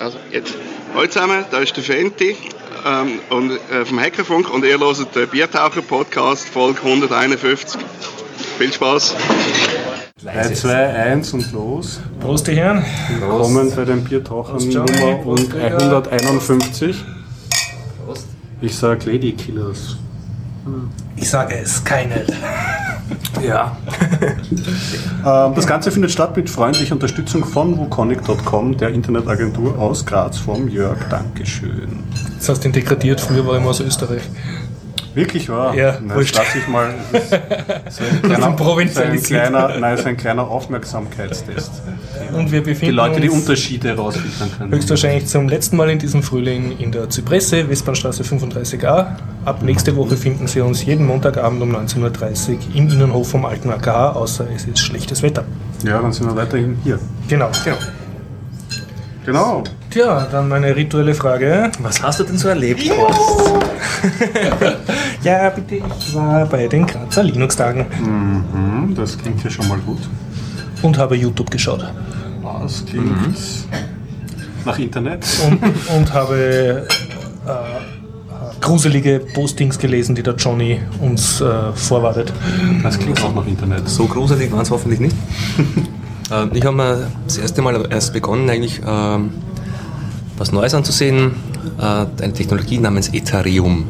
Also jetzt. Hallo zusammen, da ist der Fenti ähm, und, äh, vom Hackerfunk und ihr hört den Biertaucher-Podcast, Folge 151. Viel Spaß! 3, 2, 1 und los. Prost, die Herren. Willkommen bei den Biertauchern Prost. Nummer Prost, und Gregor. 151. Ich sag Lady Killers. Ich sage es, keine. Ja. ähm, das Ganze findet statt mit freundlicher Unterstützung von wukonic.com, der Internetagentur aus Graz vom Jörg. Dankeschön. Jetzt hast du ihn degradiert, früher war ich mal aus Österreich. Wirklich wahr? Ja, wurscht. das lasse ich mal. Das ist so ein kleiner, so ein kleiner, nein, so ein kleiner Aufmerksamkeitstest. Und wir befinden Die Leute die Unterschiede herausfiltern können. höchstwahrscheinlich zum letzten Mal in diesem Frühling in der Zypresse, Westbahnstraße 35a. Ab nächste Woche finden Sie uns jeden Montagabend um 19.30 Uhr im Innenhof vom Alten AKH, außer es ist schlechtes Wetter. Ja, dann sind wir weiterhin hier. Genau. Genau. Tja, dann meine rituelle Frage. Was hast du denn so erlebt, Horst? Ja, bitte, ich war bei den Grazer Linux-Tagen Mhm, das klingt ja schon mal gut. und habe YouTube geschaut. Das klingt nach Internet. und, und habe äh, gruselige Postings gelesen, die der Johnny uns äh, vorwartet. Das klingt auch nach Internet. So gruselig waren es hoffentlich nicht. Ähm, ich habe mir das erste Mal erst begonnen, eigentlich ähm, was Neues anzusehen. Äh, eine Technologie namens Ethereum.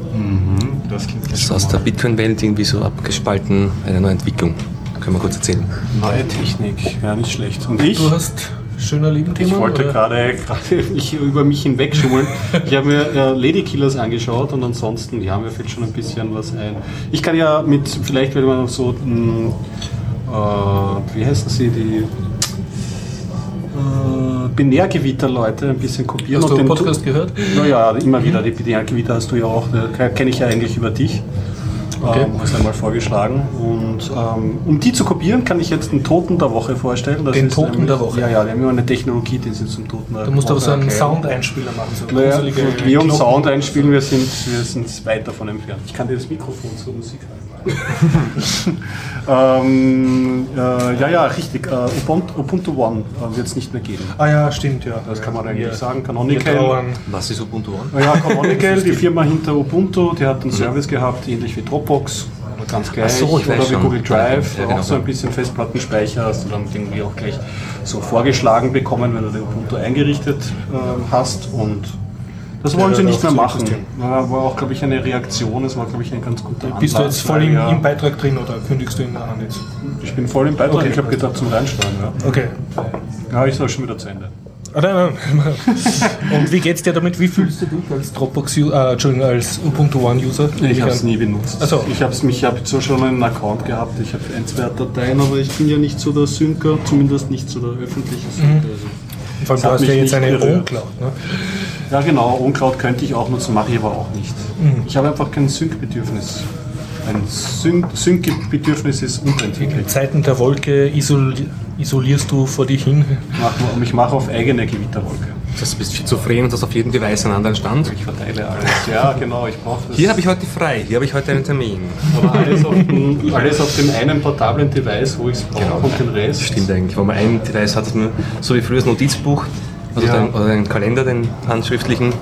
Das klingt Das ist aus der Bitcoin-Welt irgendwie so abgespalten, eine neue Entwicklung. Können wir kurz erzählen. neue Technik. Ja, nicht schlecht. Und ich? Du hast schöner Liebenthema? Ich wollte gerade mich über mich hinwegschummeln. Ich habe mir äh, Lady Killers angeschaut und ansonsten, ja, mir fällt schon ein bisschen was ein. Ich kann ja mit, vielleicht wenn man so, mh, äh, wie heißen sie, die Binärgewitter-Leute ein bisschen kopieren. Hast du den- Podcast gehört? Naja, immer wieder. Die Binärgewitter hast du ja auch, äh, kenne ich ja eigentlich über dich. Okay. Ähm, hast einmal vorgeschlagen. Und ähm, um die zu kopieren, kann ich jetzt den Toten der Woche vorstellen. Das Den ist Toten der Woche? Ja, ja, die haben immer eine Technologie, die sie zum Toten der Du musst Woche aber so einen erklären. Sound-Einspieler machen. So Naja, gruselige wir um Glocken. Sound einspielen, wir sind, wir sind weit davon entfernt. Ich kann dir das Mikrofon zur Musik halten. ähm, äh, ja, ja, richtig. Äh, Ubuntu, Ubuntu One äh, wird es nicht mehr geben. Ah ja, stimmt, ja. Das kann man eigentlich Wir- sagen. Canonical. Was ist Ubuntu One? Ja, Canonical, die Firma hinter Ubuntu, die hat einen Service gehabt, ähnlich wie Dropbox. oder Ganz gleich. So, oder wie schon. Google Drive, Ja, genau. auch so ein bisschen Festplattenspeicher hast du dann irgendwie auch gleich so vorgeschlagen bekommen, wenn du den Ubuntu eingerichtet ähm, hast. Und das wollen Ja, sie nicht mehr machen. War auch, glaube ich, eine Reaktion. Es war, glaube ich, ein ganz guter Bist du Ansatz, jetzt voll im, im Beitrag drin oder kündigst du ihn an jetzt? Ich bin voll im Beitrag. Okay. Ich habe gedacht, zum Reinsteuern. Ja, Okay. ja ich sage schon wieder zu Ende. Ah, nein, nein. Und wie geht's dir damit? Wie fühlst du dich als Dropbox, äh, Entschuldigung, als Ubuntu One User? Ich habe es nie benutzt. Ach so. Ich habe ich hab zwar schon einen Account gehabt, ich habe ein, zwei Dateien, aber ich bin ja nicht so der Synker, zumindest nicht so der öffentliche Synker. Also. Vor allem, du hast ja mich jetzt eine. Uncloud. Ne? Ja genau, OnCloud könnte ich auch nutzen, mache ich aber auch nicht. Ich habe einfach kein Sync-Bedürfnis. Ein Sync- Sync-Bedürfnis ist unentwickelt. In Zeiten der Wolke isoli isolierst du vor dich hin. Mach- Ich mache auf eigene Gewitterwolke. Das heißt, du bist schizophren und hast auf jedem Device einen anderen Stand. Ich verteile alles. Ja, genau, ich brauche das. Hier habe ich heute frei, hier habe ich heute einen Termin. aber alles auf, dem, alles auf dem einen portablen Device, wo ich es brauche und den Rest. Stimmt eigentlich, wenn man ein Device hat, man, so wie früher das Notizbuch, also Ja. den, oder den Kalender, den handschriftlichen,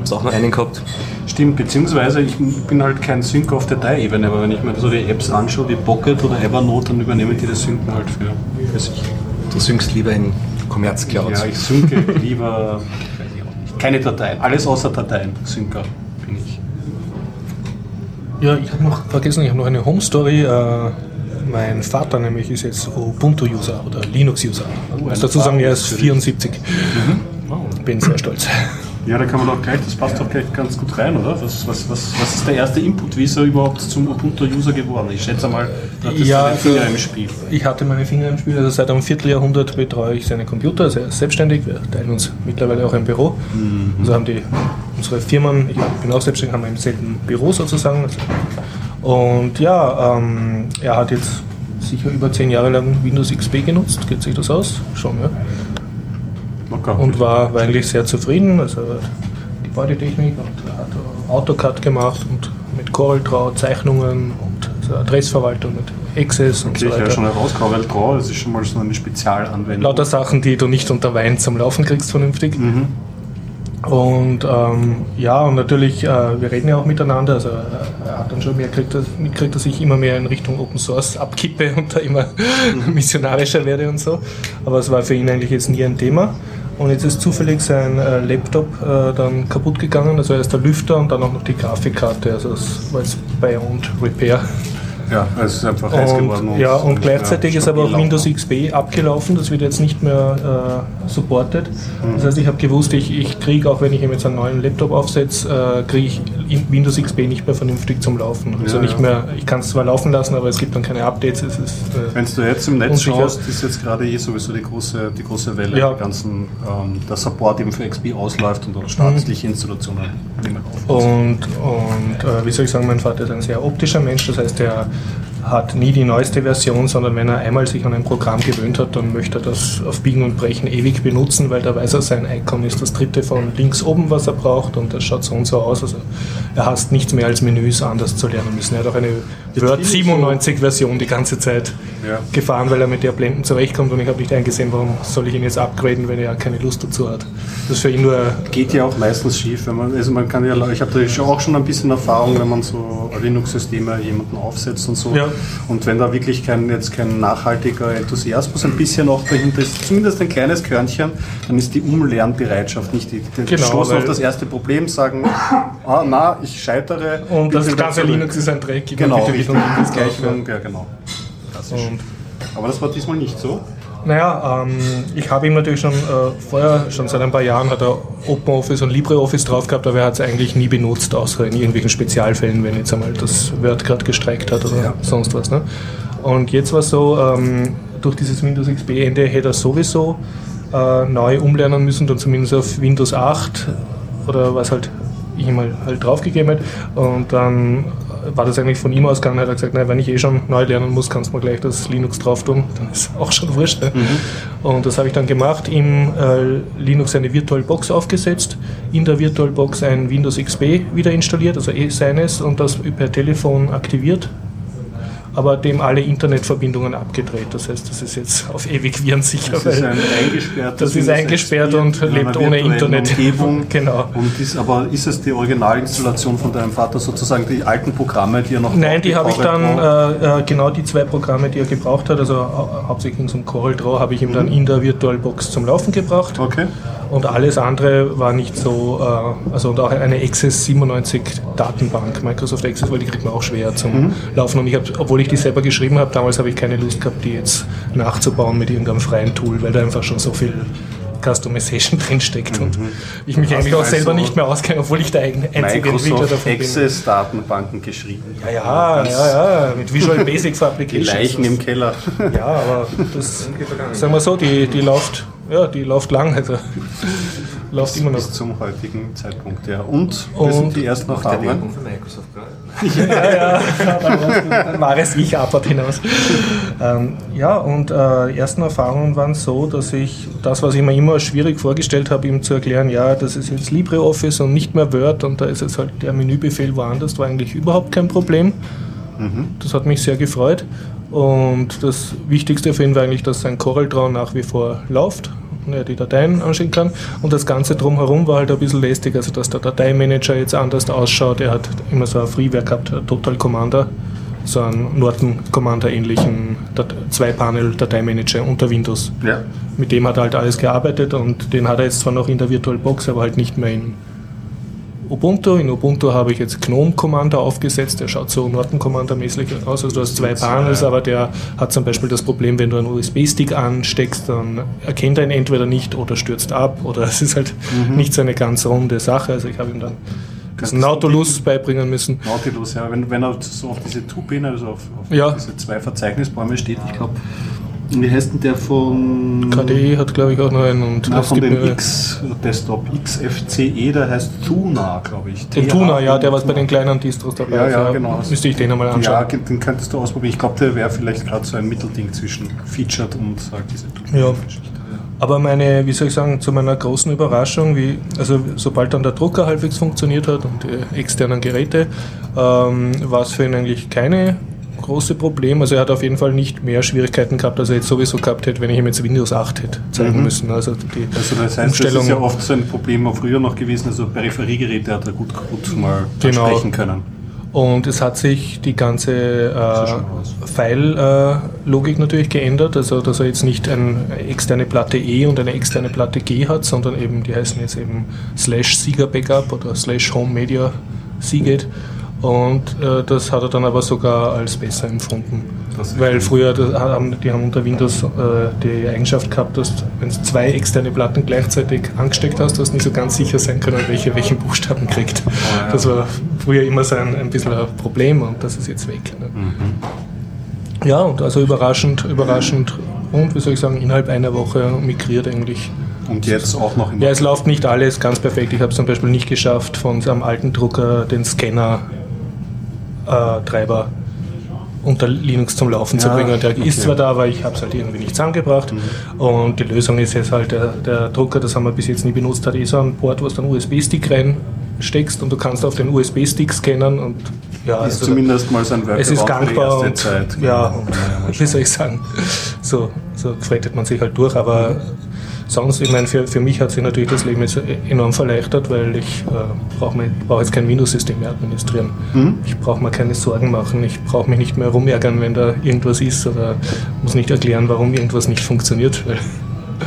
hast auch noch einen gehabt. Stimmt, beziehungsweise ich bin halt kein Sync auf Dateiebene, aber wenn ich mir so die Apps anschaue, wie Pocket oder Evernote, dann übernehmen die das Synken halt für, für sich. Du synkst lieber in Commerz Cloud. Ja, ich synke lieber keine Dateien, alles außer Dateien, Synker bin ich. Ja, ich habe noch vergessen, ich habe noch eine Home Story. Äh, mein Vater nämlich ist jetzt Ubuntu-User oder Linux-User. Ich muss dazu sagen, er ist Vater ist 74. Bin sehr stolz. Ja, da kann man doch gleich, das passt doch gleich ganz gut rein, oder? Was, was, was, was ist der erste Input? Wie ist er überhaupt zum Ubuntu-User geworden? Ich schätze mal, da hat das Ja, seine Finger also- im Spiel. Ich hatte meine Finger im Spiel, also seit einem Vierteljahrhundert betreue ich seinen Computer, also selbstständig, wir teilen uns mittlerweile auch ein Büro. Also haben die unsere Firmen, ich bin auch selbstständig, haben wir im selben Büro sozusagen. Und ja, ähm, er hat jetzt sicher über zehn Jahre lang Windows XP genutzt, geht sich das aus? Schon, ja. Locker. Und war, war eigentlich sehr zufrieden. Also die Bodytechnik und hat AutoCAD gemacht und mit CorelDRAW Zeichnungen und so Adressverwaltung mit Access und Okay, so ich weiter. höre schon heraus, Corel Draw, das ist schon mal so eine Spezialanwendung. Lauter Sachen, die du nicht unter Wein zum Laufen kriegst, vernünftig. Und ähm, ja, und natürlich, äh, wir reden ja auch miteinander. Also äh, er hat dann schon mehr gekriegt, dass, mitgekriegt, dass ich immer mehr in Richtung Open Source abkippe und da immer missionarischer werde und so. Aber es war für ihn eigentlich jetzt nie ein Thema. Und jetzt ist zufällig sein äh, Laptop äh, dann kaputt gegangen, also erst der Lüfter und dann auch noch die Grafikkarte. Also es war jetzt bei und Repair. Ja, es ist einfach heiß geworden. Und, ja, und gleichzeitig ist aber auch Windows XP abgelaufen, das wird jetzt nicht mehr äh, supported. Mhm. Das heißt, ich habe gewusst, ich, ich kriege, auch wenn ich ihm jetzt einen neuen Laptop aufsetze, äh, kriege ich Windows XP nicht mehr vernünftig zum Laufen. Also ja, nicht mehr, ich kann es zwar laufen lassen, aber es gibt dann keine Updates. Es ist, äh, wenn du jetzt im Netz unsicher. schaust, ist jetzt gerade eh sowieso die große, die große Welle, ja. ganzen, ähm, der Support eben für XP ausläuft und auch staatliche mhm. Installationen nehmen auf. Und, und äh, wie soll ich sagen, mein Vater ist ein sehr optischer Mensch, das heißt, er hat nie die neueste Version, sondern wenn er einmal sich an ein Programm gewöhnt hat, dann möchte er das auf Biegen und Brechen ewig benutzen, weil da weiß er, sein Icon ist das dritte von links oben, was er braucht und das schaut so und so aus. Also er hasst nichts mehr als Menüs anders zu lernen müssen. Er hat auch eine Word 97 Version die ganze Zeit ja. gefahren, weil er mit der Blenden zurechtkommt und ich habe nicht eingesehen, warum soll ich ihn jetzt upgraden, wenn er keine Lust dazu hat. Das ist für ihn nur... Geht ja auch meistens schief, wenn man, also man kann ja, ich habe da auch schon ein bisschen Erfahrung, wenn man so Linux-Systeme jemanden aufsetzt und so. Ja. Und wenn da wirklich kein, jetzt kein nachhaltiger Enthusiasmus ein bisschen noch dahinter ist, zumindest ein kleines Körnchen, dann ist die Umlernbereitschaft nicht die. Die genau, stoßen auf das erste Problem, sagen, ah, na, ich scheitere. Und das ganze Linux ist ein Dreck. Genau, Richtung das gleiche. Ja, genau. Und, aber das war diesmal nicht so. Naja, ähm, ich habe ihm natürlich schon äh, vorher, schon seit ein paar Jahren, hat er OpenOffice und LibreOffice drauf gehabt, aber er hat es eigentlich nie benutzt, außer in irgendwelchen Spezialfällen, wenn jetzt einmal das Word gerade gestreikt hat oder ja. sonst was. Ne? Und jetzt war es so, ähm, durch dieses Windows XP-Ende hätte er sowieso äh, neu umlernen müssen, dann zumindest auf Windows 8 oder was halt ich ihm halt, halt draufgegeben hat. Und dann war das eigentlich von ihm ausgegangen, hat er gesagt, nein, wenn ich eh schon neu lernen muss, kannst du mir gleich das Linux drauf tun, dann ist auch schon wurscht. Ne? Mhm. Und das habe ich dann gemacht, im äh, Linux eine VirtualBox aufgesetzt, in der VirtualBox ein Windows XP wieder installiert, also eh seines, und das per Telefon aktiviert aber dem alle Internetverbindungen abgedreht. Das heißt, das ist jetzt auf ewig virensicher. Das ist ein eingesperrt. Das ist eingesperrt und lebt ohne Internet. Umgebung. genau. Und ist, aber ist es die Originalinstallation von deinem Vater sozusagen die alten Programme, die er noch Nein, die habe ich dann äh, äh, genau die zwei Programme, die er gebraucht hat. Also äh, hauptsächlich zum Corel Draw habe ich ihm mhm. dann in der VirtualBox zum Laufen gebracht. Okay. Und alles andere war nicht so, äh, also und auch eine Access 97 Datenbank, Microsoft Access, weil die kriegt man auch schwer zum mhm. Laufen. Und ich habe, obwohl ich die selber geschrieben habe, damals habe ich keine Lust gehabt, die jetzt nachzubauen mit irgendeinem freien Tool, weil da einfach schon so viel Customization drinsteckt mhm. und ich mich eigentlich auch selber also nicht mehr auskenne, obwohl ich der einzige Microsoft Entwickler davon Access Datenbanken geschrieben. Ja, ja, ja, ja, mit Visual Basic für Applications. Die Leichen im Keller. Ja, aber das, sagen wir so, die, die läuft ja, die läuft lang. Also läuft immer noch. Bis zum heutigen Zeitpunkt, ja. Und, und sind die ersten Erfahrungen? für Microsoft ja, ja, dann war es ich ab hinaus. Ähm, ja, und äh, die ersten Erfahrungen waren so, dass ich das, was ich mir immer schwierig vorgestellt habe, ihm zu erklären, ja, das ist jetzt LibreOffice und nicht mehr Word und da ist jetzt halt der Menübefehl woanders, war eigentlich überhaupt kein Problem. Mhm. Das hat mich sehr gefreut. Und das Wichtigste für ihn war eigentlich, dass sein CorelDRAW nach wie vor läuft er die Dateien anschauen kann. Und das Ganze drumherum war halt ein bisschen lästig, also dass der Dateimanager jetzt anders ausschaut. Er hat immer so ein Freeware gehabt, Total Commander, so einen Norton Commander ähnlichen Zwei-Panel-Dateimanager unter Windows. Ja. Mit dem hat er halt alles gearbeitet und den hat er jetzt zwar noch in der VirtualBox, aber halt nicht mehr in Ubuntu. In Ubuntu habe ich jetzt GNOME Commander aufgesetzt, der schaut so Norton Commander mäßig aus. Also du hast zwei Panels, aber der hat zum Beispiel das Problem, wenn du einen USB-Stick ansteckst, dann erkennt er ihn entweder nicht oder stürzt ab oder es ist halt mhm. nicht so eine ganz runde Sache. Also ich habe ihm dann diesen Nautilus beibringen müssen. Nautilus, ja, wenn, wenn er so auf diese Two-Pin, also auf, auf ja. diese zwei Verzeichnisbäume steht, ich glaube, wie heißt denn der von. KDE hat, glaube ich, auch noch einen. Und na, von dem X-Desktop, XFCE, der heißt Tuna, glaube ich. Den Tuna, ja, der was bei den kleinen Distros dabei ja, ist. Ja, genau. Müsste ich den einmal anschauen. Ja, den könntest du ausprobieren. Ich glaube, der wäre vielleicht gerade so ein Mittelding zwischen Featured und halt diese. Ja. Aber meine, wie soll ich sagen, zu meiner großen Überraschung, wie, also sobald dann der Drucker halbwegs funktioniert hat und die externen Geräte, ähm, war es für ihn eigentlich keine große Problem. Also er hat auf jeden Fall nicht mehr Schwierigkeiten gehabt, als er jetzt sowieso gehabt hätte, wenn ich ihm jetzt Windows 8 hätte zeigen Mhm. müssen. Also die Also das heißt, Umstellung, das ist ja oft so ein Problem auch früher noch gewesen, also Peripheriegeräte hat er gut, gut mal Genau. ansprechen können. Und es hat sich die ganze äh. File-Logik natürlich geändert, also dass er jetzt nicht eine externe Platte E und eine externe Platte G hat, sondern eben, die heißen jetzt eben slash Sieger Backup oder slash Home Media Seagate. Und äh, das hat er dann aber sogar als besser empfunden. Weil früher, das haben, die haben unter Windows äh, die Eigenschaft gehabt, dass wenn du zwei externe Platten gleichzeitig angesteckt hast, hast du nicht so ganz sicher sein können, welche welchen Buchstaben kriegt. ja. Das war früher immer so ein, ein bisschen ein Problem und das ist jetzt weg. Ne? Mhm. Ja, und also überraschend, überraschend und wie soll ich sagen, innerhalb einer Woche migriert eigentlich. Und jetzt auch noch. Ja, es läuft nicht alles ganz perfekt. Ich habe es zum Beispiel nicht geschafft, von seinem alten Drucker den Scanner-Treiber unter Linux zum Laufen zu Ja, bringen. Der okay. Mhm. ist zwar da, aber ich habe es halt irgendwie nicht zusammengebracht. Und die Lösung ist jetzt halt, der, der Drucker, das haben wir bis jetzt nie benutzt, hat eh so ein Port, wo du einen USB-Stick reinsteckst und du kannst auf den USB-Stick scannen und ja, ist also zumindest mal sein es ist Workaround für die gangbar und Zeit. ja, und, mal wie soll ich sagen, so, so frettet man sich halt durch, aber sonst, ich meine, für, für mich hat sich natürlich das Leben jetzt enorm verleichtert, weil ich äh, brauche brauch jetzt kein Windows-System mehr administrieren. Mhm. Ich brauche mir keine Sorgen machen, ich brauche mich nicht mehr rumärgern, wenn da irgendwas ist oder muss nicht erklären, warum irgendwas nicht funktioniert,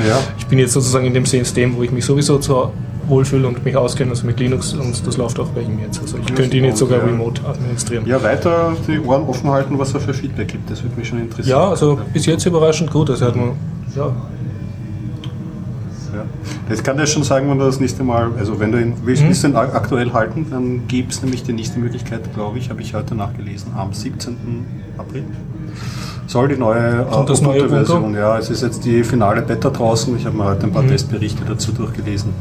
Ja. ich bin jetzt sozusagen in dem System, wo ich mich sowieso zu wohlfühle und mich auskenne, also mit Linux und das läuft auch bei ihm jetzt. Also ich Ja, könnte ihn jetzt sogar ja. remote administrieren. ja, weiter die Ohren offen halten, was er für Feedback gibt. Das würde mich schon interessieren. Ja, also bis jetzt überraschend gut. Also hat man, Ja. Das kann dir schon sagen, wenn du das nächste Mal, also wenn du ihn willst, Mhm. ak- aktuell halten, dann gibt es nämlich die nächste Möglichkeit, glaube ich, habe ich heute nachgelesen, am 17. April. Soll die neue äh, Ubuntu? ja, es ist jetzt die finale Beta draußen. Ich habe mir heute ein paar Mhm. Testberichte dazu durchgelesen.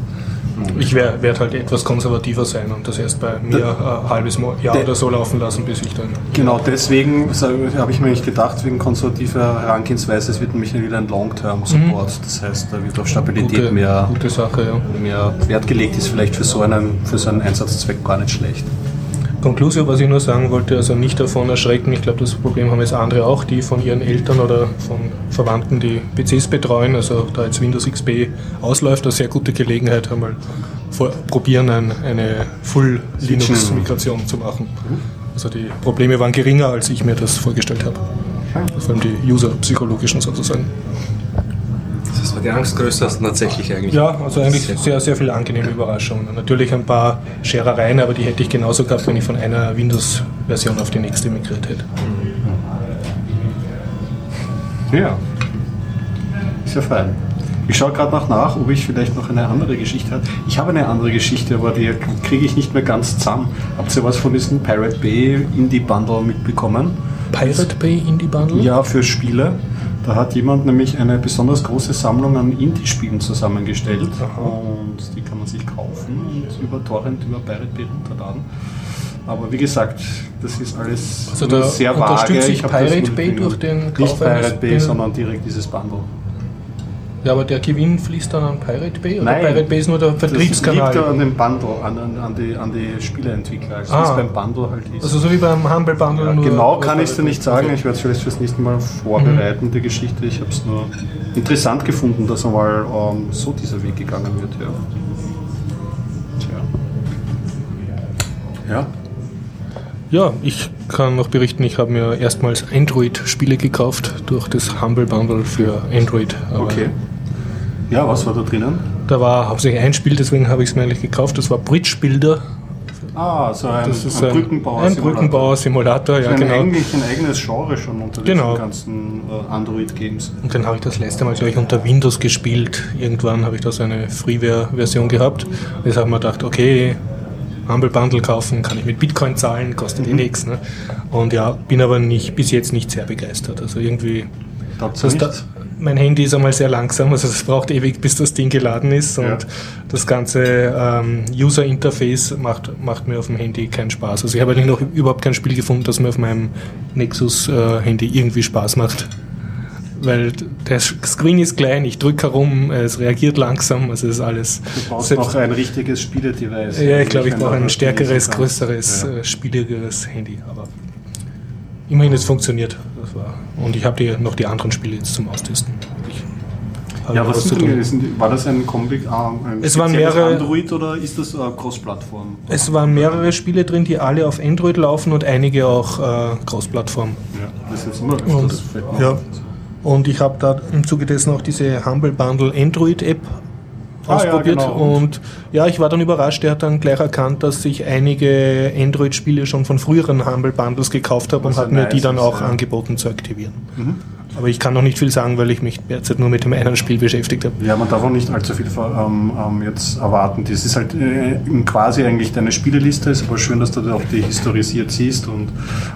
Ich werde werd halt etwas konservativer sein und das erst bei mir ein halbes Mo- Jahr Der- oder so laufen lassen, bis ich dann. Genau deswegen habe ich mir nicht gedacht, wegen konservativer Herangehensweise, es wird nämlich wieder ein Long-Term-Support. Das heißt, da wird auf Stabilität Mhm. Gute, mehr, gute Sache, ja. mehr Wert gelegt, ist vielleicht für so einen, für so einen Einsatzzweck gar nicht schlecht. Conclusio, was ich nur sagen wollte, also nicht davon erschrecken. Ich glaube, das Problem haben jetzt andere auch, die von ihren Eltern oder von Verwandten die PCs betreuen. Also da jetzt Windows XP ausläuft, eine sehr gute Gelegenheit, einmal vor, probieren, ein, eine Full-Linux-Migration zu machen. Also die Probleme waren geringer, als ich mir das vorgestellt habe. Vor allem die User-psychologischen sozusagen. Die Angst größer als tatsächlich eigentlich. Ja, also eigentlich sehr, sehr viele angenehme Überraschungen. Natürlich ein paar Scherereien, aber die hätte ich genauso gehabt, wenn ich von einer Windows-Version auf die nächste migriert hätte. Ja. Ist ja fein. Ich schaue gerade noch nach, ob ich vielleicht noch eine andere Geschichte habe. Ich habe eine andere Geschichte, aber die kriege ich nicht mehr ganz zusammen. Habt ihr was von diesem Pirate Bay Indie Bundle mitbekommen? Pirate Bay Indie Bundle? Ja, für Spiele. Da hat jemand nämlich eine besonders große Sammlung an Indie-Spielen zusammengestellt. Und die kann man sich kaufen und über Torrent, über Pirate Bay runterladen. Aber wie gesagt, das ist alles Also da sehr vage. unterstützt sich Pirate Bay durch den Nicht Kauf eines Pirate Bay, sondern direkt dieses Bundle. Ja, aber der Gewinn fließt dann an Pirate Bay? Oder Nein. Pirate Bay ist nur der Das liegt Vertriebskanal? ja an dem Bundle, an, an, an, die, an die Spieleentwickler, also Ah. beim Bundle halt ist. Also so wie beim Humble Bundle ja, genau kann ich es dir nicht sagen, Okay. ich werde es vielleicht fürs nächste Mal vorbereiten, die Geschichte. Ich habe es nur interessant gefunden, dass einmal ähm, so dieser Weg gegangen wird. Ja. Tja. Ja, Ja, ich kann noch berichten, ich habe mir erstmals Android-Spiele gekauft durch das Humble Bundle für Android. Okay. Ja, was war da drinnen? Da war hauptsächlich ein Spiel, deswegen habe ich es mir eigentlich gekauft. Das war Bridge Builder. Ah, so ein, Das ist ein ein, Brückenbauer. ein Brückenbauer-Simulator, ja genau. Eigentlich ein eigenes Genre schon unter Genau. diesen ganzen äh, Android-Games. Und dann habe ich das letzte Mal gleich unter Windows gespielt. Irgendwann habe ich da so eine Freeware-Version gehabt. Jetzt habe ich mir gedacht, okay, Humble Bundle kaufen, kann ich mit Bitcoin zahlen, kostet eh nichts. Ne? Und ja, bin aber nicht, bis jetzt nicht sehr begeistert. Also irgendwie, Dazu das nicht? Mein Handy ist einmal sehr langsam, also es braucht ewig, bis das Ding geladen ist. Und Ja. das ganze ähm, User-Interface macht, macht mir auf dem Handy keinen Spaß. Also ich habe eigentlich noch überhaupt kein Spiel gefunden, das mir auf meinem Nexus-Handy irgendwie Spaß macht. Weil der Screen ist klein, ich drücke herum, es reagiert langsam, also es ist alles. Du brauchst selbst- noch ein richtiges Spieledevice. ja, ich glaube, ich Wenn brauche ein stärkeres, größeres, Ja. äh, spieligeres Handy. Aber immerhin, es funktioniert. Das und ich habe die, noch die anderen Spiele jetzt zum Austesten. Ich Ja, was sind denn, sind- war das ein Kombi, äh, ein Es waren mehrere- Android oder ist das äh, Cross-Plattform? Es waren mehrere Spiele drin, die alle auf Android laufen und einige auch äh, Cross-Plattform. Ja, das ist immer Und, mir ja. und ich habe da im Zuge dessen auch diese Humble Bundle Android App Ah, ja, ausprobiert. genau. Und ja, ich war dann überrascht. Der hat dann gleich erkannt, dass ich einige Android-Spiele schon von früheren Humble Bundles gekauft habe und ja hat mir nice die dann ist, auch. Mhm. angeboten zu aktivieren. Aber ich kann noch nicht viel sagen, weil ich mich derzeit nur mit dem einen Spiel beschäftigt habe. Ja, man darf auch nicht allzu viel ähm, ähm, jetzt erwarten. Das ist halt äh, quasi eigentlich deine Spieleliste, ist aber schön, dass du da auch die historisiert siehst und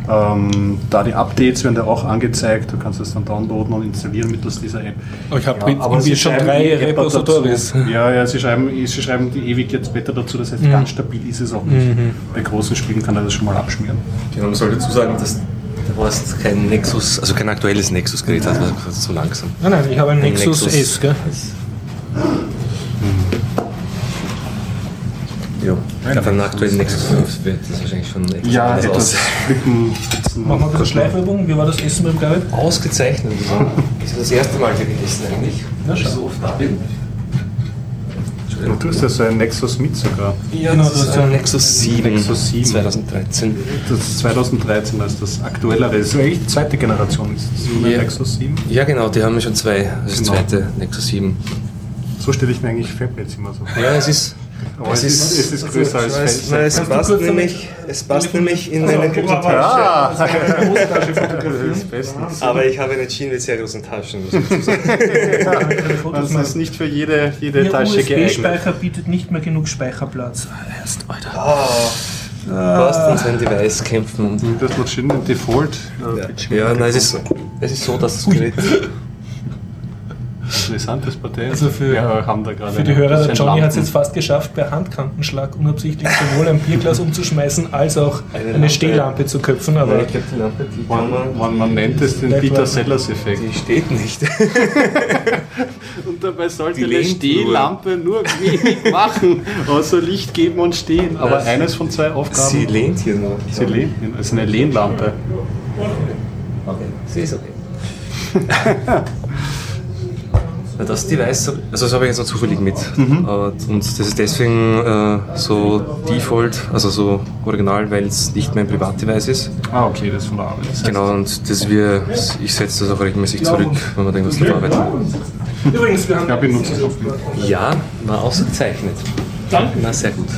ähm, da die Updates werden dir auch angezeigt. Du kannst es dann downloaden und installieren mittels dieser App. Ich habe Ja, aber sie schon drei Repositories. Ja, ja, sie schreiben, sie schreiben die ewig jetzt Beta dazu, das heißt, Mhm. ganz stabil ist es auch nicht. Bei großen Spielen kann er das schon mal abschmieren. Genau, man sollte dazu sagen, dass du hast kein Nexus, also kein aktuelles Nexus-Gerät, also das ist zu langsam. Nein, nein, ich habe ein Ein Nexus, Nexus. S. Gell? Ja, ich glaube, einen aktuellen Nexus wird das wahrscheinlich schon etwas Ja, anders etwas aus. spitzen. Machen wir ein bisschen Schleifübung. Wie war das Essen beim Gareth? Ausgezeichnet. Also, das ist das erste Mal hier gegessen eigentlich. Ja, ich schau. so oft da bin. Du hast ja so ein Nexus mit sogar. Ja, Genau, das ist ein Nexus 7, Nexus 7. 2013. Das ist 2013 als das aktuellere. Das ist eigentlich die zweite Generation. Ist das Ja. Nexus 7? Ja genau, die haben ja schon zwei, das ist Genau. das zweite Nexus 7. So stelle ich mir eigentlich Fablets immer so vor. Ja, es ist... Aber es ist, es ist größer als es, Feld. nein, es, passt nämlich, es passt nämlich in Also, eine. Ah, Hosentasche ist bestens. Aber ich habe eine Jeans mit sehr großen Taschen, muss ich dazu sagen. Fotos Das ist nicht für jede, jede Ihr Tasche geeignet. USB-Speicher bietet nicht mehr genug Speicherplatz. Ah, Erst, Alter. Du hast dann sein Device kämpfen und Das macht schön den Default. äh, Bildschirm. Ja, nein, es ist, es ist so, dass das Gerät. Interessantes Partei. Also für- Wir haben da gerade Für die Hörer, der Johnny hat es jetzt fast geschafft, per Handkantenschlag unabsichtlich sowohl ein Bierglas umzuschmeißen, als auch Eine eine, Lampe. Stehlampe zu köpfen. Aber ich glaube, die Lampe, die Man, man. man, man nennt es den. Peter Sellers Effekt. Die steht nicht. Und dabei sollte Die eine Stehlampe nur wenig machen, außer Licht geben und stehen. Aber eines von zwei Aufgaben. Sie lehnt hier noch. Sie lehnt. Also eine Lehnlampe. Okay, sie ist okay. Na, das Device, so- also das habe ich jetzt noch zufällig mit. Aber- Und das ist deswegen äh, so Default, also so original, weil es nicht mein Privatdevice ist. Ah, okay, das ist von der Arbeit. Das heißt, Genau, und das wir, ich setze das auch regelmäßig zurück, wenn man denkt, was da arbeitet. übrigens, wir haben Ja, benutzt es oft. Ja, war ausgezeichnet. Danke. Na, sehr gut.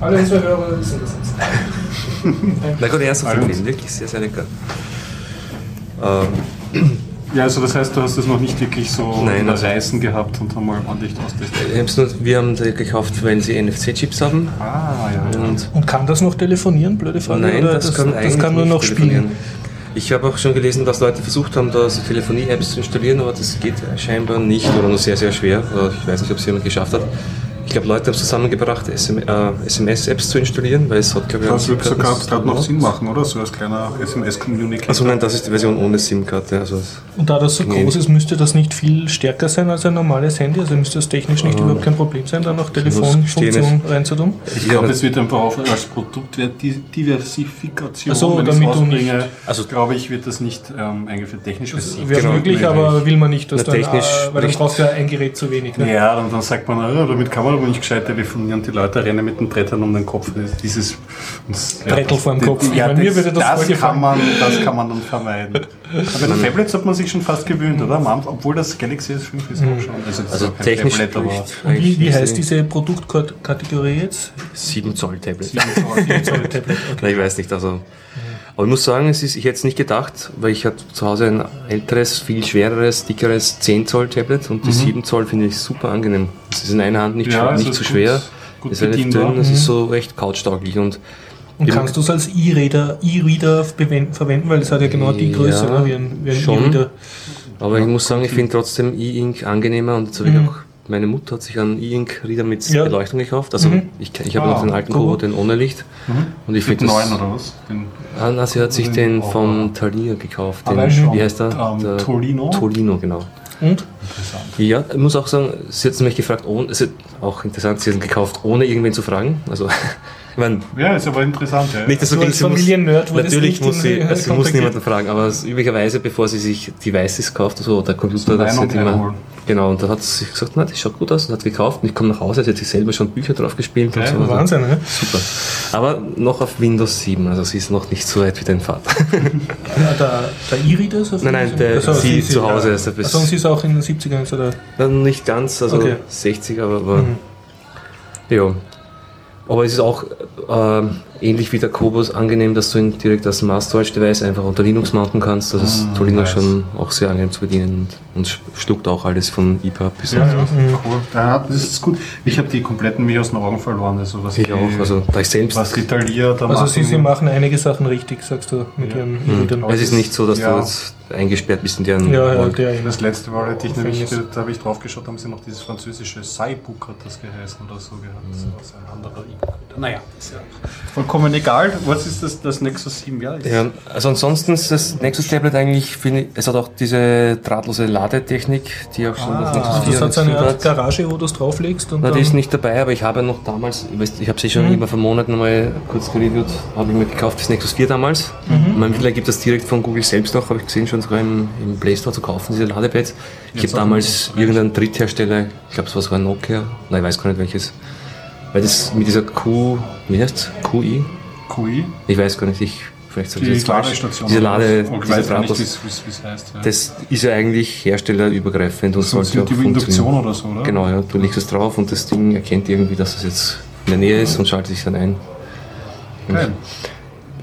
alle unsere Hörer wissen das jetzt. Na gut, erst Alle. empfehlen, wirklich sehr, sehr lecker. Ähm, Ja, also das heißt, du hast das noch nicht wirklich so Nein, über also- Reisen gehabt und einmal ordentlich austestiert. ich hab's nur, wir haben die gekauft, weil sie NFC-Chips haben. Ah, ja. Und Und kann das noch telefonieren? Blöde Frage. Nein, Oder das, kann das kann nur noch spielen. Ich habe auch schon gelesen, dass Leute versucht haben, da so Telefonie-Apps zu installieren, aber das geht scheinbar nicht oder nur sehr, sehr schwer. Ich weiß nicht, ob es jemand geschafft hat. Ich glaube, Leute haben es zusammengebracht, SM, äh, SMS-Apps zu installieren, weil es hat, glaube ich, Das SIM-Karten- sogar gerade noch Sinn machen, oder? So als kleiner SMS-Communicator. Also nein, das ist die Version ohne SIM-Karte. Also Und da das so Nee. groß ist, müsste das nicht viel stärker sein als ein normales Handy. Also müsste das technisch nicht überhaupt kein Problem sein, da noch Telefonfunktion reinzutun. Ich glaube, es wird einfach auch als Produktdiversifikation, Ach so, wenn ich damit du nicht- Also- glaube ich, wird das nicht ähm, eingeführt. Technisch Das wird wäre Genau, möglich, aber will man nicht, dass Na, dann, technisch äh, weil dann du ja ein Gerät zu wenig. Ne? Ja, dann, dann sagt man, ah, damit kann man aber nicht gescheit telefonieren. Die Leute rennen mit den Brettern um den Kopf. Das- Dieses das, Brettel vor dem Kopf. Ja, Ich meine, mir das, würde das voll das, kann man, das kann man dann vermeiden. Aber bei den Tablets hat man sich schon fast gewöhnt, oder? Obwohl das Galaxy S5 ist auch schon. Also, das also technisch Tablet, aber wie, wie heißt diese Produktkategorie jetzt? 7 Zoll Tablet. Sorry, Tablet. Okay. Ich weiß nicht. Also, aber ich muss sagen, es ist, ich hätte es nicht gedacht, weil ich hatte zu Hause ein älteres, viel schwereres, dickeres 10 Zoll Tablet und die 7 Zoll finde ich super angenehm. Es ist in einer Hand nicht, Mhm. Ja, schwer, nicht zu gut- schwer, gut es ist relativ dünn, es Mhm. ist so recht couchtauglich und Und kannst du es als E-Reader E-Reader bewen- verwenden, weil es hat ja genau die Größe, Ja, ne? wie ein, wie ein schon. E-Reader. Aber ich muss sagen, ich finde trotzdem E-Ink angenehmer und jetzt ich auch, meine Mutter hat sich einen E-Ink-Reader mit Mhm. Ja. Beleuchtung gekauft. Also Mhm. ich, ich habe Ah, noch den alten Kobo. Den ohne Licht. Und ich finde das. oder was? Den, Ah, na, sie hat sich Den- vom Thalia gekauft. Den, wie heißt der? Ähm, der Tolino? Tolino, genau. Und? Ja, ich muss auch sagen, sie hat mich gefragt, ohne, es ist auch interessant, sie hat ihn gekauft, ohne irgendwen zu fragen. Also, ich meine, Ja, ist aber interessant. Ja. nicht, dass Du als Familiennerd Natürlich muss sie, also sie muss niemanden fragen, aber üblicherweise, bevor sie sich Devices kauft, also, oder Computer, das hat immer, einholen. Genau, und da hat sie gesagt, na, das schaut gut aus, und hat gekauft, und ich komme nach Hause, sie hat sich selber schon Bücher drauf gespielt und Ja, so. Also, Wahnsinn, ne? Super. Aber noch auf Windows 7, also sie ist noch nicht so weit wie dein Vater. Ja, der, der E-Reader? Nein, nein, der- sie zu Hause ist ein bisschen- Also, sie ist auch in den 70ern so der. Dann nicht ganz, also Okay. 60, aber, aber ja. Aber es ist auch ähm, ähnlich wie der Kobus angenehm, dass du ihn direkt als Mass Storage Device einfach unter Linux mounten kannst. Das ist Tolino nice. schon auch sehr angenehm zu bedienen und, und schluckt auch alles von EPUB bis Ja, auf- ja, cool. Ja, das ist gut. Ich habe die kompletten mir aus den Augen verloren. Also was Ich die, auch, also da ich selbst. was die Thalia da Also, machen. sie, sie machen einige Sachen richtig, sagst du, mit ihren E-Readern. es ist nicht so, dass Ja. du jetzt eingesperrt bist in deren Ja, ja, der Das letzte Mal hätte ich nämlich, da habe ich drauf geschaut, haben sie noch dieses französische Cybook hat das geheißen oder so gehabt. Das war ein anderer E-Book. Naja, ist ja vollkommen egal. Was ist das, das Nexus 7? Ja, ist Ja, also ansonsten ist das Nexus Tablet eigentlich, finde ich, es hat auch diese drahtlose Ladetechnik, die auch schon Nexus Also 4 das hat so eine dazu Art Garage, wo du es drauflegst und Na, die ist nicht dabei, aber ich habe noch damals, ich, weiß, ich habe sie schon Mhm. immer vor Monaten mal kurz gereviewt, habe ich mir gekauft das Nexus 4 damals. Mhm. Man mittlerweile gibt das direkt von Google selbst auch, habe ich gesehen, schon sogar im, im Play Store zu kaufen, diese Ladepads. Ich habe damals irgendeinen Dritthersteller, ich glaube es war sogar Nokia, nein, ich weiß gar nicht welches, weil das mit dieser Q, wie heißt QI? QI, Ich weiß gar nicht, ich, vielleicht sage ich die jetzt. Ladestation. Diese Lade, ich weiß nicht, wie Drahtlose, es wie es heißt. Ja. das ist ja eigentlich herstellerübergreifend und so sollte auch die Induktion funktionieren. oder so, oder? Genau, ja, du legst es drauf und das Ding erkennt irgendwie, dass es jetzt in der Nähe ist und schaltet sich dann ein. Geil.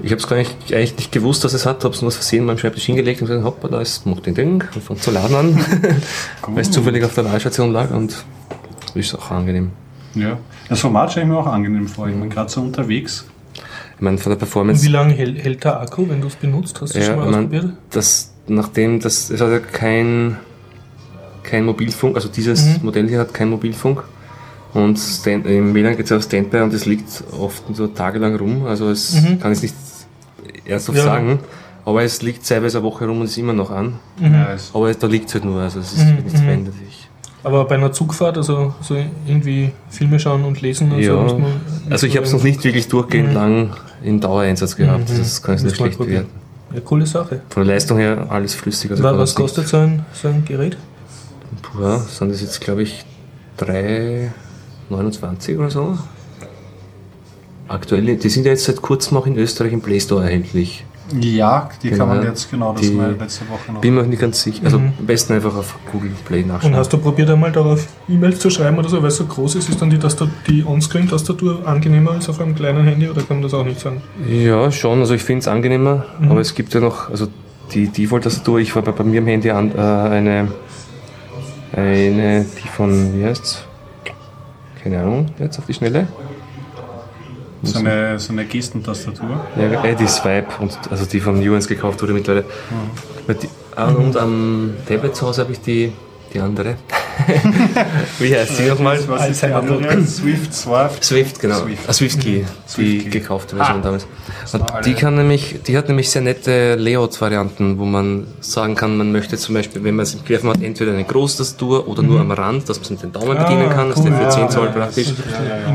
Ich habe es gar nicht, eigentlich nicht gewusst, dass es hat, habe es nur aus Versehen meinem Schreibtisch hingelegt und gesagt, hoppa, da ist macht den Ding und fängt zu laden an, weil es zufällig auf der Ladestation lag und ist auch angenehm. Ja. Das Format stelle ich mir auch angenehm vor. Ich bin gerade so unterwegs. Ich meine, von der und wie Performance, lange hält, hält der Akku, wenn du es benutzt? Hast du ja, schon mal ich mein, ausprobiert? das, nachdem das, es hat ja kein, kein Mobilfunk, also dieses Mhm. Modell hier hat kein Mobilfunk. Und Stand, im WLAN geht es auf Standby und es liegt oft so tagelang rum. Also es Mhm. kann ich nicht ernsthaft Ja. sagen. Aber es liegt teilweise eine Woche rum und ist immer noch an. Nice. Aber da liegt es halt nur, also es ist Mhm, wird nichts mhm. verändert. Ich, Aber bei einer Zugfahrt, also so irgendwie Filme schauen und lesen und ja, so. muss man- also ich habe es noch nicht wirklich durchgehend Mhm. lang in Dauereinsatz gehabt. Mhm. Das kann ich Muss nicht schlecht probieren. bewerten. Ja, coole Sache. Von der Leistung her alles flüssig. Also Was kostet so ein, so ein Gerät? Puh, sind das jetzt, glaube ich, 3,29 oder so. Aktuell, die sind ja jetzt seit kurzem auch in Österreich im Play Store erhältlich. Ja, die Genau. kann man jetzt, genau, das Die- war letzte Woche noch. Bin mir auch nicht ganz sicher. Also Mhm. am besten einfach auf Google Play Und nachschauen. hast du probiert einmal darauf E-Mails zu schreiben oder so, weil es so groß ist, ist dann die, die On-Screen-Tastatur angenehmer als auf einem kleinen Handy oder kann man das auch nicht sagen? Ja, schon. Also ich finde es angenehmer. Mhm. Aber es gibt ja noch, also die Default-Tastatur, ich war bei, bei mir im Handy an, äh, eine, eine, die von, wie heißt's? Keine Ahnung, jetzt auf die Schnelle. So eine, so eine Gestentastatur. Ja, äh, die Swipe, und, also die von Nuance gekauft wurde mittlerweile. Weil Die, ah, und am Tablet zu Hause habe ich die, die andere. Wie heißt die nochmal? Was ist die andere? Swift, Swift. Swift, genau. Swift. Ah, Swift Key, die Swift Key. gekaufte Version Ah. damals. Und die kann nämlich, die hat nämlich sehr nette Layout-Varianten, wo man sagen kann, man möchte zum Beispiel, wenn man es im Querformat hat, entweder eine Großtastatur oder nur am Rand, dass man es mit den Daumen bedienen Ah, kann, das ist cool. der für Ja, 10 ja, Zoll praktisch.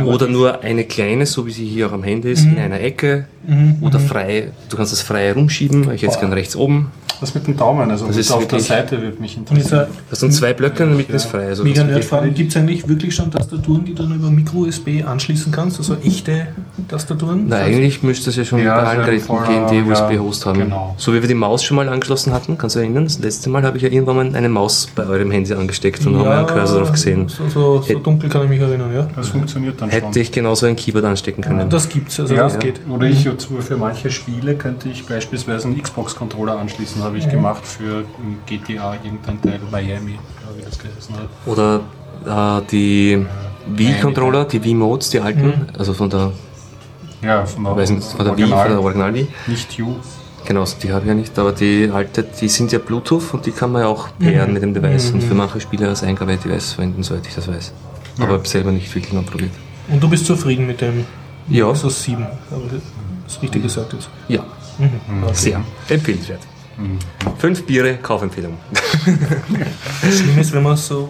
Oder nur eine kleine, so wie sie hier auch am Handy ist, in einer Ecke. Oder frei, du kannst das frei rumschieben, ich jetzt gerne rechts oben. Das mit dem Daumen, also Das ist auf der Seite würde mich interessieren. Das sind zwei Blöcke und in der Mitte ist frei. Also mega das ist Nerdfrage, gibt es eigentlich wirklich schon Tastaturen, die du dann über Micro-USB anschließen kannst? Also echte Tastaturen? Na, eigentlich müsste es ja schon Ja, bei es allen Geräten gehen, die ja, USB-Host haben. genau. So wie wir die Maus schon mal angeschlossen hatten, kannst du erinnern? Das letzte Mal habe ich ja irgendwann mal eine Maus bei eurem Handy angesteckt und haben einen Cursor drauf gesehen. So, so, so dunkel kann ich mich erinnern, ja. Das funktioniert dann schon. Hätte ich genauso ein Keyboard anstecken können. Das gibt's, also ja, das geht. Oder ich jetzt für manche Spiele könnte ich beispielsweise einen Xbox-Controller anschließen, habe ich gemacht für GTA, irgendein Teil, Miami, ja, wie das geheißen hat. Oder äh, die Wii-Controller, die Wii-Modes, die alten, also von der, Ja, von der, weiß nicht, von der Wii, von der Original Wii. Nicht You. Genau, die habe ich ja nicht, aber die alte, die sind ja Bluetooth und die kann man ja auch pairen mit dem Device und für manche Spiele als Eingabe-Device verwenden, soweit ich das weiß. Aber hab selber nicht wirklich mal probiert. Und du bist zufrieden mit dem Ja. Nexus 7, aber das richtig gesagt ist. Ja, Mhm. sehr empfehlenswert. Fünf Biere, Kaufempfehlung. Das Schlimme ist, wenn man so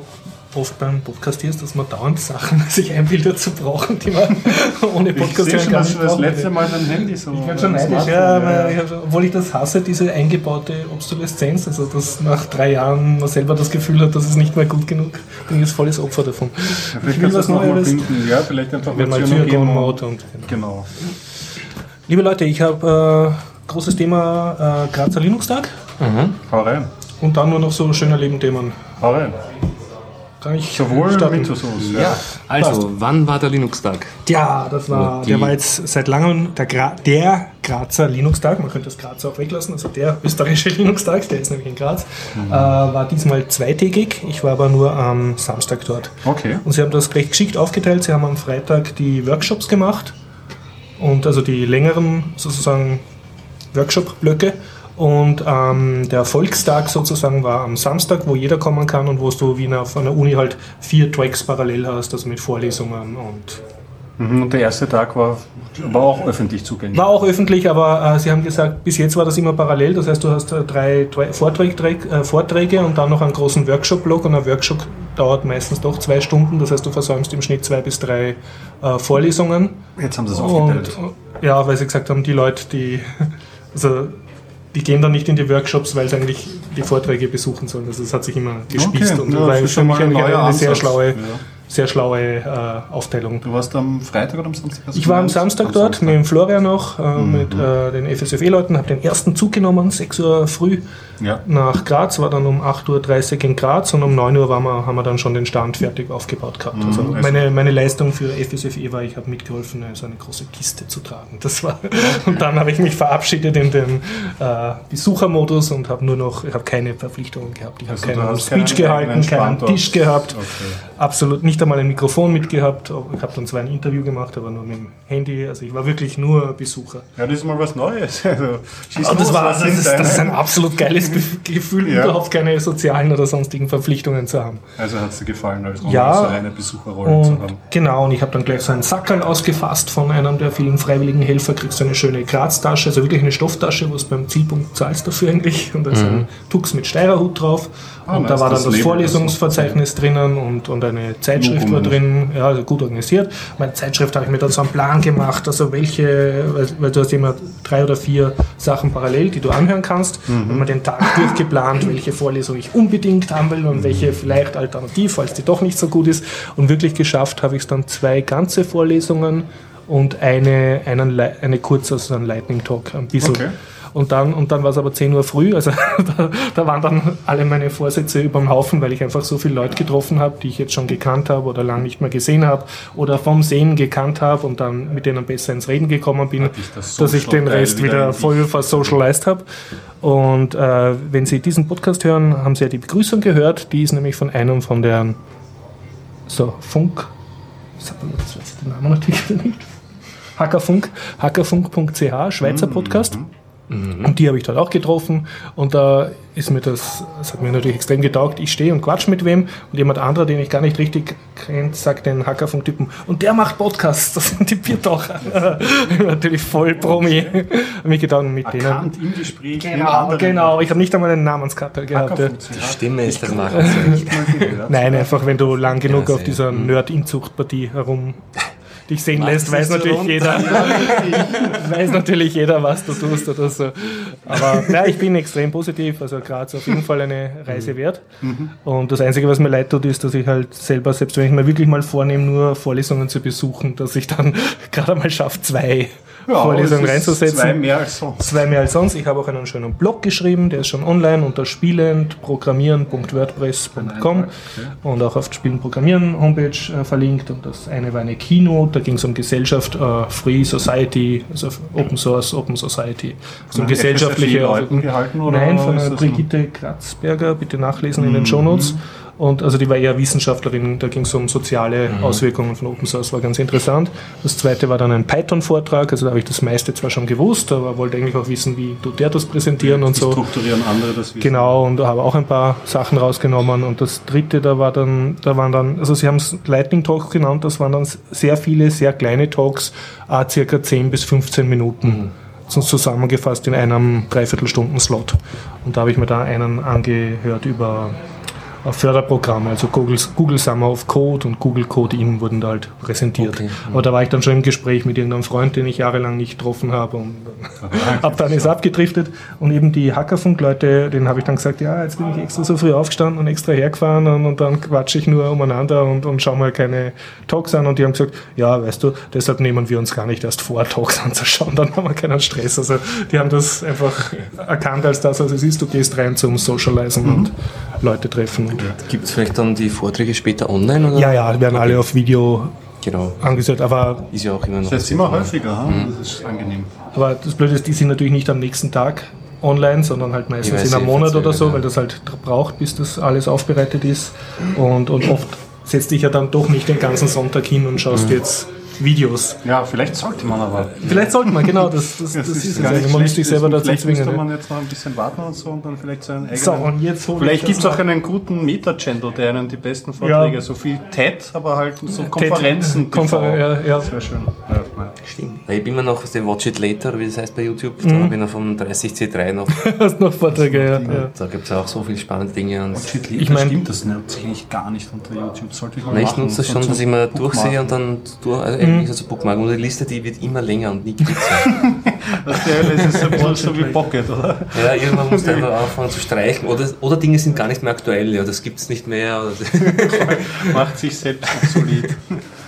oft beim Podcast ist, dass man dauernd Sachen sich einbildet zu brauchen, die man ohne Podcast hören gar nicht das letzte. Mal dein Handy so. Ich bin schon neidisch, ja, ich schon- obwohl ich das hasse, diese eingebaute Obsoleszenz, also dass nach drei Jahren man selber das Gefühl hat, dass es nicht mehr gut genug bin ich jetzt volles Opfer davon. Vielleicht Ich will kannst du was mal Neues. finden. Ja, vielleicht einfach Wenn man Mode und Genau. Liebe Leute, ich habe äh, großes Thema äh, Grazer Linux-Tag Hau rein. und dann nur noch so schöner Leben-Themen. Hau rein. Kann ich Sowohl starten? mit so ja. Ja, also, wann war der Linux-Tag? Ja, das war, der war jetzt seit langem der, Gra der Grazer Linux-Tag. Man könnte das Grazer auch weglassen. Also der österreichische Linux-Tag, der ist nämlich in Graz, Mhm. äh, war diesmal zweitägig. Ich war aber nur am Samstag dort. Okay. Und sie haben das recht geschickt aufgeteilt. Sie haben am Freitag die Workshops gemacht und also die längeren sozusagen Workshop-Blöcke. Und ähm, der Volkstag sozusagen war am Samstag, wo jeder kommen kann und wo du wie auf einer Uni halt vier Tracks parallel hast, also mit Vorlesungen und Mhm, Und der erste Tag war, war auch öffentlich zugänglich. war auch öffentlich, aber äh, sie haben gesagt, bis jetzt war das immer parallel. Das heißt, du hast äh, drei, drei Vorträge, äh, Vorträge und dann noch einen großen Workshop-Block und ein Workshop dauert meistens doch zwei Stunden. Das heißt, du versäumst im Schnitt zwei bis drei äh, Vorlesungen. Jetzt haben sie es Und aufgeteilt. äh, ja, weil sie gesagt haben, die Leute, die also die gehen dann nicht in die Workshops, weil sie eigentlich die Vorträge besuchen sollen. Also es hat sich immer gespießt Okay, und ja, war das ist für schon mich mal ein eine, sehr schlaue, Ja. sehr schlaue äh, Aufteilung. Du warst am Freitag oder am Samstag? Ich war am? Samstag Am dort Samstag. mit dem Florian noch, äh, mit äh, den FSFE-Leuten, habe den ersten Zug genommen, 6 Uhr früh Ja. nach Graz, war dann um 8.30 Uhr in Graz und um 9 Uhr waren wir, haben wir dann schon den Stand fertig aufgebaut gehabt. Also also- meine, meine Leistung für FSFE war, ich habe mitgeholfen, so eine große Kiste zu tragen. Das war, und dann habe ich mich verabschiedet in den äh, Besuchermodus und habe nur noch, ich habe keine Verpflichtungen gehabt. Ich habe Also keinen Speech gehalten, keinen. Tisch gehabt. Okay. Absolut nicht einmal ein Mikrofon mitgehabt. Ich habe dann zwar ein Interview gemacht, aber nur mit dem Handy. Also ich war wirklich nur Besucher. Ja, das ist mal was Neues. Also, das, los, war, das, ist, das ist ein absolut geiles Bef- Gefühl, Ja. überhaupt keine sozialen oder sonstigen Verpflichtungen zu haben. Also hat es dir gefallen, als Ja. so eine Besucherrolle zu haben. genau, und ich habe dann gleich so einen Sackerl ausgefasst von einem der vielen freiwilligen Helfer, kriegst du eine schöne Graztasche, also wirklich eine Stofftasche, wo es beim Zielpunkt zahlst dafür eigentlich. Und da ist ein Tux mit Steirerhut drauf. Ah, und da war dann das das, Vorlesungsverzeichnis drinnen und, und eine Zeitschrift war drin, ja, also gut organisiert. Meine Zeitschrift habe ich mir dann so einen Plan gemacht, also welche, weil, weil du hast immer drei oder vier Sachen parallel, die du anhören kannst. Mhm. Wenn man den Tag durchgeplant, welche Vorlesung ich unbedingt haben will und welche vielleicht alternativ, falls die doch nicht so gut ist. Und wirklich geschafft habe ich es dann zwei ganze Vorlesungen und eine, einen, eine kurze, also ein Lightning Talk, ein bisschen. Okay. Und dann, und dann war es aber 10 Uhr früh, also da, da waren dann alle meine Vorsätze überm Haufen, weil ich einfach so viele Leute getroffen habe, die ich jetzt schon gekannt habe oder lange nicht mehr gesehen habe oder vom Sehen gekannt habe und dann mit denen besser ins Reden gekommen bin, dich das dass ich den Rest wieder wieder voll versocialized habe. Und äh, wenn Sie diesen Podcast hören, haben Sie ja die Begrüßung gehört, die ist nämlich von einem von deren so, Funk, sag mal, jetzt weiß ich den Namen natürlich nicht. Hackerfunk, hackerfunk.ch, Schweizer Podcast. Und die habe ich dort auch getroffen und da ist mir das, das hat mir natürlich extrem getaugt. Ich stehe und quatsch mit wem und jemand anderer, den ich gar nicht richtig kennt, sagt den Hackerfunk-Typen und der macht Podcasts, das sind die Biertaucher. natürlich voll Promi. Hab mich gedacht, mit denen. Erkannt im Gespräch. Genau, genau. Ich habe nicht einmal einen Namenskarte gehabt. ja. Die Stimme ist das Markenzeichen. Nein, einfach wenn du lang genug Ja, auf dieser Nerd-Inzucht-Partie herum dich sehen lässt, weiß natürlich rund. jeder, weiß natürlich jeder, was du tust oder so. Aber ja, ich bin extrem positiv. Also Graz auf jeden Fall eine Reise wert. Und das Einzige, was mir leid tut, ist, dass ich halt selber, selbst wenn ich mir wirklich mal vornehme, nur Vorlesungen zu besuchen, dass ich dann gerade mal schaffe, zwei Ja, Vorlesungen es ist reinzusetzen. Zwei mehr als sonst. Zwei mehr als sonst. Ich habe auch einen schönen Blog geschrieben, der ist schon online unter spielendprogrammieren.wordpress.com und auch auf Spielen Programmieren Homepage äh, verlinkt. Und das eine war eine Keynote, da ging es um Gesellschaft, äh, Free Society, also Open Source, Open Society. Also um gesellschaftliche FSFI-Leuten gehalten, oder Nein, von Mhm. Brigitte Kratzberger, bitte nachlesen in den Shownotes. Und also die war eher Wissenschaftlerin, da ging es um soziale Mhm. Auswirkungen von Open Source, war ganz interessant. Das zweite war dann ein Python-Vortrag, also da habe ich das meiste zwar schon gewusst, aber wollte eigentlich auch wissen, wie tut der das präsentieren und Wie so. strukturieren andere das Wissen. Genau, und habe auch ein paar Sachen rausgenommen. Und das dritte, da war dann, da waren dann, also sie haben es Lightning Talk genannt, das waren dann sehr viele, sehr kleine Talks, ah, circa 10 bis 15 Minuten. zusammengefasst in einem Dreiviertelstunden-Slot. Und da habe ich mir da einen angehört über Förderprogramme, also Google, Google Summer of Code und Google Code In wurden da halt präsentiert. Okay. Aber da war ich dann schon im Gespräch mit irgendeinem Freund, den ich jahrelang nicht getroffen habe und ab dann ist abgedriftet. Und eben die Hackerfunk-Leute, denen habe ich dann gesagt, ja, jetzt bin ich extra so früh aufgestanden und extra hergefahren und, und dann quatsche ich nur umeinander und, und schaue mal keine Talks an. Und die haben gesagt, ja, weißt du, deshalb nehmen wir uns gar nicht erst vor, Talks anzuschauen, dann haben wir keinen Stress. Also die haben das einfach erkannt als das, was es ist. Du gehst rein zum Socializen und Leute treffen. Und Gibt es vielleicht dann die Vorträge später online? Oder? ja, ja, werden alle auf Video Genau. angesehen. Aber, Ist ja auch immer noch. Das ist immer häufiger, hm? das ist angenehm. aber das Blöde ist, die sind natürlich nicht am nächsten Tag online, sondern halt meistens weiß in einem Monat oder so, ja. weil das halt braucht, bis das alles aufbereitet ist. Und, und oft setzt dich ja dann doch nicht den ganzen Sonntag hin und schaust jetzt Videos. Ja, vielleicht sollte man aber. Vielleicht sollte man, genau, das, das, das, ist es gar ja. nicht Man muss sich selber dazu Vielleicht zwingen. müsste ja. man jetzt noch ein bisschen warten und so und dann vielleicht seinen eigenen... So, und jetzt Vielleicht das gibt es auch einen guten Meta-Channel, der einen die besten Vorträge, Ja. so viel TED, aber halt so Konferenzen. Konfer ja, ja. Das wäre schön. Stimmt. Ich bin immer noch aus dem Watch It Later, wie das heißt bei YouTube. Mhm. Da habe ich noch vom 30C3 noch. Hast noch Vorträge, ja. ja. Da gibt es auch so viele spannende Dinge. Und Ich mein- stimmt das nutze ich eigentlich gar nicht unter YouTube. Sollte ich mal Nein, ich nutze das So schon, dass ich mal Bookmarken. durchsehe und dann durch, also Mhm. eigentlich also Bookmark. Und die Liste, die wird immer länger und nie kürzer. Das ist- bisschen so wie Pocket, oder? ja, irgendwann musst du einfach anfangen zu streichen. Oder, oder Dinge sind gar nicht mehr aktuell, ja, das gibt es nicht mehr. Oder Macht sich selbst obsolet.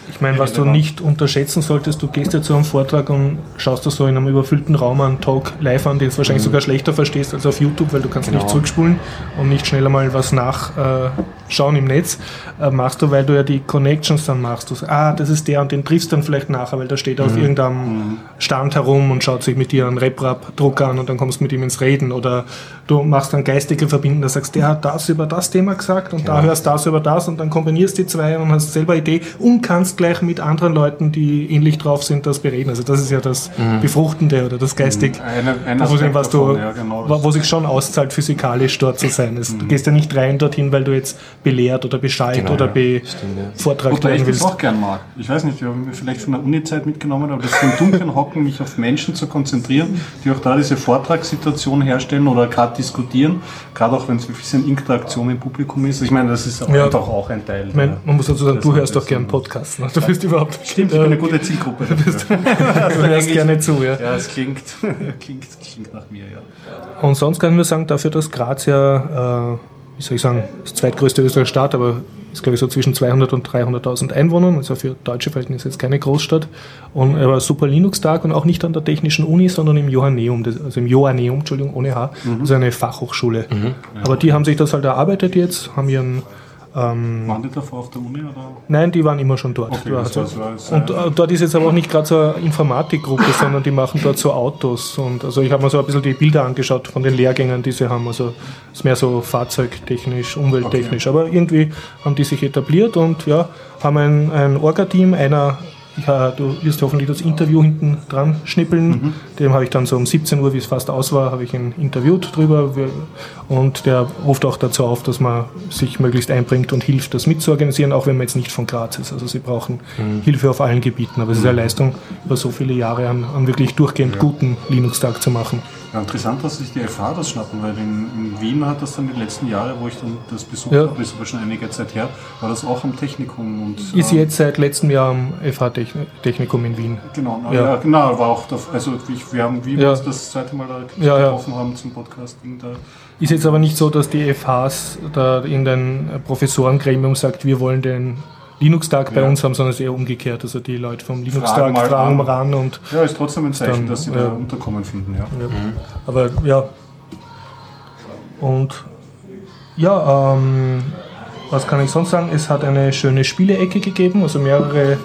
Ich meine, was du nicht unterschätzen solltest, du gehst ja zu einem Vortrag und schaust dir so in einem überfüllten Raum einen Talk live an, den du wahrscheinlich sogar schlechter verstehst als auf YouTube, weil du kannst nicht Genau. zurückspulen und nicht schneller mal was nachschauen im Netz. Äh, machst du, weil du ja die Connections dann machst. Du sagst, ah, das ist der und den triffst du dann vielleicht nachher, weil der steht auf irgendeinem Stand herum und schaut sich mit dir einen RepRap-Druck an und dann kommst du mit ihm ins Reden. Oder du machst dann geistige Verbindungen, da sagst, der hat das über das Thema gesagt und da hörst das über das und dann kombinierst die zwei und hast selber Idee und kannst gleich mit anderen Leuten, die ähnlich drauf sind, das bereden. Also das ist ja das Befruchtende oder das geistig, Eine, ein wo, Aspekt was du, davon, ja, genau. wo, sich schon auszahlt, physikalisch dort zu sein. Es, Du gehst ja nicht rein dorthin, weil du jetzt belehrt oder bescheid Genau, oder ja. be Stimmt, ja. Vortrag Wobei ich werden das willst. auch gern mag. Ich weiß nicht, wir haben vielleicht von der Uni-Zeit mitgenommen, aber das im Dunkeln hocken, mich auf Menschen zu konzentrieren, die auch da diese Vortragssituation herstellen oder gerade diskutieren, gerade auch wenn es ein bisschen Interaktion im Publikum ist. Ich meine, das ist auch Ja. einfach auch ein Teil. Ich meine, man muss dazu sagen, Das du hörst doch das- gern Podcasts. Ne? Du bist überhaupt Stimmt, ich bin eine gute Zielgruppe. du hörst gerne zu. Ja. Ja, es klingt, klingt, klingt nach mir, ja. Und sonst kann ich nur sagen, dafür, dass Graz ja, äh, wie soll ich sagen, das zweitgrößte österreichische Stadt, aber ist glaube ich so zwischen 200 und 300.000 Einwohnern, also für deutsche Verhältnisse jetzt keine Großstadt. Und er war super Linux-Tag und auch nicht an der Technischen Uni, sondern im Johanneum, also im Joanneum, Entschuldigung, ohne H, also eine Fachhochschule. Aber die haben sich das halt erarbeitet jetzt, haben ihren Waren die davor auf der Uni? Oder? Nein, die waren immer schon dort. Okay, war- und äh, dort ist jetzt aber auch nicht gerade so eine Informatikgruppe, sondern die machen dort so Autos. Und also ich habe mir so ein bisschen die Bilder angeschaut von den Lehrgängen, die sie haben. Also ist mehr so fahrzeugtechnisch, umwelttechnisch. Aber irgendwie haben die sich etabliert und ja, haben ein, ein Orga-Team, einer. Ja, du wirst hoffentlich das Interview hinten dran schnippeln. Dem habe ich dann so um 17 Uhr, wie es fast aus war, habe ich ihn interviewt drüber. Und der ruft auch dazu auf, dass man sich möglichst einbringt und hilft, das mitzuorganisieren, auch wenn man jetzt nicht von Graz ist. Also sie brauchen Hilfe auf allen Gebieten. Aber es ist eine Leistung, über so viele Jahre an, an wirklich durchgehend guten Linux-Tag zu machen. Ja, interessant, dass sich die FH das schnappen, weil in, in Wien hat das dann die letzten Jahre, wo ich dann das besucht Ja. habe, ist aber schon einige Zeit her, war das auch am Technikum. Und, Ist ähm, jetzt seit letztem Jahr am FH-Technikum in Wien. Genau, na, Ja. ja. genau, war auch, da, also ich, wir haben, wie wir Ja. uns das zweite Mal da ja. getroffen haben zum Podcasting, da Ist jetzt aber nicht so, dass die FHs da in den Professorengremium sagt, wir wollen den Linux-Tag bei Ja. uns haben, sondern es eher umgekehrt. Also die Leute vom Linux-Tag Fragen fragen an. ran und ja, ist trotzdem ein Zeichen, Dann, dass sie ja. da Unterkommen finden, ja. Ja. Aber ja. Und ja, ähm, was kann ich sonst sagen? Es hat eine schöne Spielecke gegeben, also mehrere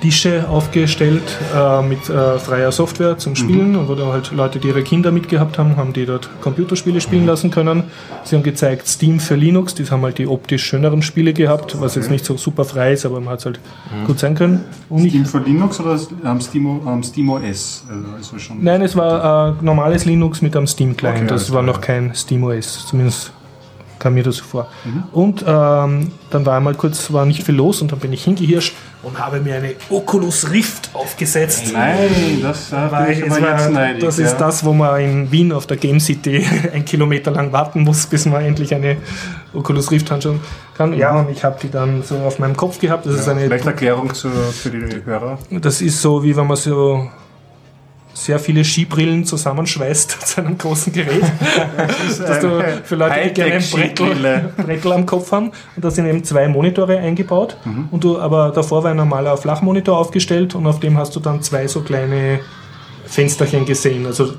Tische aufgestellt äh, mit äh, freier Software zum Spielen und wo dann halt Leute, die ihre Kinder mitgehabt haben, haben die dort Computerspiele spielen lassen können. Sie haben gezeigt Steam für Linux, die haben halt die optisch schöneren Spiele gehabt, was jetzt nicht so super frei ist, aber man hat es halt gut sein können. Und Steam für Linux oder am Steam, am SteamOS? Also, also schon Nein, es war äh, normales Linux mit einem Steam-Client. Okay, das war noch kein SteamOS, zumindest kam mir das so vor. Und ähm, dann war einmal kurz, war nicht viel los und dann bin ich hingehirscht und habe mir eine Oculus Rift aufgesetzt. Nein, das bin ich aber jetzt war, neidig. das ja. ist das, wo man in Wien auf der Game City ein Kilometer lang warten muss, bis man endlich eine Oculus Rift anschauen kann. Ja, und ich habe die dann so auf meinem Kopf gehabt. Das ist Ja, eine Vielleicht Erklärung zu, für die Hörer. das ist so, wie wenn man so sehr viele Skibrillen zusammenschweißt zu einem großen Gerät. dass du für Leute, die gerne ein Brettel. Brettel am Kopf haben. Und da sind eben zwei Monitore eingebaut. Und du, aber davor war ein normaler Flachmonitor aufgestellt und auf dem hast du dann zwei so kleine Fensterchen gesehen. Also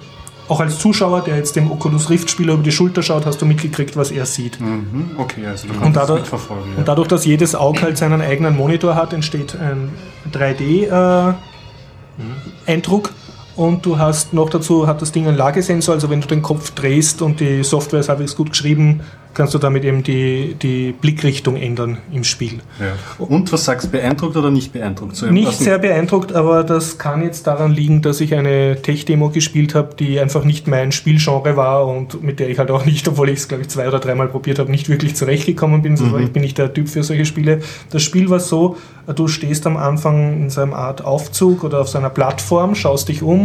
auch als Zuschauer, der jetzt dem Oculus Rift-Spieler über die Schulter schaut, hast du mitgekriegt, was er sieht. Mhm, Okay, also du Und kannst das dadurch, mitverfolgen. und dadurch, dass jedes Auge halt seinen eigenen Monitor hat, entsteht ein 3D-Eindruck. Und du hast noch dazu, hat das Ding einen Lagesensor, also wenn du den Kopf drehst und die Software ist halbwegs gut geschrieben, kannst du damit eben die, die Blickrichtung ändern im Spiel. ja. Und was sagst du, beeindruckt oder nicht beeindruckt? So, Nicht sehr beeindruckt, aber das kann jetzt daran liegen, dass ich eine Tech-Demo gespielt habe, die einfach nicht mein Spielgenre war und mit der ich halt auch nicht, obwohl ich es glaube ich zwei oder dreimal probiert habe, nicht wirklich zurechtgekommen bin. Also Ich bin nicht der Typ für solche Spiele. Das Spiel war so, du stehst am Anfang in so einer Art Aufzug oder auf so einer Plattform, schaust dich um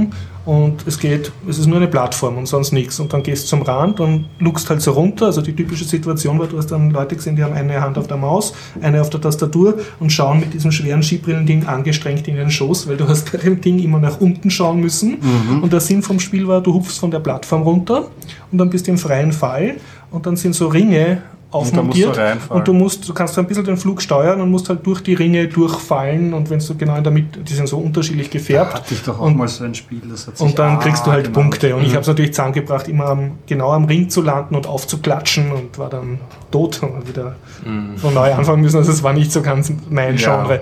und es geht, es ist nur eine Plattform und sonst nichts. Und dann gehst du zum Rand und luckst halt so runter. Also die typische Situation war, du hast dann Leute gesehen, die haben eine Hand auf der Maus, eine auf der Tastatur und schauen mit diesem schweren Skibrillen-Ding angestrengt in den Schoß, weil du hast bei dem Ding immer nach unten schauen müssen. Und der Sinn vom Spiel war, du hupfst von der Plattform runter und dann bist du im freien Fall und dann sind so Ringe aufmontiert du reinfallen. und du musst, du kannst ein bisschen den Flug steuern und musst halt durch die Ringe durchfallen und wenn du genau in der Mitte, die sind so unterschiedlich gefärbt. Hatte ich doch auch Und- mal so ein Spiel, das hat sich und dann Ah, kriegst du halt genau. Punkte. Und ich habe es natürlich zusammengebracht, immer am, genau am Ring zu landen und aufzuklatschen und war dann tot und wieder von neu anfangen müssen. Also es war nicht so ganz mein Ja. Genre.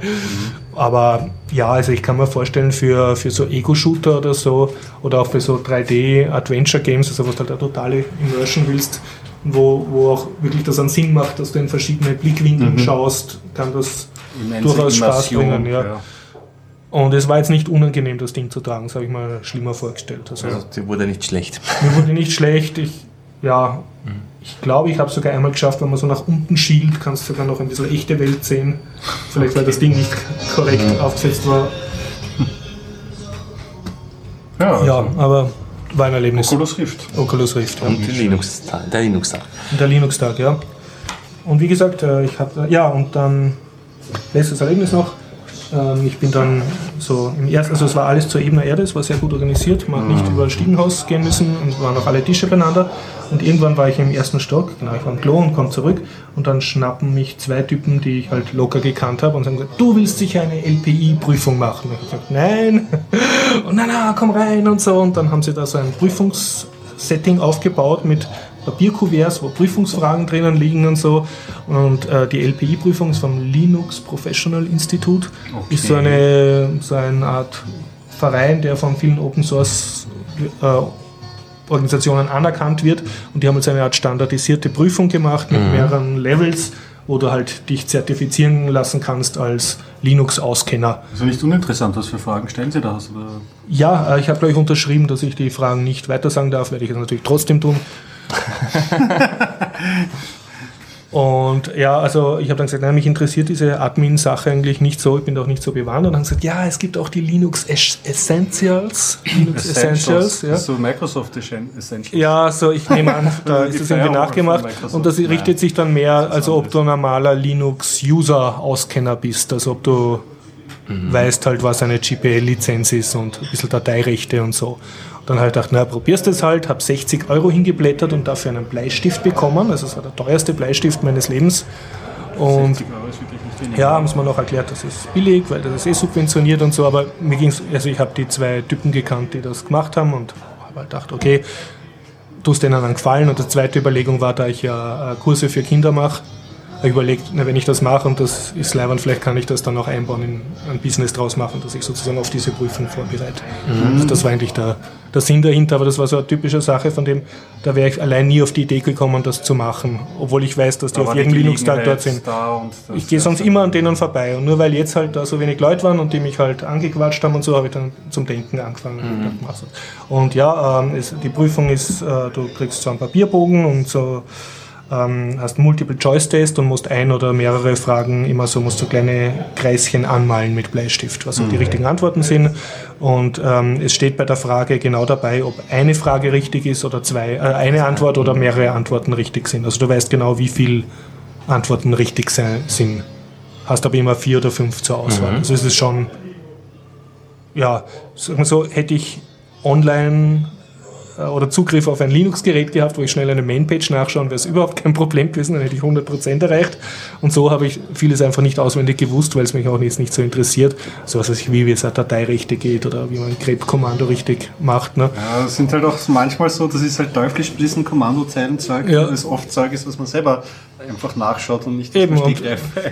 Aber ja, also ich kann mir vorstellen, für, für so Ego-Shooter oder so oder auch für so 3D-Adventure-Games, also was du halt eine totale Immersion willst, wo, wo auch wirklich das einen Sinn macht, dass du in verschiedene Blickwinkeln schaust, kann das Immense durchaus Spaß Immersion, bringen. Ja. Und es war jetzt nicht unangenehm, das Ding zu tragen, das habe ich mir schlimmer vorgestellt. Also, Also, die wurde nicht schlecht. Mir wurde nicht schlecht. Ich, ja, ich glaube, ich habe es sogar einmal geschafft, wenn man so nach unten schielt, kannst du sogar noch ein bisschen echte Welt sehen. Vielleicht, weil das Ding nicht korrekt aufgesetzt war. Ja, Ja, aber war ein Erlebnis. Oculus Rift. Oculus Rift. Ja. Und die Linux, der Linux-Tag. Der Linux-Tag, ja. Und wie gesagt, äh, ich habe, ja, und dann letztes Erlebnis noch. Ähm, Ich bin dann so im ersten, also es war alles zur ebener Erde, es war sehr gut organisiert. Man hat nicht über das Stiegenhaus gehen müssen und waren auch alle Tische beieinander. Und irgendwann war ich im ersten Stock, genau, ich war im Klo und komme zurück. Und dann schnappen mich zwei Typen, die ich halt locker gekannt habe, und sagen gesagt, du willst sicher eine LPI-Prüfung machen. Und ich habe gesagt, nein. Und na, na, komm rein und so. Und dann haben sie da so ein Prüfungssetting aufgebaut mit Papierkuverts, wo Prüfungsfragen drinnen liegen und so. Und äh, die LPI-Prüfung ist vom Linux Professional Institute. Okay. Ist so eine, so eine Art Verein, der von vielen Open Source äh, Organisationen anerkannt wird. Und die haben jetzt eine Art standardisierte Prüfung gemacht mit mehreren Levels, wo du halt dich zertifizieren lassen kannst als Linux-Auskenner. Also nicht uninteressant, was für Fragen stellen Sie da Ja, äh, ich habe gleich unterschrieben, dass ich die Fragen nicht weitersagen darf, werde ich es natürlich trotzdem tun. Und ja, also ich habe dann gesagt, nein, mich interessiert diese Admin-Sache eigentlich nicht so, ich bin doch nicht so bewandert. Und dann gesagt, ja, es gibt auch die Linux Es- Essentials. Linux Essentials, ja. Das ist so Microsoft Essentials. Ja, so ich nehme an, da ist das irgendwie nachgemacht. Und das richtet sich dann mehr, also ob du ein normaler Linux-User-Auskenner bist, also ob du weißt halt, was eine GPL-Lizenz ist und ein bisschen Dateirechte und so. Und dann habe ich gedacht, na, probierst das halt, habe 60 Euro hingeblättert und dafür einen Bleistift bekommen. Also es war der teuerste Bleistift meines Lebens. Und 60 Euro ist wirklich nicht wenig. ja, haben sie mir noch erklärt, das ist billig, weil das ist eh subventioniert und so, aber mir ging's, also ich habe die zwei Typen gekannt, die das gemacht haben und habe halt gedacht, okay, tust denen dann gefallen und die zweite Überlegung war, da ich ja äh, Kurse für Kinder mache, überlegt, na, wenn ich das mache und das ist leibend, vielleicht kann ich das dann auch einbauen, in ein Business draus machen, dass ich sozusagen auf diese Prüfung vorbereite. Also das war eigentlich der, der Sinn dahinter, aber das war so eine typische Sache, von dem, da wäre ich allein nie auf die Idee gekommen, das zu machen, obwohl ich weiß, dass die Da auf jedem Linux-Tag dort sind. Ich gehe sonst immer an denen vorbei. Und nur weil jetzt halt da so wenig Leute waren und die mich halt angequatscht haben und so, habe ich dann zum Denken angefangen. Halt. Und ja, ähm, es, die Prüfung ist, äh, du kriegst so einen Papierbogen und so ähm, hast Multiple-Choice-Test und musst ein oder mehrere Fragen immer so, musst du kleine Kreischen anmalen mit Bleistift, was so die richtigen Antworten sind. Und ähm, es steht bei der Frage genau dabei, ob eine Frage richtig ist oder zwei, äh, eine Antwort oder mehrere Antworten richtig sind. Also du weißt genau, wie viel Antworten richtig sein, sind. Hast aber immer vier oder fünf zur Auswahl. Also es ist schon, ja, sagen wir so, hätte ich online oder Zugriff auf ein Linux-Gerät gehabt, wo ich schnell eine Mainpage nachschauen, wäre es überhaupt kein Problem gewesen, dann hätte ich 100% erreicht. Und so habe ich vieles einfach nicht auswendig gewusst, weil es mich auch jetzt nicht so interessiert. So was weiß ich, wie es eine Dateirechte geht oder wie man ein grep-Kommando richtig macht. Ne? Ja, es sind halt auch manchmal so, das ist halt teuflisch mit diesem Kommandozeilenzeug, Ja. das oft Zeug ist, was man selber einfach nachschaut und nicht Eben, und ich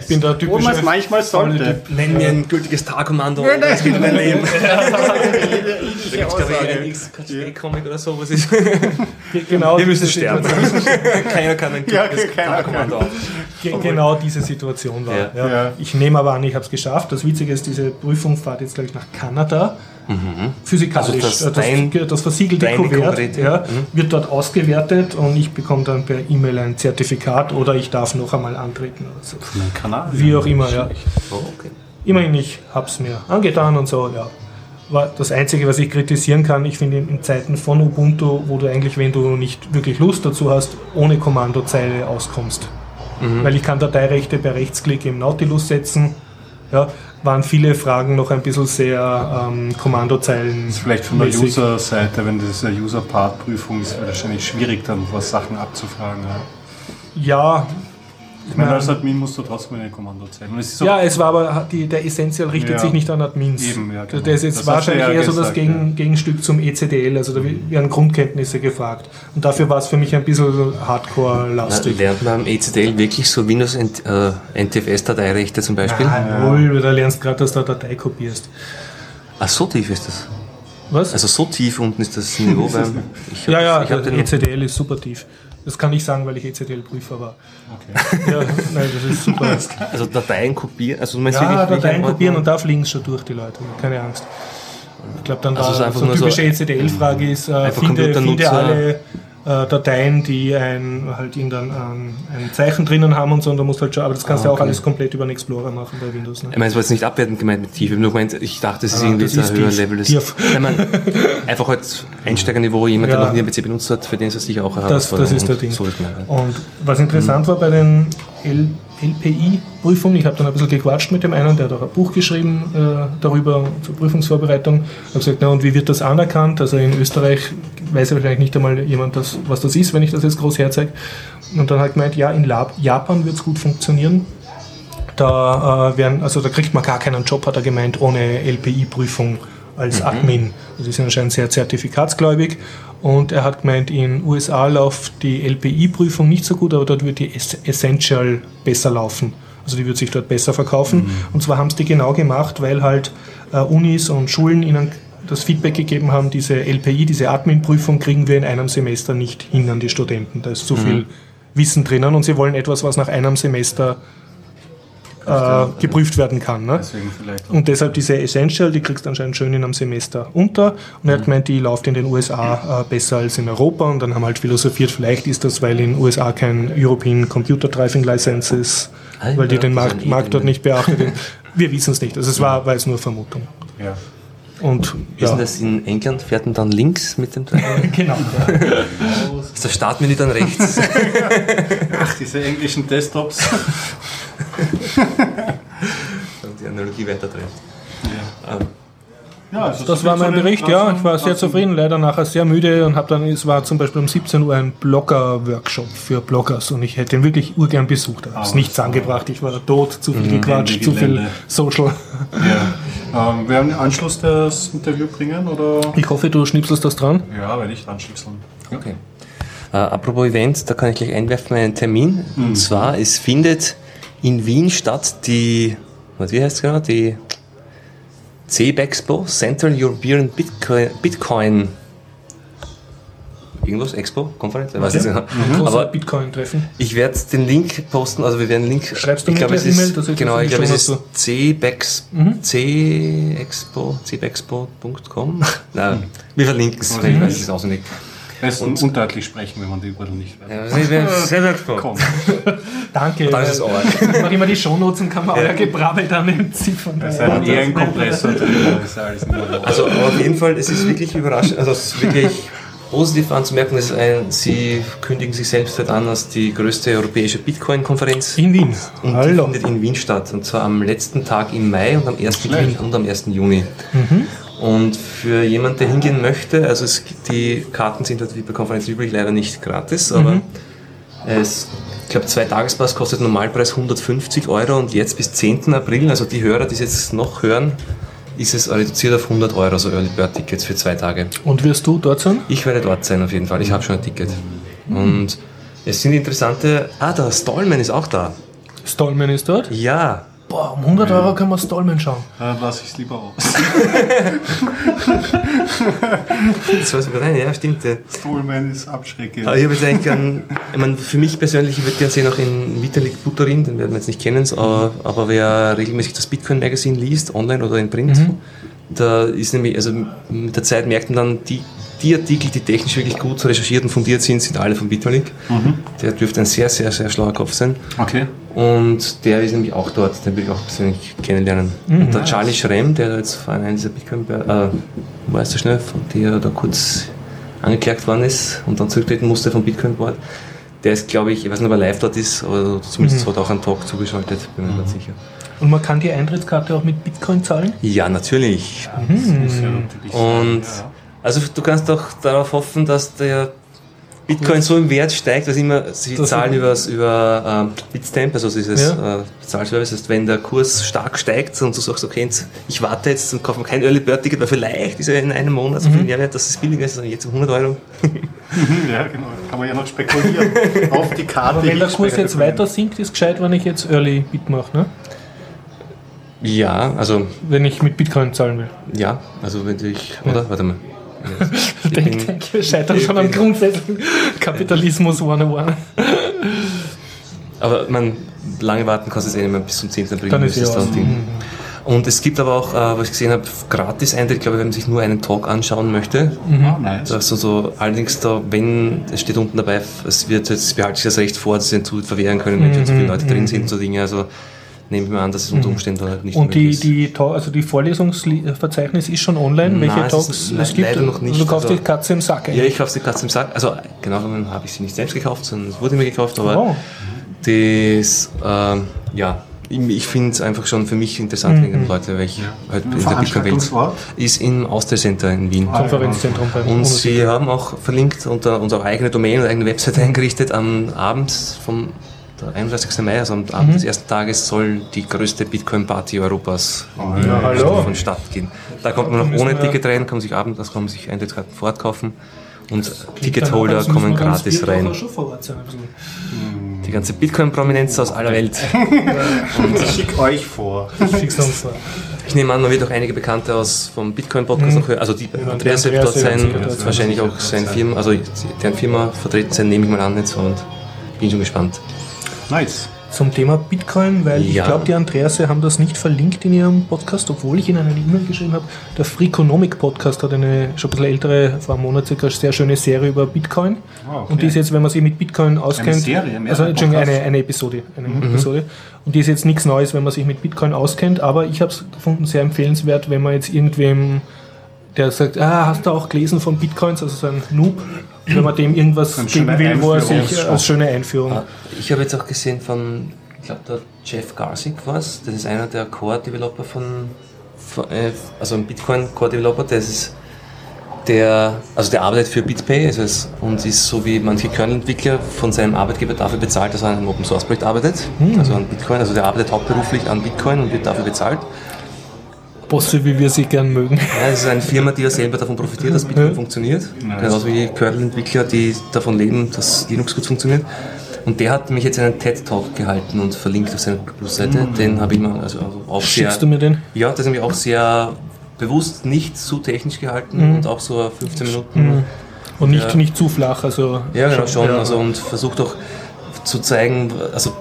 bin der Wo man es typische manchmal sollte. Nenn mir ein gültiges Tagkommando. Ja, das geht mein Leben. Da gibt es, glaube ich, einen XKCD-Comic oder so, was ist. Ge- genau Wir müssen diese sterben. Situation- Keiner kann ein Ja, gültiges auf. Ge genau diese Situation war. Ja. Ja. Ja. Ich nehme aber an, ich habe es geschafft. Das Witzige ist, diese Prüfung fährt jetzt gleich nach Kanada. Physikalisch. Also Also das das, dein- das, versiegelte Kuvert ja, wird dort ausgewertet und ich bekomme dann per E-Mail ein Zertifikat oder ich darf noch einmal antreten. Oder so. Kanal. Wie auch immer, ja. Oh, okay. Immerhin, ich habe es mir angetan und so, ja. War das Einzige, was ich kritisieren kann, ich finde in in Zeiten von Ubuntu, wo du eigentlich, wenn du nicht wirklich Lust dazu hast, ohne Kommandozeile auskommst. Weil ich kann Dateirechte per Rechtsklick im Nautilus setzen, ja, waren viele Fragen noch ein bisschen sehr ähm, Kommandozeilen. Das ist vielleicht von der. User-Seite, wenn das eine User-Part-Prüfung ist, wahrscheinlich schwierig, dann was Sachen abzufragen. Ja. Ja, Ich meine, als Admin musst du trotzdem eine. Und es ist auch- ja, es war aber die, der Essential richtet Ja. sich nicht an Admins. Eben, ja, genau. Das ist jetzt Das du wahrscheinlich ja eher so das gesagt, Gegen, ja. Gegenstück zum ECDL, also da werden Grundkenntnisse gefragt. Und dafür war es für mich ein bisschen Hardcore-lastig. lernt man am ECDL wirklich so Windows äh, NTFS-Dateirechte zum Beispiel? Ah, wohl, weil du lernst gerade, dass du eine Datei kopierst. Ach, so tief ist das. Was? Also so tief unten ist das Niveau beim. Ich hab, ja, ja, ich der den, ECDL ist super tief. Das kann ich sagen, weil ich ECDL-Prüfer war. Ja, nein, das ist super. also Dateien kopieren. Also du meinst Ja, Dateien kopieren und da fliegen sie schon durch die Leute, keine Angst. Ich glaube, dann Also es ist war einfach so nur eine so- typische ECDL-Frage ist, äh, finde, finde alle äh, Dateien, die ein, halt irgendein ähm, ein Zeichen drinnen haben und so, und da musst halt schon, aber das kannst du ja auch okay. alles komplett über den Explorer machen bei Windows. Ne? Ich meine, es war jetzt nicht abwertend gemeint mit tief. Ich nur gemeint, ich dachte, es ist irgendwie das ist ein höherer tief. Level. Das, Tief. Nein, man, einfach halt Einsteigerniveau, jemand, Ja. der noch nie ein PC benutzt hat, für den ist das sicher auch eine Das, das ist der Ding. So ist. Und was interessant war bei den L LPI-Prüfungen, ich habe dann ein bisschen gequatscht mit dem einen, der hat auch ein Buch geschrieben äh, darüber zur Prüfungsvorbereitung. Ich habe gesagt, na und wie wird das anerkannt? Also in Österreich weiß ja wahrscheinlich nicht einmal jemand, das, was das ist, wenn ich das jetzt groß herzeige. Und dann hat er gemeint, ja, in Lab Japan wird es gut funktionieren. Da, äh, werden, also da kriegt man gar keinen Job, hat er gemeint, ohne LPI-Prüfung als Admin. Also die sind anscheinend sehr zertifikatsgläubig. Und er hat gemeint, in USA läuft die LPI-Prüfung nicht so gut, aber dort wird die Ess- Essential besser laufen. Also die wird sich dort besser verkaufen. Und zwar haben es die genau gemacht, weil halt äh, Unis und Schulen ihnen das Feedback gegeben haben, diese LPI, diese Admin-Prüfung kriegen wir in einem Semester nicht hin an die Studenten. Da ist zu viel Wissen drinnen und sie wollen etwas, was nach einem Semester äh, geprüft werden kann. Ne? Und deshalb diese Essential, die kriegst du anscheinend schön in einem Semester unter. Und er hat gemeint, die läuft in den USA äh, besser als in Europa. Und dann haben wir halt philosophiert, vielleicht ist das, weil in den USA kein European Computer Driving License ist, weil die den Markt, Markt dort nicht beachtet. Wir wissen es nicht. Also es war, war jetzt nur Vermutung. Ja. Und Wie ist ja, denn das in England? Fährt man dann links mit dem Treiber? genau. ist das Startmenü dann rechts? Ach, diese englischen Desktops. Die Analogie weiter dreht. Ja, also Das so war viel mein den Bericht, ja. Ich war sehr zufrieden, leider nachher sehr müde und habe dann, es war zum Beispiel um 17 Uhr ein Blogger-Workshop für Bloggers und ich hätte ihn wirklich urgern besucht. Ich habe es Ah, nichts angebracht, ich war tot, zu viel gequatscht, Ende zu viel. Social. Ja. Ähm, werden wir Anschluss das Interview bringen oder? Ich hoffe, du schnipselst das dran. Ja, werde ich anschließen. Okay. Äh, apropos Event, da kann ich gleich einwerfen einen Termin. Mhm. Und zwar, es findet in Wien statt die, was, wie heißt es genau, die CEB-Expo, Central European Bitcoin, Bitcoin irgendwas, Expo, Konferenz, ich weiß nicht genau. Großer Aber Bitcoin-Treffen. ich werde den Link posten, also wir werden den Link. Schreibst du ich mir glaube, es gleich E-Mail, ist, das genau, ich glaube, es ist cbex, Mhm. cexpo, cbexpo.com. Nein, wir verlinken es, ich weiß es auswendig. Besten und undeutlich sprechen, wenn man die Wörter nicht weiß. Ja, sehr, sehr wertvoll. Komm. Danke. Das ist Ohr. Wenn man immer die Shownotes und kann man euer Gebrabbel dann im Ziffern. Es ist ein eher ein Kompressor drin. Also auf jeden Fall, es ist wirklich überraschend, also es ist wirklich positiv anzumerken, dass ein, sie kündigen sich selbst halt an als die größte europäische Bitcoin-Konferenz. In Wien. Und die Hallo. findet in Wien statt. Und zwar am letzten Tag im Mai und am 1. Juni und am 1. Juni. Und für jemanden, der hingehen möchte, also es, die Karten sind halt wie bei Konferenzen üblich leider nicht gratis, aber es, ich glaube, zwei Tagespass kostet Normalpreis 150 Euro und jetzt bis 10. April, also die Hörer, die es jetzt noch hören, ist es reduziert auf 100 Euro, also Early Bird Tickets für zwei Tage. Und wirst du dort sein? Ich werde dort sein auf jeden Fall. Ich habe schon ein Ticket. Und es sind interessante. Ah, der Stallman ist auch da. Stallman ist dort. Ja. Boah, um 100 Euro kann man Stallman schauen. Dann lasse ich es lieber aus. Das war sogar rein, ja, stimmt. ja. Stallman ist abschreckend. Aber ich habe jetzt eigentlich gern, ich meine, für mich persönlich, ich würde gerne sehen, auch in Vitalik Buterin, den werden wir jetzt nicht kennen, aber, aber wer regelmäßig das Bitcoin Magazine liest, online oder in Print, da ist nämlich, also mit der Zeit merkt man dann, die, die Artikel, die technisch wirklich gut recherchiert und fundiert sind, sind alle von Vitalik. Der dürfte ein sehr, sehr, sehr schlauer Kopf sein. Okay. Und der ist nämlich auch dort, den will ich auch persönlich kennenlernen. Und der Charlie Schremm, der jetzt von einer dieser Bitcoin, äh, weißt du schnell, von der da kurz angeklagt worden ist und dann zurücktreten musste vom Bitcoin-Board, der ist, glaube ich, ich weiß nicht, ob er live dort ist, aber zumindest hat er auch einen Talk zugeschaltet, bin mir ganz sicher. Und man kann die Eintrittskarte auch mit Bitcoin zahlen? Ja, natürlich. Das muss ja natürlich Und sein, also du kannst doch darauf hoffen, dass der Bitcoin so im Wert steigt, dass immer, sie Das- zahlen übers, über ähm, Bitstamp, also dieses Ja. äh, Bezahlservice, das heißt, wenn der Kurs stark steigt und du sagst, okay, jetzt, ich warte jetzt und kaufe mir kein Early Bird Ticket, weil vielleicht ist er in einem Monat so Mhm. viel Mehrwert, dass es billiger ist, also jetzt um 100 Euro. ja. ja, genau. Kann man ja noch spekulieren. Auf die Karte. Aber wenn der Kurs jetzt weiter sinkt, ist gescheit, wenn ich jetzt Early Bit mache, ne? Ja, also, Wenn ich mit Bitcoin zahlen will. ja, also wenn ich, oder? Warte mal. Ich denke, denk, wir scheitern schon am Grundsätzen. Kapitalismus 101. Aber man, lange warten kostet es eh nicht mehr bis zum 10. April. Dann ist es dann Ding. Und es gibt aber auch, äh, was ich gesehen habe, gratis Eintritt, glaube ich, wenn man sich nur einen Talk anschauen möchte. Ah, nice. Das ist also, allerdings da, wenn, es steht unten dabei, es wird jetzt behalte ich das Recht vor, dass sie den Zutritt verwehren können, wenn schon so viele Leute drin sind, so Dinge. Also nehme ich mal an, dass es unter Umständen halt nicht Und die, möglich ist. die, also die Vorlesungsverzeichnis ist schon online, welche Nein, es Talks es le- gibt. leider noch nicht. Also du kaufst Also- die Katze im Sack. Ja, ich kaufe die Katze im Sack. Also genau genommen habe ich sie nicht selbst gekauft, sondern es wurde mir gekauft, aber Wow. das, ähm, ja, ich, finde es einfach schon für mich interessant, wegen den Leuten, weil ich halt in der Bitcoin-Welt ist im Austria Center in Wien. Konferenzzentrum bei Und sie haben auch verlinkt unter unsere eigene Domain und eigene Webseite eingerichtet. Am Abend vom der 31. Mai, also am Abend des ersten Tages, soll die größte Bitcoin-Party Europas Wien ja, hallo. von Stadt gehen. Da kommt man noch ohne Ticket rein, kann man sich abends, das kann man sich Eintrittskarten fortkaufen und Ticketholder kommen gratis rein. bisschen. Die ganze Bitcoin-Prominenz aus aller Welt. Ich schicke euch vor. Vor. Ich nehme an, man wird auch einige Bekannte aus vom Bitcoin-Podcast noch hören. Also die Andreas wird Andreas dort wird dort sein. wahrscheinlich auch sein Firma, also deren Firma vertreten sein, nehme ich mal an jetzt und bin schon gespannt. Nice. Zum Thema Bitcoin, weil ich Ja. glaube, die Andreasse haben das nicht verlinkt in ihrem Podcast, obwohl ich ihnen eine E-Mail geschrieben habe. Der Freakonomic Podcast hat eine schon ein bisschen ältere, vor einem Monat circa, sehr schöne Serie über Bitcoin. Ah, okay. Und die ist jetzt, wenn man sich mit Bitcoin auskennt, Serie, mehrere also Entschuldigung, eine, eine Episode, eine Episode. Und die ist jetzt nichts Neues, wenn man sich mit Bitcoin auskennt, aber ich habe es gefunden sehr empfehlenswert, wenn man jetzt irgendwem, der sagt, ah, hast du auch gelesen von Bitcoins, also so ein Noob, wenn man dem irgendwas geben will, wo er sich als schöne Einführung. Ah, Ich habe jetzt auch gesehen von, ich glaube, der Jeff Garzik was. Das ist einer der Core-Developer von, von äh, also ein Bitcoin-Core-Developer. Das ist der, also der arbeitet für BitPay also es, und ist so wie manche Kernel-Entwickler von seinem Arbeitgeber dafür bezahlt, dass er an einem Open-Source-Projekt arbeitet. Also an Bitcoin. Also der arbeitet hauptberuflich an Bitcoin und wird dafür bezahlt. Bosse, wie wir sie gern mögen. Ja, es ist eine Firma, die ja selber davon profitiert, dass Bitcoin Ja. funktioniert. Genauso wie Kernel-Entwickler, die davon leben, dass Linux gut funktioniert. Und der hat mich jetzt einen TED-Talk gehalten und verlinkt auf seiner Plus-Seite. Den habe ich mal also auch sehr. Schickst du mir den? Ja, das habe ich auch sehr bewusst nicht zu technisch gehalten und auch so 15 Minuten. Und nicht, Ja. nicht zu flach, also Ja, genau, schon. ja. Also, und versucht auch zu zeigen, also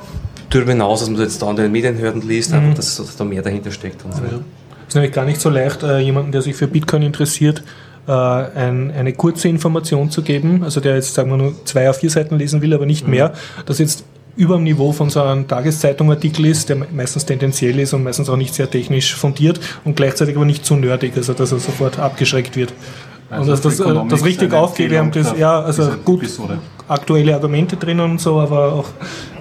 darüber hinaus, dass man jetzt da an den Medien hört und liest, einfach, dass, dass da mehr dahinter steckt. Und so. Ist nämlich gar nicht so leicht, äh, jemanden, der sich für Bitcoin interessiert, äh, ein, eine kurze Information zu geben, also der jetzt, sagen wir nur, zwei auf vier Seiten lesen will, aber nicht Mhm. mehr, das jetzt über dem Niveau von so einem Tageszeitung-Artikel ist, der meistens tendenziell ist und meistens auch nicht sehr technisch fundiert und gleichzeitig aber nicht zu nerdig, also dass er sofort abgeschreckt wird. Also und dass das, äh, das richtig aufgewärmt ist, ja, also gut, Episode. aktuelle Argumente drin und so, aber auch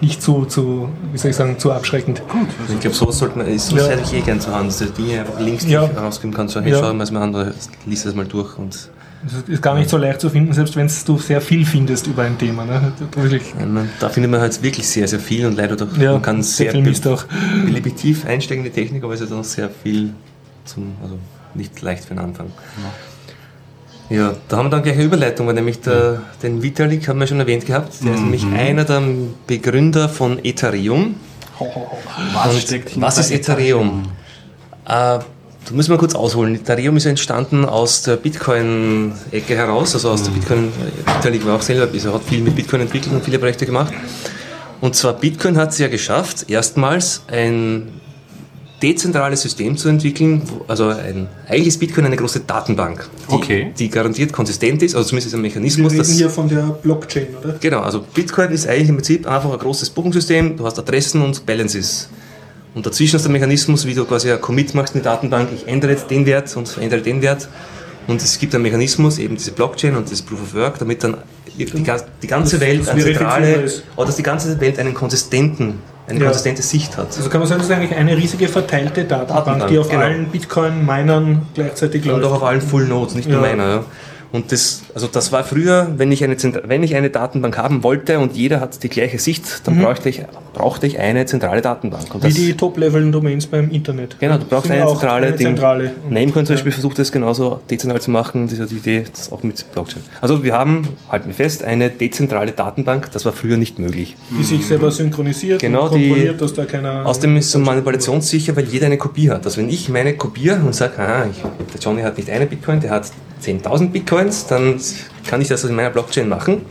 nicht zu, zu wie soll ich sagen, zu abschreckend. Ich glaube, sowas sollte man, ist so Ja. hätte ich eh gern zur Hand, dass du Dinge einfach links Ja. rausgeben kannst, so, hey, Ja. schau mal mal an, oder liest das mal durch und Das ist gar nicht so leicht zu finden, selbst wenn du sehr viel findest über ein Thema. Ne? Wirklich. Ja, man, da findet man halt wirklich sehr, sehr viel und leider doch, Ja, man kann sehr sehr viel auch. beliebig tief einsteigen in die Technik, aber es ist auch noch sehr viel zum, also nicht leicht für den Anfang. Ja, da haben wir dann gleich eine Überleitung, weil nämlich der, den Vitalik haben wir schon erwähnt gehabt, der ist nämlich einer der Begründer von Ethereum. Was was ist Ethereum? Äh, da müssen wir kurz ausholen. Ethereum ist entstanden aus der Bitcoin-Ecke heraus, also aus der Bitcoin, Vitalik war auch selber, also hat viel mit Bitcoin entwickelt und viele Projekte gemacht. Und zwar Bitcoin hat es ja geschafft, erstmals ein dezentrales System zu entwickeln, also ein, eigentlich ist Bitcoin eine große Datenbank, die, Okay. die garantiert konsistent ist, also zumindest ist ein Wir Mechanismus, reden dass hier von der Blockchain, oder? Genau, also Bitcoin ist eigentlich im Prinzip einfach ein großes Buchungssystem, du hast Adressen und Balances. Und dazwischen ist der Mechanismus, wie du quasi ein Commit machst in die Datenbank, ich ändere jetzt den Wert und verändere den Wert. Und es gibt einen Mechanismus, eben diese Blockchain und das Proof of Work, damit dann die, ga- die ganze Welt eine zentrale, oder dass die ganze Welt einen konsistenten, eine Ja. konsistente Sicht hat. Also kann man sagen, das ist eigentlich eine riesige verteilte Datenbank, Datenbank, die auf genau. allen Bitcoin-Minern gleichzeitig Und auch läuft. auf allen Full Nodes, nicht nur Ja. meiner. Ja. Und das, also das war früher, wenn ich, eine, wenn ich eine Datenbank haben wollte und jeder hat die gleiche Sicht, dann brauchte, ich, brauchte ich eine zentrale Datenbank. Und Wie die Top-Level-Domains beim Internet. Genau, du brauchst eine zentrale eine zentrale. Namecoin zum Beispiel versucht das genauso dezentral zu machen, diese die Idee, das auch mit Blockchain. Also wir haben, halten wir fest, eine dezentrale Datenbank, das war früher nicht möglich. Die sich selber synchronisiert Genau, und die- kontrolliert, dass da keiner... Außerdem ist es so manipulationssicher, weil jeder eine Kopie hat. Also wenn ich meine kopiere und sage, ah, der Johnny hat nicht eine Bitcoin, der hat 10.000 Bitcoins, dann kann ich das in meiner Blockchain machen.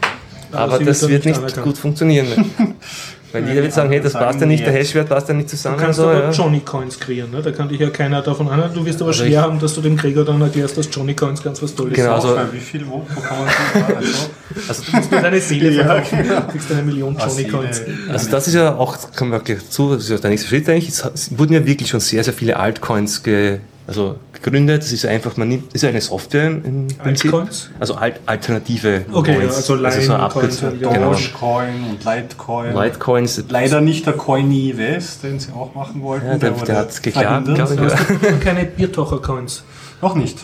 Aber Aber, sie das wird nicht nicht gut funktionieren. Weil jeder wird sagen, hey, das passt ja nicht, der. Hashwert passt ja nicht Du zusammen. kannst so, aber ja. Johnny-Coins kreieren, ne? da kann dich ja keiner davon anhören. Du wirst aber Also schwer haben, dass du dem Krieger dann erklärst, dass Johnny-Coins ganz was Tolles Genau, sind. also- Wie viel, wo, wo kann man das also, Also, Du musst nur deine Seele Ja, verkaufen, genau. du kriegst eine Million Ah, Johnny-Coins. Seele. Also das ist ja auch, kommen wir gleich zu, das ist ja der nächste Schritt eigentlich. Es wurden ja wirklich schon sehr, sehr viele Altcoins ge, also gegründet. Das ist einfach, man nimmt, ist ja eine Software im Prinzip. Altcoins? Also alt, alternative Okay, Coins. also Litecoins so Abkürzung. Genau. Dogecoin und Litecoin. Litecoins. Leider nicht der Coiny West, den sie auch machen wollten. Ja, der- wurde der hat geklagt, verhindert. glaub ich, ja. Und keine Biertocher-Coins. Noch nicht.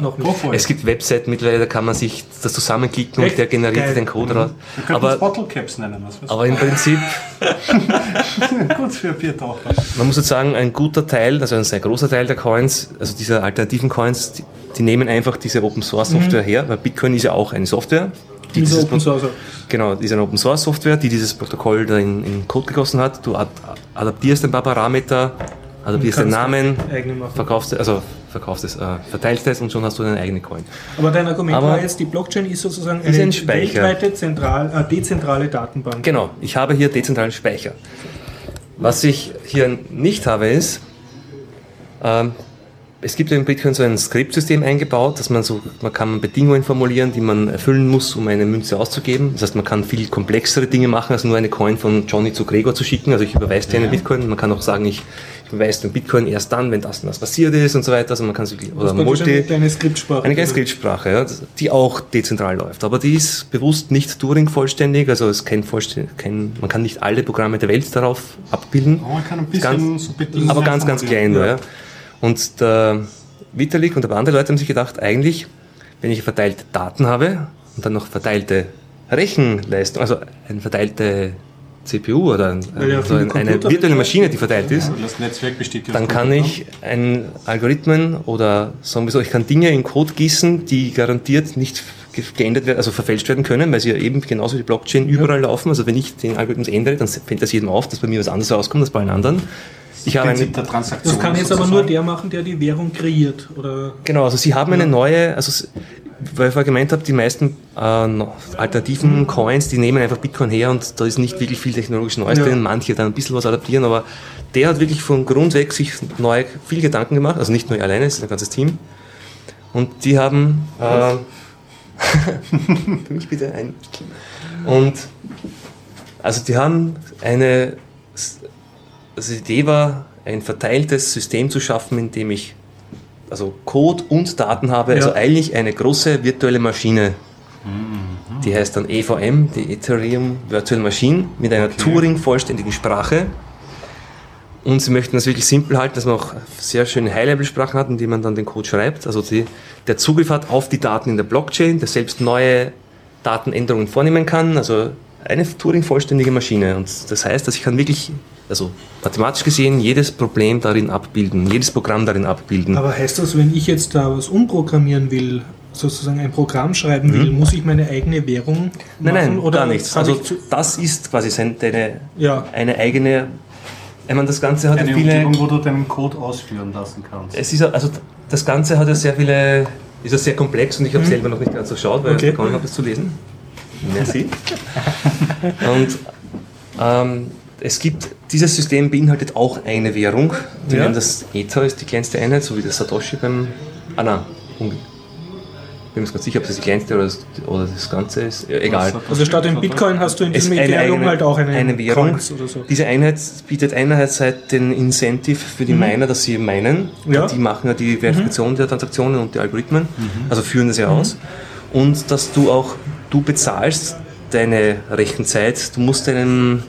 Noch nicht. Es gibt Webseiten mittlerweile, da kann man sich das zusammenklicken Echt? und der generiert Geil. den Code raus. Wir könnten Aber, Bottle Caps nennen. Was weiß aber im Prinzip. Gut für Biertaucher. man muss jetzt sagen, ein guter Teil, also ein sehr großer Teil der Coins, also dieser alternativen Coins, die, die nehmen einfach diese Open Source Software her, weil Bitcoin ist ja auch eine Software. Die Diese dieses Open Source. Genau, das ist eine Open Source Software, die dieses Protokoll da in, in Code gegossen hat. Du ad adaptierst ein paar Parameter, adaptierst den Namen, verkaufst, also verkaufst es, äh, verteilst es und schon hast du deine eigene Coin. Aber dein Argument Aber- war jetzt, die Blockchain ist sozusagen Ist eine ein weltweite zentral, äh, dezentrale Datenbank. Genau, ich habe hier dezentralen Speicher. Was ich hier nicht habe ist, ähm, es gibt in Bitcoin so ein Skriptsystem eingebaut, dass man so, man kann Bedingungen formulieren, die man erfüllen muss, um eine Münze auszugeben. Das heißt, man kann viel komplexere Dinge machen, als nur eine Coin von Johnny zu Gregor zu schicken. Also ich überweise dir einen Bitcoin. Man kann auch sagen, ich, ich überweise den Bitcoin erst dann, wenn das und das passiert ist und so weiter. Also man kann sich, oder ist eine Multi, kleine Skriptsprache. eine kleine Skriptsprache, ja, die auch dezentral läuft. Aber die ist bewusst nicht Turing vollständig, also es kein vollständig, kein, man kann nicht alle Programme der Welt darauf abbilden. Aber man kann ein bisschen Ganz- so aber ganz, ganz klein nur. Ja. Und der Vitalik und ein paar andere Leute haben sich gedacht, eigentlich, wenn ich verteilte Daten habe und dann noch verteilte Rechenleistung, also eine verteilte CPU oder ein, ja also viele eine virtuelle Maschine, die verteilt ist, Und Das Netzwerk besteht ja dann kann ich einen Algorithmen oder sagen wir so, ich kann Dinge in Code gießen, die garantiert nicht ge- geändert werden, also verfälscht werden können, weil sie ja eben genauso wie die Blockchain überall laufen. Also wenn ich den Algorithmus ändere, dann fällt das jedem auf, dass bei mir was anderes rauskommt als bei allen anderen. Ich habe eine, Prinzip der Transaktion. Das kann jetzt aber nur der machen, der die Währung kreiert. Oder genau, also sie haben eine neue, also weil ich vorher gemeint habe, die meisten äh, alternativen Coins, die nehmen einfach Bitcoin her und da ist nicht wirklich viel technologisch Neues Ja. drin. Manche dann ein bisschen was adaptieren, aber der hat wirklich von Grund weg sich neu viel Gedanken gemacht, also nicht nur er alleine, es ist ein ganzes Team. Und die haben. Äh, für mich bitte ein. Und also die haben eine. Also die Idee war, ein verteiltes System zu schaffen, in dem ich also Code und Daten habe, also Ja. eigentlich eine große virtuelle Maschine. Die heißt dann EVM, die Ethereum Virtual Machine, mit einer Turing-vollständigen Sprache. Und sie möchten das wirklich simpel halten, dass man auch sehr schöne High-Level-Sprachen hat, in die man dann den Code schreibt. Also die, der Zugriff hat auf die Daten in der Blockchain, der selbst neue Datenänderungen vornehmen kann. Also eine Turing-vollständige Maschine. Und das heißt, dass ich kann wirklich, also mathematisch gesehen, jedes Problem darin abbilden, jedes Programm darin abbilden. Aber heißt das, wenn ich jetzt da was umprogrammieren will, sozusagen ein Programm schreiben will, muss ich meine eigene Währung Mhm. Nein, machen? nein, oder gar nichts. Also das ist quasi deine, ja, eine eigene, ich meine, das Ganze hat ja Eine viele... Umgebung, wo du deinen Code ausführen lassen kannst. Es ist also das Ganze hat ja sehr viele, ist ja sehr komplex und ich habe selber noch nicht ganz so geschaut, weil Okay. ich begonnen habe, es zu lesen. Merci. und ähm, es gibt, dieses System beinhaltet auch eine Währung. Die Ja. nennen das Ether, ist die kleinste Einheit, so wie das Satoshi beim, ah nein, ich bin mir ganz sicher, ob das die kleinste oder das, oder das Ganze ist, Ja, egal. also statt dem Bitcoin hast du in Es diesem Ethereum eigene- halt auch eine, eine Währung. So. Diese Einheit bietet einerseits den Incentive für die Miner, dass sie minen. Mhm. Ja. Mhm. Die machen ja die Verifikation der Transaktionen und die Algorithmen, also führen das ja aus. Und dass du auch, du bezahlst deine Rechenzeit, du musst deinem,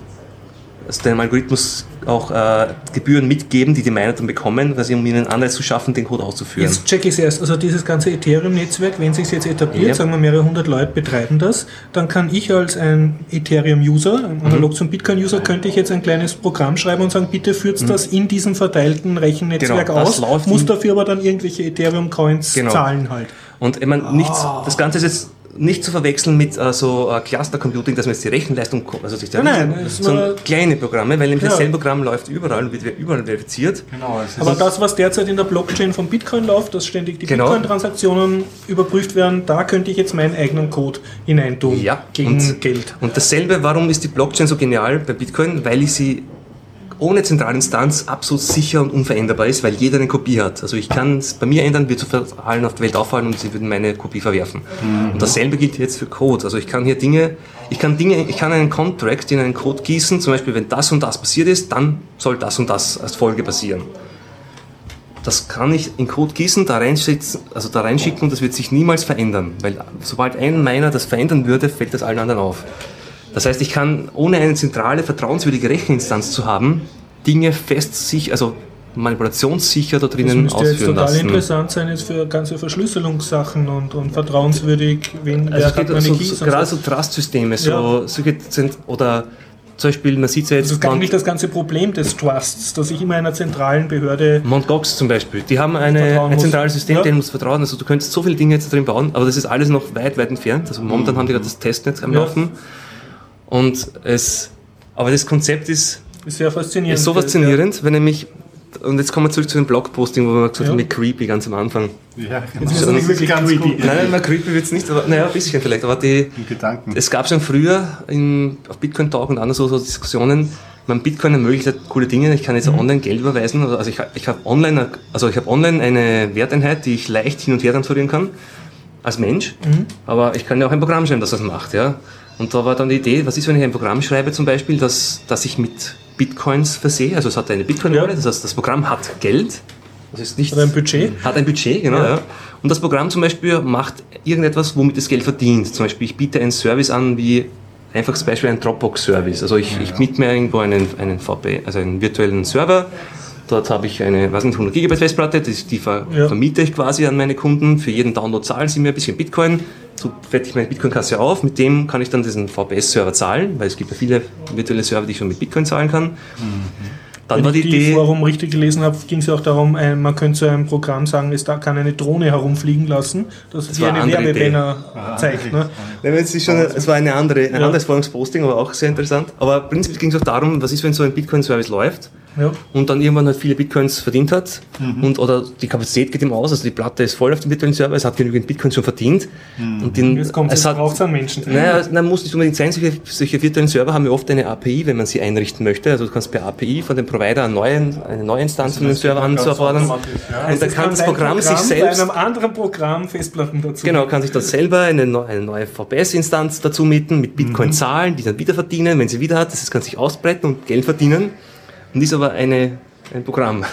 also deinem Algorithmus auch äh, Gebühren mitgeben, die die Miner dann bekommen, weil sie um ihnen Anreiz zu schaffen, den Code auszuführen. Jetzt check ich es erst. Also dieses ganze Ethereum-Netzwerk, wenn sich jetzt etabliert, Ja. sagen wir mehrere hundert Leute betreiben das, dann kann ich als ein Ethereum-User, Mhm. analog zum Bitcoin-User, könnte ich jetzt ein kleines Programm schreiben und sagen, bitte führt das in diesem verteilten Rechennetzwerk Mhm. Genau, aus, muss dafür aber dann irgendwelche Ethereum-Coins Genau. zahlen halt. Und ich meine, nichts, das Ganze ist jetzt nicht zu verwechseln mit äh, so äh, Cluster Computing, dass man jetzt die Rechenleistung, also sich der Nein, nein, sondern kleine Programme, weil nämlich Ja. dasselbe Programm läuft überall und wird überall verifiziert. Genau, es ist Aber das, was derzeit in der Blockchain von Bitcoin läuft, dass ständig die Genau. Bitcoin-Transaktionen überprüft werden, da könnte ich jetzt meinen eigenen Code hineintun Ja, gegen und- Geld. Und dasselbe, warum ist die Blockchain so genial bei Bitcoin? Weil ich sie ohne Zentralinstanz absolut sicher und unveränderbar ist, weil jeder eine Kopie hat. Also ich kann es bei mir ändern, wird zu allen auf der Welt auffallen und sie würden meine Kopie verwerfen. Und dasselbe gilt jetzt für Code. Also ich kann hier Dinge, ich kann Dinge, ich kann einen Contract in einen Code gießen, zum Beispiel wenn das und das passiert ist, dann soll das und das als Folge passieren. Das kann ich in Code gießen, da reinsetzen, also da reinschicken und das wird sich niemals verändern, weil sobald ein Miner das verändern würde, fällt das allen anderen auf. Das heißt, ich kann, ohne eine zentrale, vertrauenswürdige Recheninstanz zu haben, Dinge fest sich, also manipulationssicher da Das drinnen müsste jetzt ausführen total lassen. interessant sein jetzt für ganze Verschlüsselungssachen und, und vertrauenswürdig, wen, Also wer es hat meine so, Keys gerade so. so Trust-Systeme, so, Ja. solche sind, oder zum Beispiel, man sieht ja Das jetzt, ist eigentlich das ganze Problem des Trusts, dass ich immer einer zentralen Behörde Mt. Gox zum Beispiel, die haben eine, ein zentrales System, Ja. denen muss vertrauen. Also du könntest so viele Dinge jetzt drin bauen, aber das ist alles noch weit, weit entfernt. Also momentan haben die gerade das Testnetz am Mhm. Ja. Laufen. Und es, aber das Konzept ist, ist sehr faszinierend. ist so faszinierend, wenn nämlich, und jetzt kommen wir zurück zu dem Blogposting, wo wir gesagt Ja. haben, mit creepy ganz am Anfang. ja, genau. Jetzt ist es nicht wirklich ganz creepy. gut. Nein, nein, mal creepy wird's nicht, aber naja, ein bisschen vielleicht. Aber die, In Gedanken. es gab schon früher in, auf Bitcoin Talk und anderen so, so Diskussionen, man Bitcoin ermöglicht halt coole Dinge. Ich kann jetzt online Geld überweisen. Also ich, hab- ich habe online, also ich habe online eine Werteinheit, die ich leicht hin und her transferieren kann als Mensch. Aber ich kann ja auch ein Programm schreiben, das das macht, ja. Und da war dann die Idee, was ist, wenn ich ein Programm schreibe zum Beispiel, das, das ich mit Bitcoins versehe. Also es hat eine Bitcoin-Wallet, Ja. das heißt, das Programm hat Geld. Das ist nicht Oder ein Budget. hat ein Budget, genau. Ja. Und das Programm zum Beispiel macht irgendetwas, womit es Geld verdient. Zum Beispiel, ich biete einen Service an, wie einfaches Beispiel ein Dropbox-Service. Also ich, ich miete mir irgendwo einen, einen VP, also einen virtuellen Server. Dort habe ich eine, weiß nicht, 100 GB Festplatte, die, die ver, Ja. vermiete ich quasi an meine Kunden. Für jeden Download zahlen sie mir ein bisschen Bitcoin. So wette ich meine Bitcoin-Kasse auf. Mit dem kann ich dann diesen VPS-Server zahlen, weil es gibt ja viele virtuelle Server, die ich schon mit Bitcoin zahlen kann. Dann Wenn war die ich die Idee. Forum richtig gelesen habe, ging es ja auch darum, ein, man könnte so ein Programm sagen, es da kann eine Drohne herumfliegen lassen, das, wie war eine Werbebanner zeigt. Ne? Nein, es, ist schon, es war eine andere, ein Ja. anderes Forumsposting, aber auch sehr interessant. Aber prinzipiell ging es auch darum, was ist, wenn so ein Bitcoin-Service läuft Ja. und dann irgendwann halt viele Bitcoins verdient hat. Und oder die Kapazität geht ihm aus, also die Platte ist voll auf dem Bitcoin-Server, es hat genügend Bitcoins schon verdient. Und den, Jetzt kommt es es hat, braucht einen Menschen. naja, nein, muss nicht unbedingt sein, solche, solche virtuellen Server haben ja oft eine API, wenn man sie einrichten möchte, also du kannst per API von dem Provider eine neue, eine neue Instanz von dem Server anzufordern. und dann kann das Programm sich selbst bei einem anderen Programm Festplatten dazu. Genau, kann sich dann selber eine, neu- eine neue VPS-Instanz dazu mieten, mit Bitcoin zahlen, die dann wieder verdienen, wenn sie wieder hat. Das kann sich ausbreiten und Geld verdienen. Und ist aber eine, ein Programm.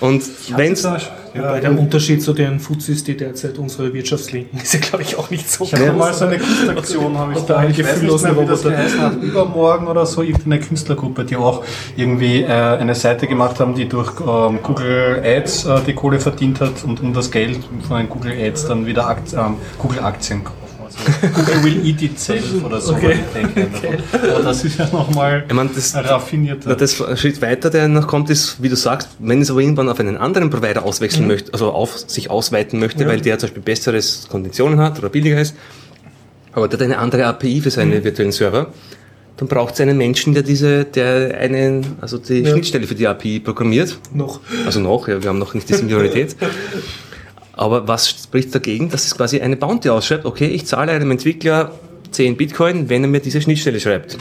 Und wenn es. Wobei der Unterschied zu den Fuzis, die derzeit unsere Wirtschaftslinken, ist ja, glaube ich, auch nicht so Ich habe mal so eine Kunstaktion, habe ich da, nicht gefühllosen mehr, wie das Roboter. geheißen hat, übermorgen oder so, irgendeine Künstlergruppe, die auch irgendwie äh, eine Seite gemacht haben, die durch ähm, Google Ads äh, die Kohle verdient hat und um das Geld von den Google Ads dann wieder Akt, ähm, Google Aktien kaufen. Google will eat itself oder so. Okay. davon. Aber das ist ja nochmal raffinierter. Na, das Schritt weiter, der noch kommt, ist, wie du sagst, wenn es aber irgendwann auf einen anderen Provider auswechseln möchte, also auf sich ausweiten möchte, weil der zum Beispiel besseres Konditionen hat oder billiger ist, aber der hat eine andere API für seine virtuellen Server, dann braucht es einen Menschen, der diese, der einen, also die Ja. Schnittstelle für die API programmiert. noch. Also noch, ja, wir haben noch nicht die Seniorität. Aber was spricht dagegen, dass es quasi eine Bounty ausschreibt? Okay, ich zahle einem Entwickler 10 Bitcoin, wenn er mir diese Schnittstelle schreibt.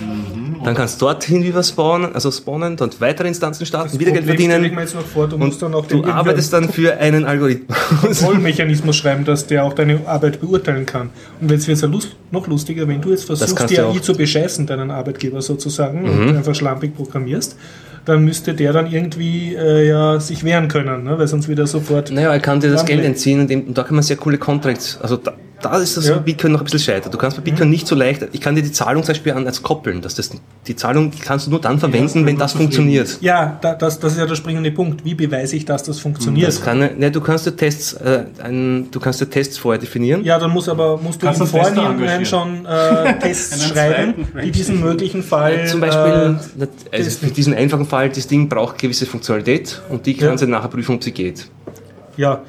Dann kannst du dorthin wieder spawnen, also spawnen, dann weitere Instanzen starten, wieder Geld stelle ich verdienen. mir jetzt noch vor, du musst dann auch du arbeitest dann für einen Algorithmus. Kontrollmechanismus schreiben, dass der auch deine Arbeit beurteilen kann. Und jetzt wird es ja lust, noch lustiger, wenn du jetzt versuchst, die AI zu bescheißen, deinen Arbeitgeber sozusagen, Mhm. und einfach schlampig programmierst, dann müsste der dann irgendwie äh, ja, sich wehren können, ne? weil sonst wieder sofort. Naja, er kann dir das. Geld entziehen und, dem, und da kann man sehr coole Contracts, also da, da ist das Ja. bei Bitcoin noch ein bisschen scheiter. Du kannst bei Bitcoin nicht so leicht, ich kann dir die Zahlung zum Beispiel an als koppeln, dass das, die Zahlung kannst du nur dann verwenden, wenn das funktioniert. Ja, da, das, das ist ja der springende Punkt. Wie beweise ich, dass das funktioniert? Das kann, ne, du kannst dir Tests, äh, ein, du kannst dir Tests vorher definieren. ja, dann muss aber musst du Kannst im du Vorhinein schon äh, Tests schreiben, die diesen möglichen Fall Zum Beispiel, äh, also für diesen einfachen Fall, das Ding braucht gewisse Funktionalität und die kann Ja. sie nachher prüfen, ob sie geht. ja,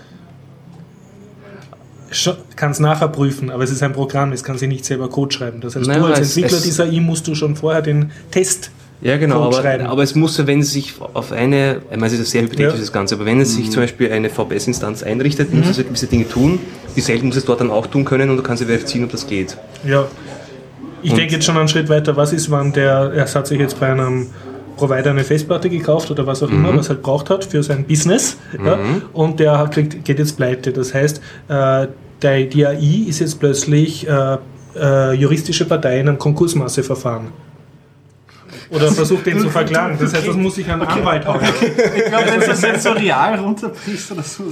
kann es nachher prüfen, aber es ist ein Programm, es kann sich nicht selber Code schreiben. Das heißt, Nein, du als Entwickler es- dieser AI musst du schon vorher den Test. Ja, genau, Code aber, schreiben. aber es muss wenn es sich auf eine, ich meine, es ist sehr hypothetisch Ja. das Ganze, aber wenn es sich zum Beispiel eine VPS-Instanz einrichtet, muss es gewisse Dinge tun, dieselben muss es dort dann auch tun können und du kannst ja verifizieren, ob das geht. Ja. Ich Und- denke jetzt schon einen Schritt weiter. Was ist, wann der, er hat sich jetzt bei einem Provider eine Festplatte gekauft oder was auch immer, was er halt braucht hat für sein Business. Ja, und der kriegt, geht jetzt pleite. Das heißt, äh, der, die AI ist jetzt plötzlich äh, äh, juristische Partei in einem Konkursmasseverfahren. Oder versucht den zu verklagen. Das heißt, das muss sich ein Anwalt haben. Ich glaube, wenn du sensorial runterbrichst oder so.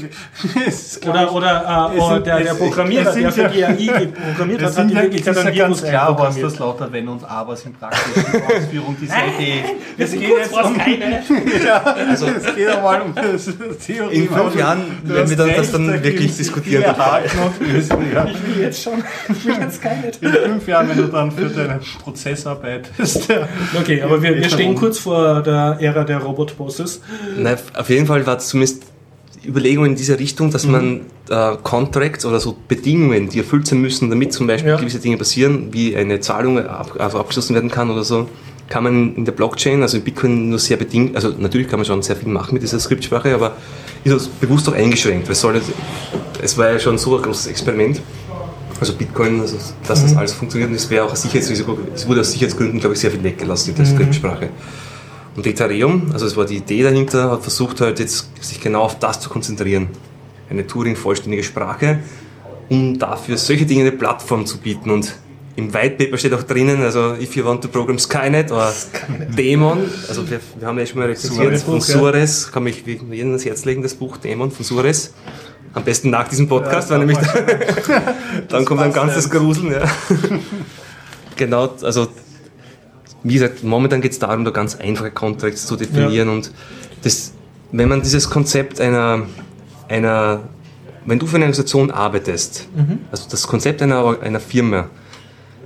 es ist, Oder, ich, oder, äh, es sind- der, der es- Programmierer, es sind der für ja- die AI programmiert Es hat, hat die ja, es Möglichkeit, ja ein ganz Virus klar, was das lauter Wenn und Abers in praktischen Ausführung dieser Idee. Sind kurz vor das keine. Also, es geht einmal um das Theorie. In fünf Jahren werden wir das dann wirklich diskutieren. ja. Ich will jetzt schon. Ich will jetzt keine. In fünf Jahren, wenn du dann für deine Prozessarbeit bist. Ja. Okay, aber wir, wir stehen kurz vor der Ära der Robot-Bosses. Auf jeden Fall war es zumindest Überlegungen in diese Richtung, dass man äh, Contracts oder so Bedingungen, die erfüllt sein müssen, damit zum Beispiel Ja. gewisse Dinge passieren, wie eine Zahlung ab, also abgeschlossen werden kann oder so, kann man in der Blockchain, also in Bitcoin nur sehr bedingt, also natürlich kann man schon sehr viel machen mit dieser Skriptsprache, aber ist das bewusst auch eingeschränkt, weil es, soll, es war ja schon so ein großes Experiment. Also Bitcoin, also dass das alles funktioniert und es wäre auch ein Sicherheitsrisiko, es wurde aus Sicherheitsgründen, glaube ich, sehr viel weggelassen in der Skriptsprache. Und Ethereum, also es war die Idee dahinter, hat versucht halt jetzt sich genau auf das zu konzentrieren. Eine Turing-vollständige Sprache, um dafür solche Dinge eine Plattform zu bieten. Und im White Paper steht auch drinnen, also if you want to program Skynet oder Dämon, also wir, wir haben ja schon mal rezensiert von. Suarez, kann mich jedem ans Herz legen, das Buch Dämon von Suarez. Am besten nach diesem Podcast, weil nämlich dann kommt ein ganzes Gruseln. Ja. genau, also wie gesagt, momentan geht es darum, da ganz einfache Contracts zu definieren und das, wenn man dieses Konzept einer, einer wenn du für eine Organisation arbeitest, also das Konzept einer, einer Firma,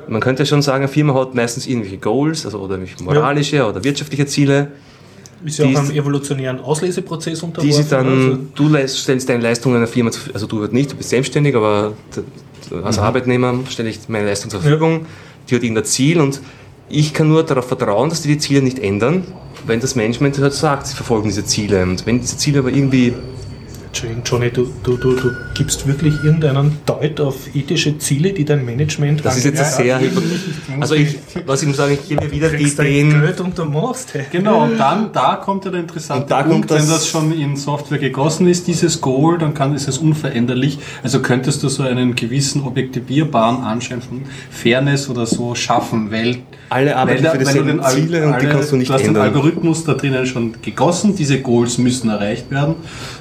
man könnte schon sagen, eine Firma hat meistens irgendwelche Goals, also oder moralische oder wirtschaftliche Ziele, Ist ja auch einem evolutionären Ausleseprozess unterworfen. die sie also- dann, du leist- stellst deine Leistung einer Firma, also du nicht, du bist selbstständig, aber als Arbeitnehmer stelle ich meine Leistung zur Verfügung, die hat irgendein Ziel und ich kann nur darauf vertrauen, dass die die Ziele nicht ändern, wenn das Management halt sagt, sie verfolgen diese Ziele und wenn diese Ziele aber irgendwie Entschuldigung, Johnny, du, du, du, du gibst wirklich irgendeinen Deut auf ethische Ziele, die dein Management das ist jetzt angeht? sehr also ich, was ich muss sagen, ich gebe mir wieder die Ideen Geld und du machst, hey. Genau, und dann, da kommt ja der interessante Und da Punkt, kommt das- wenn das schon in Software gegossen ist, dieses Goal, dann kann, ist es unveränderlich. Also könntest du so einen gewissen objektivierbaren Anschein von Fairness oder so schaffen, weil Alle arbeiten weil für dieselben den Ziele und die alle- kannst du nicht Du hast den ändern. Algorithmus da drinnen schon gegossen, diese Goals müssen erreicht werden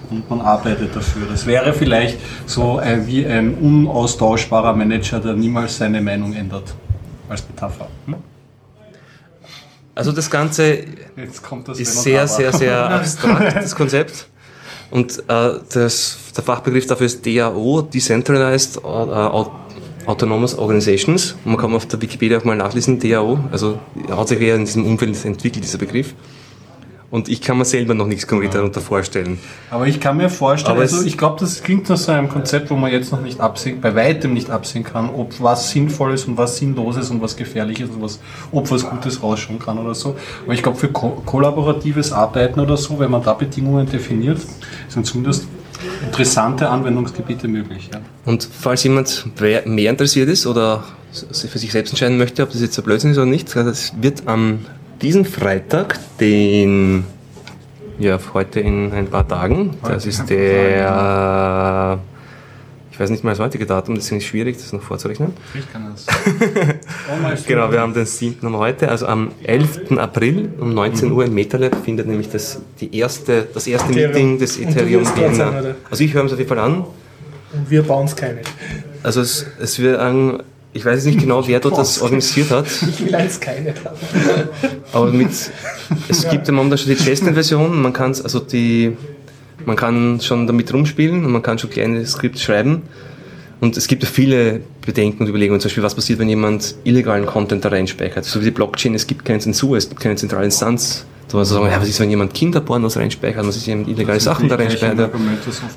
und man arbeitet dafür. Das wäre vielleicht so äh, wie ein unaustauschbarer Manager, der niemals seine Meinung ändert. Als Metapher. Hm? Also das Ganze das ist sehr, sehr, sehr abstrakt, das Konzept. Und äh, das, der Fachbegriff dafür ist DAO, Decentralized äh, Au- Autonomous Organizations. Und man kann auf der Wikipedia auch mal nachlesen, DAO. Also hat sich eher in diesem Umfeld entwickelt, dieser Begriff. Und ich kann mir selber noch nichts konkret darunter vorstellen. Aber ich kann mir vorstellen, Aber also ich glaube, das klingt nach so einem Konzept, wo man jetzt noch nicht absehen, bei weitem nicht absehen kann, ob was sinnvoll ist und was sinnlos ist und was gefährlich ist und was, ob was Gutes rausschauen kann oder so. Aber ich glaube, für ko kollaboratives Arbeiten oder so, wenn man da Bedingungen definiert, sind zumindest interessante Anwendungsgebiete möglich. Ja. Und falls jemand mehr interessiert ist oder für sich selbst entscheiden möchte, ob das jetzt ein Blödsinn ist oder nicht, das wird am diesen Freitag, den ja heute in ein paar Tagen, das ist in ein paar der ich weiß nicht mal das heutige Datum, deswegen ist es schwierig, das noch vorzurechnen. Ich kann das. Genau, wir haben den 7. um heute, also am 11. April um 19 Uhr in MetaLab findet nämlich das, die erste, das erste Ethereum. Meeting des Und Ethereum oder? Also ich höre es auf jeden Fall an. Und wir bauen es keine. Also es, es wird ein, ich weiß jetzt nicht genau, wer dort das organisiert hat, Ich will eins keine aber mit, es gibt ja momentan schon die Testen-Version, man kann also die, man kann schon damit rumspielen und man kann schon kleine Skripte schreiben. Und es gibt ja viele Bedenken und Überlegungen, zum Beispiel, was passiert, wenn jemand illegalen Content da reinspeichert. So wie die Blockchain, es gibt keine Zensur, es gibt keine zentrale Instanz. Da muss man sagen, ja, was ist, wenn jemand Kinderpornos reinspeichert, was ist, wenn jemand illegale Sachen da reinspeichert.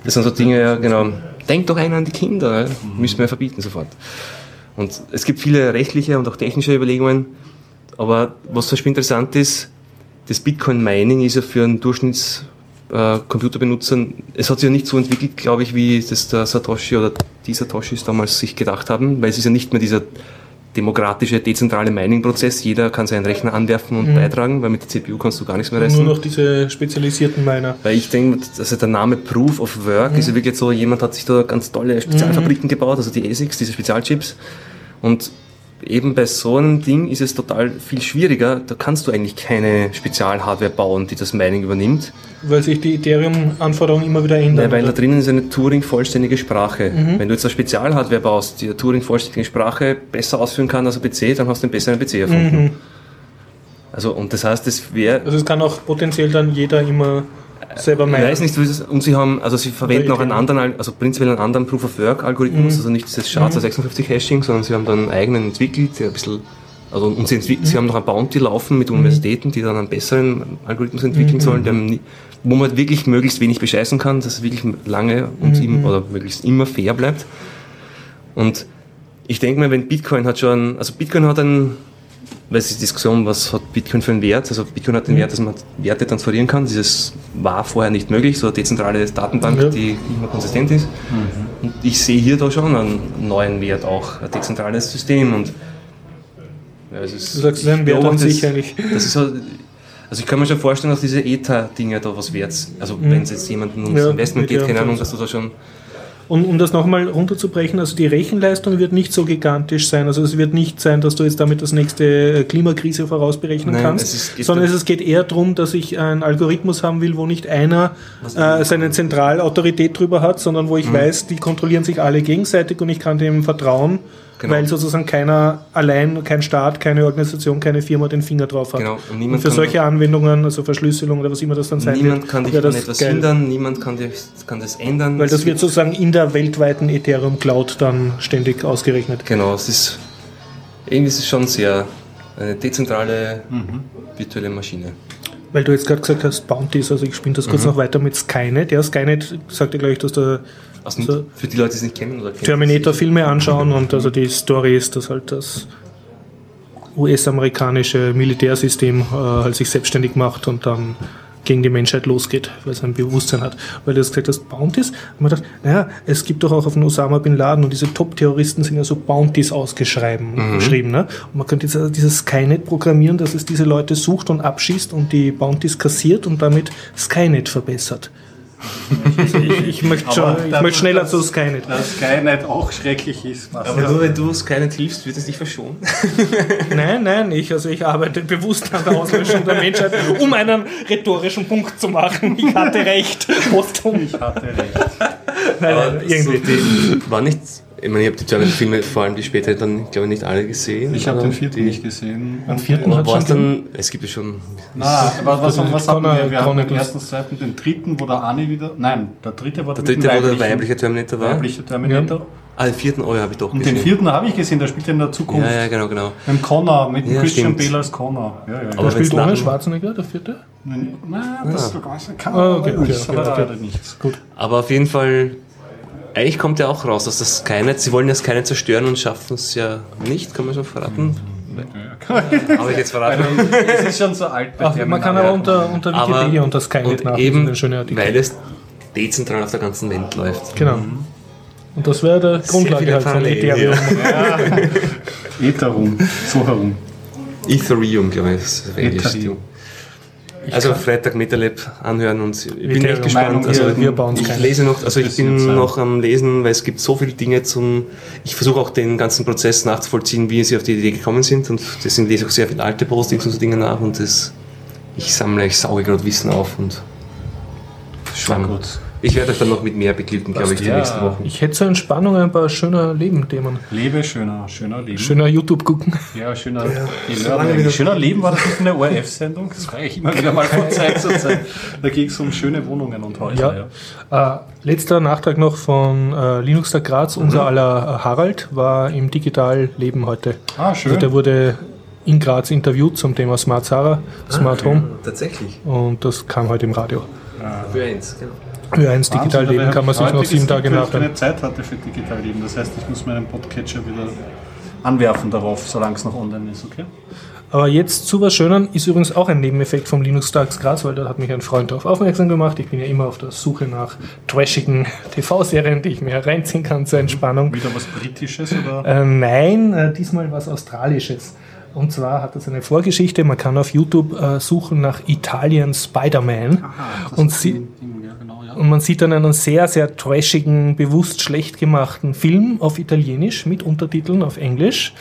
Das sind so Dinge, ja, genau. Denkt doch einer an die Kinder, ja. müssen wir ja verbieten sofort. Und es gibt viele rechtliche und auch technische Überlegungen. Aber was zum Beispiel interessant ist, das Bitcoin-Mining ist ja für einen Durchschnitts äh, es hat sich ja nicht so entwickelt, glaube ich, wie das der Satoshi oder die Satoshis damals sich gedacht haben, weil es ist ja nicht mehr dieser demokratische, dezentrale Mining-Prozess. Jeder kann seinen Rechner anwerfen und beitragen, weil mit der CPU kannst du gar nichts mehr reißen. Nur noch diese spezialisierten Miner. Weil ich denke, also der Name Proof of Work ist ja wirklich so, jemand hat sich da ganz tolle Spezialfabriken gebaut, also die ASICs, diese Spezialchips. Und eben bei so einem Ding ist es total viel schwieriger. Da kannst du eigentlich keine Spezialhardware bauen, die das Mining übernimmt. Weil sich die Ethereum-Anforderungen immer wieder ändern. Ja, weil da oder? drinnen ist eine Turing-vollständige Sprache. Wenn du jetzt eine Spezialhardware baust, die eine Turing-vollständige Sprache besser ausführen kann als ein PC, dann hast du einen besseren PC erfunden. Also, und das heißt, es wäre also es kann auch potenziell dann jeder immer selber Ich meinen. weiß nicht, wie es- und sie haben, also sie verwenden auch einen anderen, Al- also prinzipiell einen anderen Proof of Work Algorithmus, also nicht dieses SHA-256 Hashing, sondern sie haben dann einen eigenen entwickelt, der ein bisschen, also und sie, entwick- sie haben noch ein Bounty laufen mit Universitäten, die dann einen besseren Algorithmus entwickeln sollen, der, wo man wirklich möglichst wenig bescheißen kann, dass es wirklich lange und im, oder möglichst immer fair bleibt. Und ich denke mal, wenn Bitcoin hat schon, also Bitcoin hat einen, weil es ist die Diskussion, was hat Bitcoin für einen Wert? Also Bitcoin hat den Wert, dass man Werte transferieren kann. Dieses war vorher nicht möglich, so eine dezentrale Datenbank, Ja. die immer konsistent ist. Und ich sehe hier da schon einen neuen Wert auch, ein dezentrales System. Und ja, es ist, Du sagst, ein Wert an sich eigentlich. Das ist halt, also ich kann mir schon vorstellen, dass diese ETA-Dinge da was wert sind. Also wenn es jetzt jemandem ums Ja, Investment geht, keine Ahnung, dass du da schon Und um das nochmal runterzubrechen, also die Rechenleistung wird nicht so gigantisch sein. Also es wird nicht sein, dass du jetzt damit das nächste äh, Klimakrise vorausberechnen Nein, kannst, es ist- sondern es geht eher darum, dass ich einen Algorithmus haben will, wo nicht einer äh, seine Zentralautorität drüber hat, sondern wo ich Mhm. weiß, die kontrollieren sich alle gegenseitig und ich kann dem vertrauen, Genau. weil sozusagen keiner allein, kein Staat, keine Organisation, keine Firma den Finger drauf hat. Genau, und Und, für solche Anwendungen, also Verschlüsselung oder was immer das dann sein niemand wird, kann dich an das etwas geil. hindern, niemand kann, dich, kann das ändern. Weil das wird sozusagen in der weltweiten Ethereum Cloud dann ständig ausgerechnet. Genau, es ist irgendwie ist es schon sehr eine dezentrale Mhm. virtuelle Maschine. Weil du jetzt gerade gesagt hast, Bounties, also ich spinne das Mhm. kurz noch weiter mit Skynet. Ja, Skynet sagt ja gleich, dass der Also So. für die Leute, die es nicht kennen oder kennen. Terminator-Filme anschauen und also die Story ist, dass halt das US-amerikanische Militärsystem äh, halt sich selbstständig macht und dann gegen die Menschheit losgeht, weil es ein Bewusstsein hat. Weil du das gesagt hast, Bounties, und man dachte, naja, es gibt doch auch auf den Osama Bin Laden und diese Top-Terroristen sind ja so Bounties ausgeschrieben. Mhm. Geschrieben, ne? Und man könnte jetzt dieses Skynet programmieren, dass es diese Leute sucht und abschießt und die Bounties kassiert und damit Skynet verbessert. Ich, ich, ich möchte schon, ich möchte schneller das- zu Skynet. Dass Skynet auch schrecklich ist. Was Aber nur wenn du es keinen hilfst, wird es dich verschonen. Nein, nein, ich, also ich arbeite bewusst an der Auslöschung der Menschheit, um einen rhetorischen Punkt zu machen. Ich hatte recht. Postum. ich hatte recht. Nein, nein, irgendwie. So die, war nicht, ich meine, ich habe die Terminator-Filme, vor allem die später, dann, glaube ich, nicht alle gesehen. Ich habe den vierten nicht gesehen. Am vierten Aber hat war es schon dann, es gibt ja schon, Na, aber was, was haben wir? Connor Wir, wir haben den ersten, zweiten, den dritten, wo der Ani wieder. Nein, der dritte war der dritte, wo der weibliche Terminator war. weibliche Terminator. Ah, den vierten, oh ja, habe ich doch Und gesehen. den vierten habe ich gesehen, der spielt in der Zukunft. Ja, ja, genau, genau. Mit Connor, mit dem Ja, Christian stimmt. Bale als Connor. Ja, ja, ja. Aber Der spielt ohne Schwarzenegger, der vierte? Nein, das ist doch gar nicht. Kann Ah, okay, man okay, nicht, okay, aber okay. leider nichts. Gut. Aber auf jeden Fall, eigentlich kommt ja auch raus, dass das Skynet, sie wollen ja Skynet zerstören und schaffen es ja nicht, kann man schon verraten. Habe ich jetzt verraten. Es ist schon so alt bei Ach, man kann aber unter, unter Aber- Wikipedia unter Skynet und nachlesen, eben, weil es dezentral auf der ganzen Welt läuft. Genau. Und das wäre der Grundlage halt von Ethereum. Ethereum, so herum. Ethereum, glaube ich, ist das Ethereum. Also Freitag MetaLab anhören und ich bin echt gespannt. Also wir- wir bauen ich lese noch, also ich bin sein. noch am Lesen, weil es gibt so viele Dinge zum. Ich versuche auch den ganzen Prozess nachzuvollziehen, wie sie auf die Idee gekommen sind und deswegen lese ich auch sehr viele alte Postings und so Dinge nach und das, ich sammle, ich sauge gerade Wissen auf und schwamm. gut. Ich werde euch dann noch mit mehr beglücken, glaube ich, die ja. nächsten Wochen. Ich hätte zur Entspannung ein paar schöner Leben-Themen. Lebe schöner, schöner Leben. Schöner YouTube gucken. Ja, schöner, ja. schöner Leben war das nicht eine ORF-Sendung? Das frage ich immer wieder mal von Zeit zu Zeit. Da ging es um schöne Wohnungen und Häuser. Ja. Äh, letzter Nachtrag noch von äh, Linux der Graz. Unser aller äh, Harald war im Digital-Leben heute. Ah, schön. Also der wurde in Graz interviewt zum Thema Smart Sarah, Smart Home Tatsächlich. und das kam heute im Radio. Für eins, genau. Für eins Digital-Leben kann man sich noch sieben Tage Ich nachdenken. keine Zeit hatte für Digitalleben. Das heißt, ich muss meinen Podcatcher wieder anwerfen darauf, solange es noch online ist, okay? Aber jetzt zu was Schönen ist übrigens auch ein Nebeneffekt vom Linux Tags Graz, weil da hat mich ein Freund darauf aufmerksam gemacht. Ich bin ja immer auf der Suche nach trashigen TV-Serien, die ich mir reinziehen kann zur Entspannung. Wieder was Britisches oder? Äh, nein, äh, diesmal was Australisches. Und zwar hat das eine Vorgeschichte. Man kann auf YouTube äh, suchen nach Italien Spider-Man. Und, sie, ja, ja. Und man sieht dann einen sehr, sehr trashigen, bewusst schlecht gemachten Film auf Italienisch mit Untertiteln auf Englisch.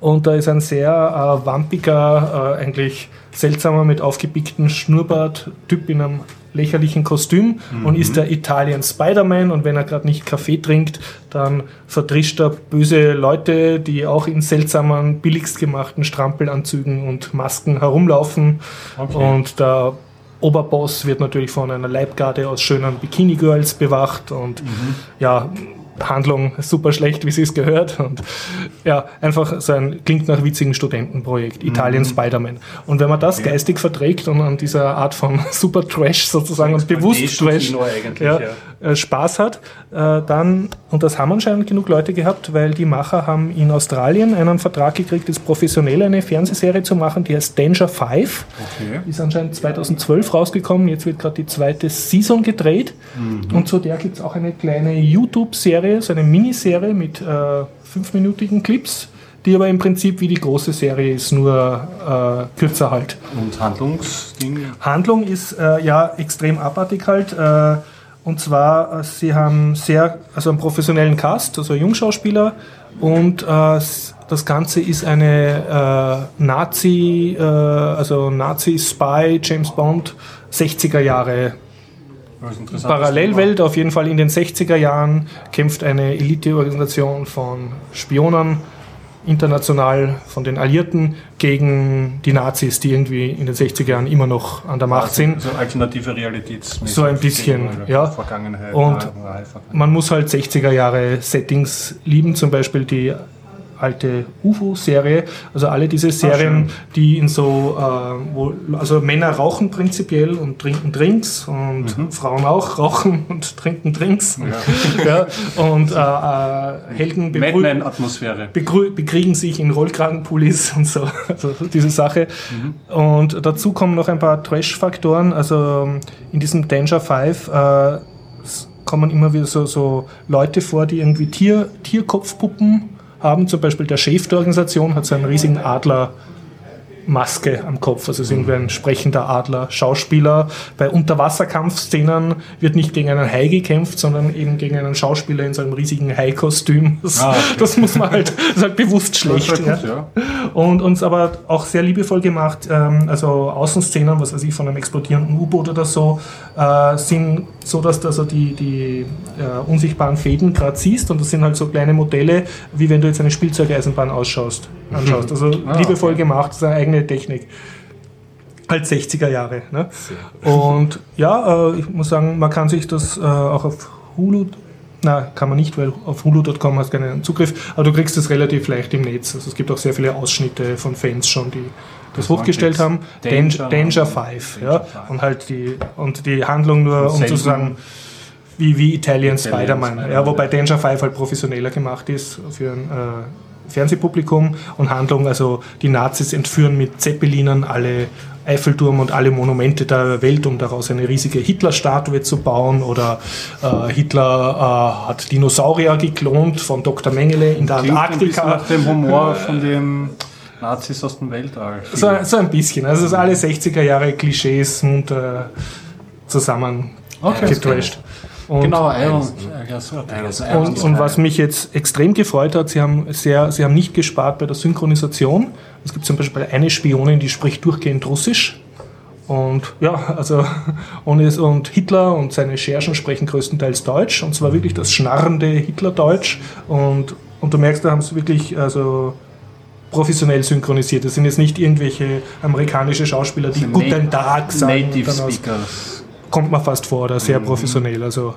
Und da ist ein sehr äh, wampiger, äh, eigentlich seltsamer mit aufgepickten Schnurrbart-Typ in einem lächerlichen Kostüm und ist der Italien Spider-Man und wenn er gerade nicht Kaffee trinkt, dann verdrischt er böse Leute, die auch in seltsamen, billigst gemachten Strampelanzügen und Masken herumlaufen Okay. und der Oberboss wird natürlich von einer Leibgarde aus schönen Bikini-Girls bewacht und ja, Handlung super schlecht, wie sie es gehört. Und ja, einfach so ein, klingt nach witzigen Studentenprojekt, Italien Spider-Man. Und wenn man das geistig verträgt und an dieser Art von super Trash sozusagen und bewusst Trash ja, ja. äh, Spaß hat, äh, dann, und das haben anscheinend genug Leute gehabt, weil die Macher haben in Australien einen Vertrag gekriegt, jetzt professionell eine Fernsehserie zu machen, die heißt Danger 5. Okay. Ist anscheinend 2012 rausgekommen. Jetzt wird gerade die zweite Season gedreht. Mhm. Und zu der gibt es auch eine kleine YouTube-Serie, so eine Miniserie mit äh, fünfminütigen Clips, die aber im Prinzip wie die große Serie ist, nur äh, kürzer halt. Und Handlungsding? Handlung ist äh, ja extrem abartig halt. Äh, und zwar, äh, sie haben sehr, also einen professionellen Cast, also Jungschauspieler. Und äh, das Ganze ist eine äh, Nazi, äh, also Nazi-Spy, James Bond, 60er Jahre Parallelwelt. Auf jeden Fall in den 60er Jahren kämpft eine Eliteorganisation von Spionen international von den Alliierten gegen die Nazis, die irgendwie in den 60er Jahren immer noch an der Macht sind. So alternative Realitätsmäßig. So ein bisschen, ja. Vergangenheit. Und. Man muss halt 60er Jahre Settings lieben, zum Beispiel die alte UFO-Serie. Also alle diese Serien, die in so, äh, wo, also Männer rauchen prinzipiell und trinken Drinks und Frauen auch rauchen und trinken Drinks. Ja. und äh, äh, Helden bekriegen sich in Rollkragenpullis und so. Also diese Sache. Und dazu kommen noch ein paar Trash-Faktoren. Also in diesem Danger 5 äh, kommen immer wieder so, so Leute vor, die irgendwie Tier, Tierkopfpuppen haben. Zum Beispiel der Chef der Organisation hat so einen riesigen Adler. Maske am Kopf, also ist irgendwie ein sprechender Adler, Schauspieler. Bei Unterwasserkampfszenen wird nicht gegen einen Hai gekämpft, sondern eben gegen einen Schauspieler in so einem riesigen Hai-Kostüm. Das, Ah, okay. das muss man halt, das ist halt bewusst schlecht. Das ist halt ja. gut, Und uns aber auch sehr liebevoll gemacht, ähm, also Außenszenen, was weiß ich, von einem explodierenden U-Boot oder so, äh, sind so, dass du also die, die äh, unsichtbaren Fäden gerade siehst und das sind halt so kleine Modelle, wie wenn du jetzt eine Spielzeugeisenbahn ausschaust, anschaust. Also Ah, liebevoll okay. gemacht, das ist eine eigene Technik. Halt 60er Jahre. Ne? Und ja, äh, ich muss sagen, man kann sich das äh, auch auf Hulu, na, kann man nicht, weil auf hulu.com hast du keinen Zugriff, aber du kriegst es relativ leicht im Netz. Also es gibt auch sehr viele Ausschnitte von Fans schon, die das, Das hochgestellt haben. Danger- Danger, Danger 5, ja. Danger 5. Und halt die, und die Handlung nur, um zu sagen, wie, wie Italian, Italian Spider-Man. Spider-Man, ja, wobei. Danger 5 halt professioneller gemacht ist für ein äh, Fernsehpublikum und Handlung, also die Nazis entführen mit Zeppelinern alle Eiffelturm und alle Monumente der Welt, um daraus eine riesige Hitler-Statue zu bauen. Oder äh, Hitler äh, hat Dinosaurier geklont von Dr. Mengele in der Klingt ein Antarktika. nach dem Humor von den Nazis aus dem Weltall. So, so ein bisschen. Also es ist alle 60er Jahre Klischees munter zusammen Okay. getrashed. Und Genau, so, Iron Und, und was mich jetzt extrem gefreut hat, sie haben, sehr, sie haben nicht gespart bei der Synchronisation. Es gibt zum Beispiel eine Spionin, die spricht durchgehend Russisch. Und ja, also und, es, und Hitler und seine Schergen sprechen größtenteils Deutsch. Und zwar wirklich das schnarrende Hitlerdeutsch. Und, und du merkst, da haben sie wirklich also professionell synchronisiert. Das sind jetzt nicht irgendwelche amerikanische Schauspieler, die Guten Tag sagen. und Native Speakers. Kommt mir fast vor, oder sehr professionell. Also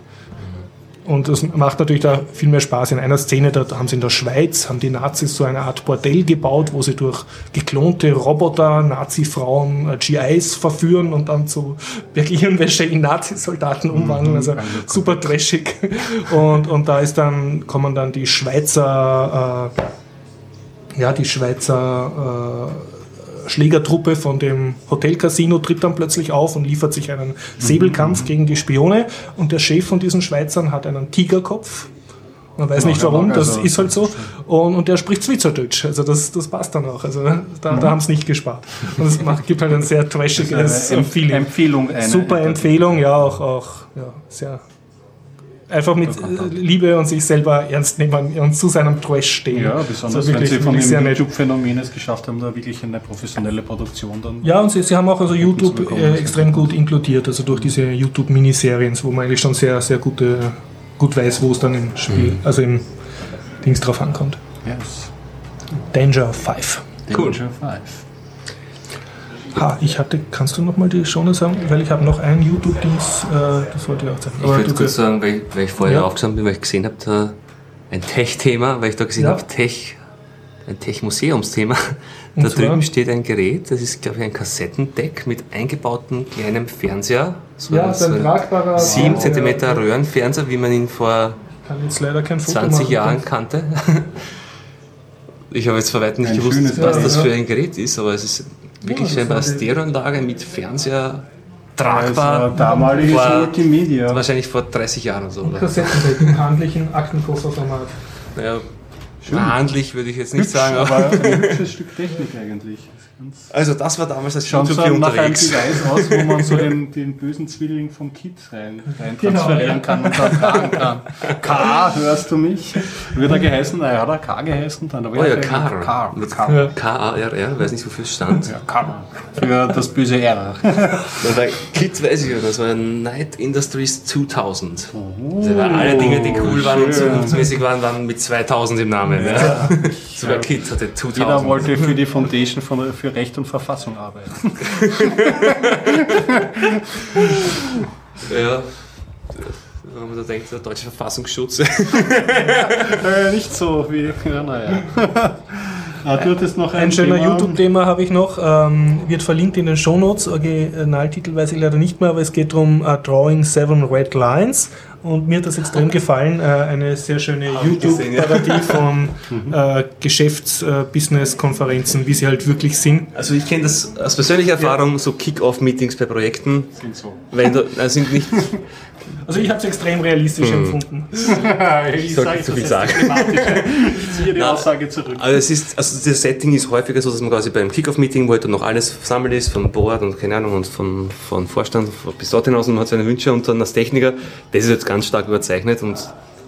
und das macht natürlich da viel mehr Spaß. In einer Szene, da haben sie in der Schweiz, haben die Nazis so eine Art Bordell gebaut, wo sie durch geklonte Roboter Nazi-Frauen äh, GIs verführen und dann zu Bergirnwäsche in Nazi-Soldaten umwandeln. Also super trashig. Und, und da ist dann, kommen dann die Schweizer, äh, ja, die Schweizer äh, Schlägertruppe von dem Hotelcasino tritt dann plötzlich auf und liefert sich einen Säbelkampf gegen die Spione. Und der Chef von diesen Schweizern hat einen Tigerkopf. Man weiß nicht der warum, das also- ist halt so. Und, und der spricht Schweizerdeutsch. Also das, das passt dann auch. Also da, da haben sie nicht gespart. Und es macht, gibt halt ein sehr trashiges Feeling. Empfehlung. Eine, Super Empfehlung, ja, auch, auch ja, sehr. Einfach mit äh, Liebe und sich selber ernst nehmen und zu seinem Trash stehen. Ja, besonders Also wenn wirklich, sie von dem. YouTube-Phänomen es geschafft haben, da wirklich eine professionelle Produktion dann. Ja, und sie, sie haben auch also YouTube bekommen, äh, extrem gut inkludiert, also durch diese YouTube-Miniserien, wo man eigentlich schon sehr, sehr gute, gut weiß, wo es dann im Spiel, also im Dings drauf ankommt. Yes. Danger 5. Cool. Danger 5. Ha, ich hatte, kannst du nochmal die Show sagen? Weil ich habe noch ein YouTube-Dings, äh, das wollte ich auch zeigen. Ich würde du- kurz sagen, weil, weil ich vorher Ja. aufgestanden bin, weil ich gesehen habe, da ein Tech-Thema, weil ich da gesehen Ja. habe, Tech, ein Tech-Museumsthema. Da drüben steht ein Gerät, das ist, glaube ich, ein Kassettendeck mit eingebautem kleinem Fernseher. So ja, so ein tragbarer 7 ja, cm ja. Röhrenfernseher, wie man ihn vor kann jetzt leider kein Foto 20 machen. Jahren kannte. Ich habe jetzt vor weitem nicht Ein gewusst, schönes was das ja. für ein Gerät ist, aber es ist wirklich das scheinbar eine war die- Stereoanlage mit Fernseher Das tragbar. war damaliges War- Multimedia. Wahrscheinlich vor 30 Jahren oder so. Oder? Kassettendeck im handlichen Aktenkofferformat. Naja, handlich würde ich jetzt nicht sagen, aber. aber ein hübsches Stück Technik eigentlich. Also das war damals als Schaut so YouTube nach einem. Device aus, wo man so den, den bösen Zwilling vom Kid rein, rein Genau, transferieren ja. kann und dann fragen kann. K, hörst du mich? Wird er geheißen? Naja, hat er K geheißen? Dann Oh ja, Car. K. Mit K. Ja. K-A-R-R, weiß nicht wofür es stand. Ja, K. Für das böse R. Bei Kit weiß ich ja, das war Night Industries 2000. Also war alle Dinge, die cool waren und schön. zukunftsmäßig waren, waren mit 2000 im Namen. Ja. Sogar Kit hatte 2000. Jeder wollte für die Foundation von, für Recht und Verfassung arbeiten. Ja. wenn man da denkt, der deutsche Verfassungsschutz. Äh, nicht so wie, ja, naja. noch ein, Ein schöner Thema. YouTube-Thema habe ich noch, ähm, wird verlinkt in den Shownotes. Originaltitel weiß ich leider nicht mehr, aber es geht darum uh, Drawing Seven Red Lines. Und mir hat das extrem gefallen. Äh, eine sehr schöne gesehen, ja. YouTube-Parodie von äh, Geschäfts-Business-Konferenzen, wie sie halt wirklich sind. Also ich kenne das aus persönlicher Erfahrung, so Kick-Off-Meetings bei Projekten. Sind so. Wenn du, äh, sind nicht, Also ich habe es extrem realistisch empfunden. ich sollte sage nicht so das viel sagen. Ich ziehe die Na, Aussage zurück. also es ist, also das Setting ist häufiger so, dass man quasi beim Kick-Off-Meeting, wo halt dann noch alles versammelt ist, vom Board und keine Ahnung, und von, von Vorstand bis dorthin aus und man hat seine Wünsche und dann als Techniker, das ist jetzt ganz stark überzeichnet und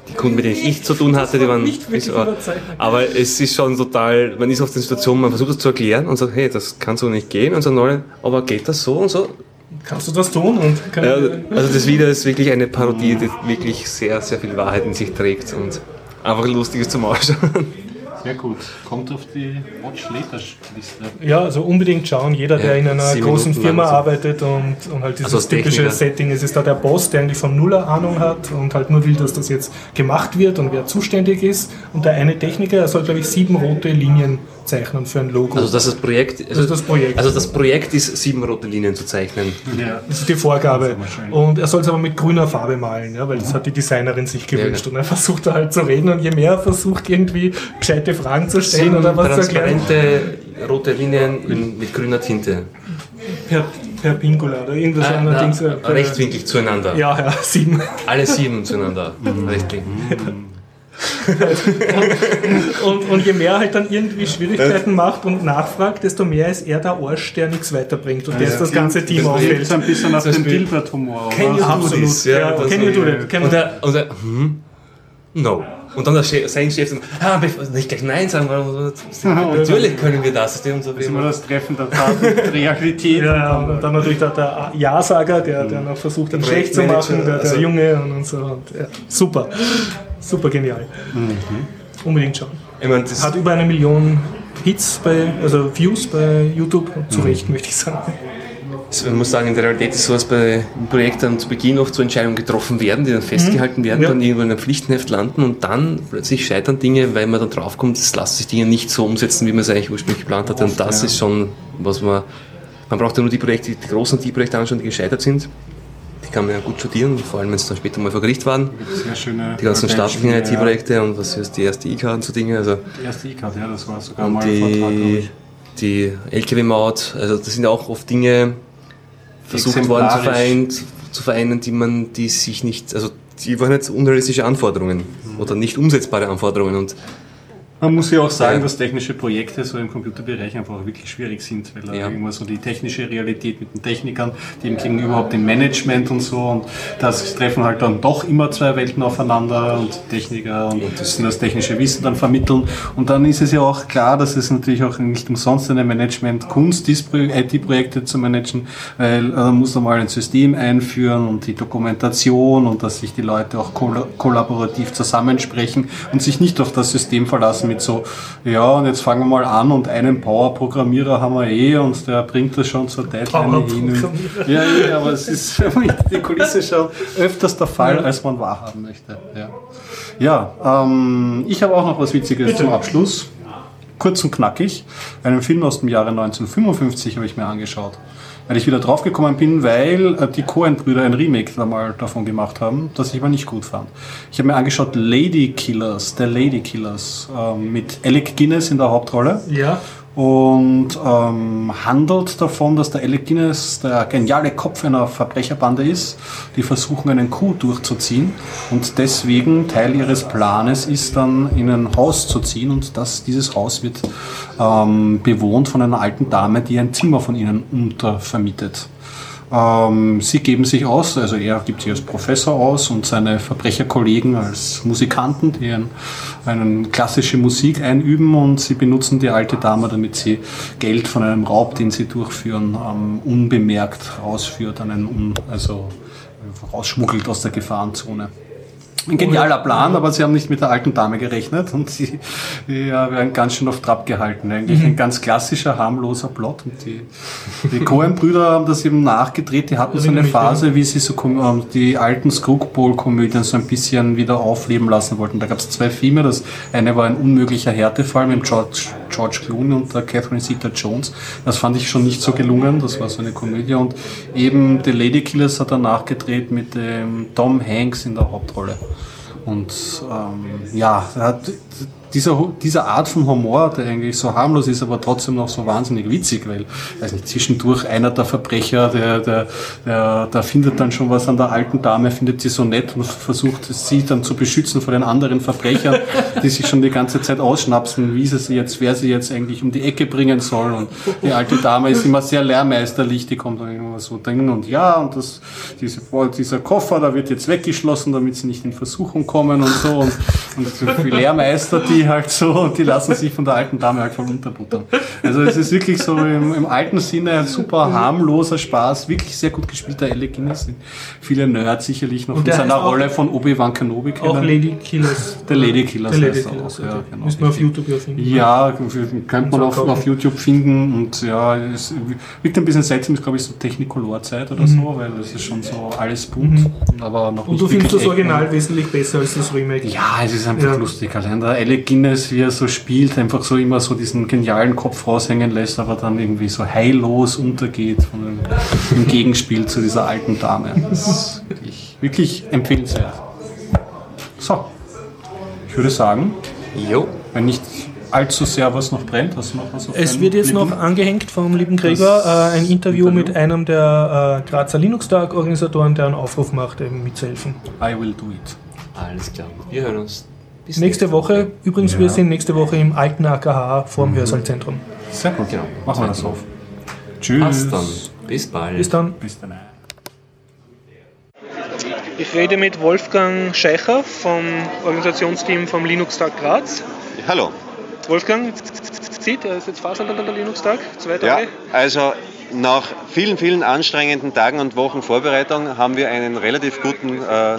die Kunden, mit denen ich zu tun hatte, die waren Nicht wirklich aber, überzeichnet. aber es ist schon total, man ist auf der Situation, man versucht es zu erklären und sagt, hey, das kann so nicht gehen und sagen alle, aber geht das so und so? Kannst du das tun? Und kann Ja, also das Video ist wirklich eine Parodie, die wirklich sehr, sehr viel Wahrheit in sich trägt und einfach lustig ist zum Ausschauen. Sehr gut. Kommt auf die Watch Later Liste. Ja, also unbedingt schauen. Jeder, der Ja, in einer großen Minuten Firma arbeitet und, und halt dieses Also als typische Techniker. Setting ist, ist da der Boss, der eigentlich von Nuller Ahnung hat und halt nur will, dass das jetzt gemacht wird und wer zuständig ist. Und der eine Techniker, er soll, glaube ich, sieben rote Linien zeichnen für ein Logo. Also das ist das Projekt. Also ist das Projekt. Also das Projekt ist, sieben rote Linien zu zeichnen. Ja. das ist die Vorgabe. Ist. Und er soll es aber mit grüner Farbe malen, ja, weil das hat die Designerin sich gewünscht. Ja. Und er versucht da halt zu reden und je mehr er versucht, irgendwie gescheite Fragen zu stellen oder was zu erklären, transparente rote Linien in, mit grüner Tinte. per, per Pingula oder irgendwas Ah, anderes. rechtwinklig zueinander. Ja, ja, sieben. Alle sieben zueinander. Mhm. Rechtwinklig. Und, und je mehr er halt dann irgendwie Schwierigkeiten macht und nachfragt, desto mehr ist er der Arsch, der nichts weiterbringt und der ist das ganze Team Das auffällt. so ein bisschen den Beispiel- Dilbert-Humor, Can you oder? do Absolut. this? Ja, Ja, das can you do that? Can Und der, und der hm? No. Und dann sein Chef sagt, ah, bevor- nicht gleich Nein sagen, weil natürlich können wir das. Und so Das ist immer das Treffen der Tat mit Realität. ja, ja, und dann natürlich der, der Ja-Sager, der, der noch versucht, den schlecht zu machen, der, der also- Junge und, und so. Und, ja, super. Super genial. Unbedingt schauen. Ich meine, das, Hat über eine Million Hits bei, also Views bei YouTube, zu Recht möchte ich sagen. Das, man muss sagen, in der Realität ist es so, dass bei Projekten zu Beginn oft so Entscheidungen getroffen werden, die dann festgehalten werden, Mhm. Ja. dann irgendwo in einem Pflichtenheft landen und dann plötzlich scheitern Dinge, weil man dann draufkommt, es lassen sich Dinge nicht so umsetzen, wie man es eigentlich ursprünglich geplant hatte. Und das ja. ist schon, was man, man braucht ja nur die Projekte, die großen die Projekte anschauen, die gescheitert sind. Die kann man ja gut studieren, vor allem wenn es dann später mal vor Gericht waren. Die ganzen staatlichen IT-Projekte und was ist die erste IK und so Dinge. Also Ja. Die erste E-Card, ja, das war sogar mal ein Vortrag, glaube die, ich. die LKW-Maut, also das sind auch oft Dinge versucht worden zu vereinen, zu vereinen, die man, die sich nicht, also die waren jetzt unrealistische Anforderungen Mhm. oder nicht umsetzbare Anforderungen und Man muss ja auch sagen, dass technische Projekte so im Computerbereich einfach wirklich schwierig sind, weil da Ja. irgendwo so die technische Realität mit den Technikern, die eben gegen überhaupt dem Management und so und das treffen halt dann doch immer zwei Welten aufeinander und Techniker und das, das technische Wissen dann vermitteln und dann ist es ja auch klar, dass es natürlich auch nicht umsonst eine Management-Kunst ist, Pro- IT-Projekte zu managen, weil äh, muss man mal ein System einführen und die Dokumentation und dass sich die Leute auch kolla- kollaborativ zusammensprechen und sich nicht auf das System verlassen mit so, ja, und jetzt fangen wir mal an und einen Power-Programmierer haben wir eh und der bringt das schon zur Deadline hin. Ja, ja, aber es ist die Kulisse schon öfters der Fall, als man wahrhaben möchte. Ja, ja ähm, ich habe auch noch was Witziges zum Abschluss. Kurz und knackig. Einen Film aus dem Jahre 1955 habe ich mir angeschaut. Weil ich wieder draufgekommen bin, weil äh, die Coen-Brüder ein Remake da mal davon gemacht haben, das ich aber nicht gut fand. Ich habe mir angeschaut Lady Killers, der Lady Killers, ähm, mit Alec Guinness in der Hauptrolle Ja, und ähm, handelt davon, dass der Alec Guinness der geniale Kopf einer Verbrecherbande ist, die versuchen einen Coup durchzuziehen und deswegen Teil ihres Planes ist dann in ein Haus zu ziehen und das, dieses Haus wird ähm, bewohnt von einer alten Dame, die ein Zimmer von ihnen untervermietet. Ähm, sie geben sich aus, also er gibt sich als Professor aus und seine Verbrecherkollegen als Musikanten, die ein, eine klassische Musik einüben und sie benutzen die alte Dame, damit sie Geld von einem Raub, den sie durchführen, ähm, unbemerkt rausführt, einen, also rausschmuggelt aus der Gefahrenzone. Ein genialer Plan, aber sie haben nicht mit der alten Dame gerechnet und sie ja, werden ganz schön auf Trab gehalten. Eigentlich ein ganz klassischer, harmloser Plot. Und die, die Coen-Brüder haben das eben nachgedreht. Die hatten so eine Phase, wie sie so ähm, die alten Screwball-Komödien so ein bisschen wieder aufleben lassen wollten. Da gab es zwei Filme. Das eine war ein unmöglicher Härtefall mit George, George Clooney und der Catherine Zeta-Jones. Das fand ich schon nicht so gelungen. Das war so eine Komödie. Und eben The Lady Killers hat er nachgedreht mit dem Tom Hanks in der Hauptrolle. Und ähm, ja, er hat dieser, dieser Art von Humor, der eigentlich so harmlos ist, aber trotzdem noch so wahnsinnig witzig, weil, weiß nicht, zwischendurch einer der Verbrecher, der, der, der, der findet dann schon was an der alten Dame, findet sie so nett und versucht sie dann zu beschützen vor den anderen Verbrechern, die sich schon die ganze Zeit ausschnapsen, wie sie sie jetzt, wer sie jetzt eigentlich um die Ecke bringen soll. Und die alte Dame ist immer sehr lehrmeisterlich, die kommt dann immer so drin und ja, und das, diese, dieser Koffer, da wird jetzt weggeschlossen, damit sie nicht in Versuchung kommen und so. Und, und so viele Lehrmeister, die halt so, und die lassen sich von der alten Dame halt voll unterbuttern. Also es ist wirklich so im, im alten Sinne ein super harmloser Spaß, wirklich sehr gut gespielter Alec Guinness. den Viele Nerds sicherlich noch Und der seiner Rolle von Obi-Wan Kenobi kennen. Auch Lady Killers. Der Lady Killers Der Lady heißt er Killers. auch, ja, genau, Müssen wir auf. YouTube ja finden. Ja, könnte man auf, auf YouTube finden und ja, es wirkt ein bisschen seltsam, ist glaube ich so Technicolor-Zeit oder so, weil das ist schon so alles bunt, aber noch Mhm. Und du findest das. Original wesentlich besser als das Remake. Ja, es ist einfach Ja. lustig. Allein der Alec Guinness, wie er so spielt, einfach so immer so diesen genialen Kopf raushängen lässt, aber dann irgendwie so heillos untergeht von dem, im Gegenspiel zu dieser alten Dame. Das ist wirklich, wirklich empfehlenswert. So, ich würde sagen, Jo. wenn nicht allzu sehr was noch brennt, hast du noch was auf Es wird jetzt Lippen? noch angehängt vom lieben Gregor äh, ein Interview mit einem der äh, Grazer Linux-Tag-Organisatoren, der einen Aufruf macht, eben mitzuhelfen. I will do it. Alles klar. Wir hören uns. Bis Nächste Woche, übrigens, wir sind nächste Woche im alten AKH vor Mhm. dem Hörsaalzentrum. Sehr gut. Genau. Machen wir das auf. Tschüss. Passt dann. Bis bald. Bis dann. Bis dann. Ich rede mit Wolfgang Scheicher vom Organisationsteam vom Linux-Tag Graz. Hallo. Wolfgang, sieht, er ist jetzt fast an der Linux-Tag, zwei Ja, Tage. also nach vielen, vielen anstrengenden Tagen und Wochen Vorbereitung haben wir einen relativ guten äh,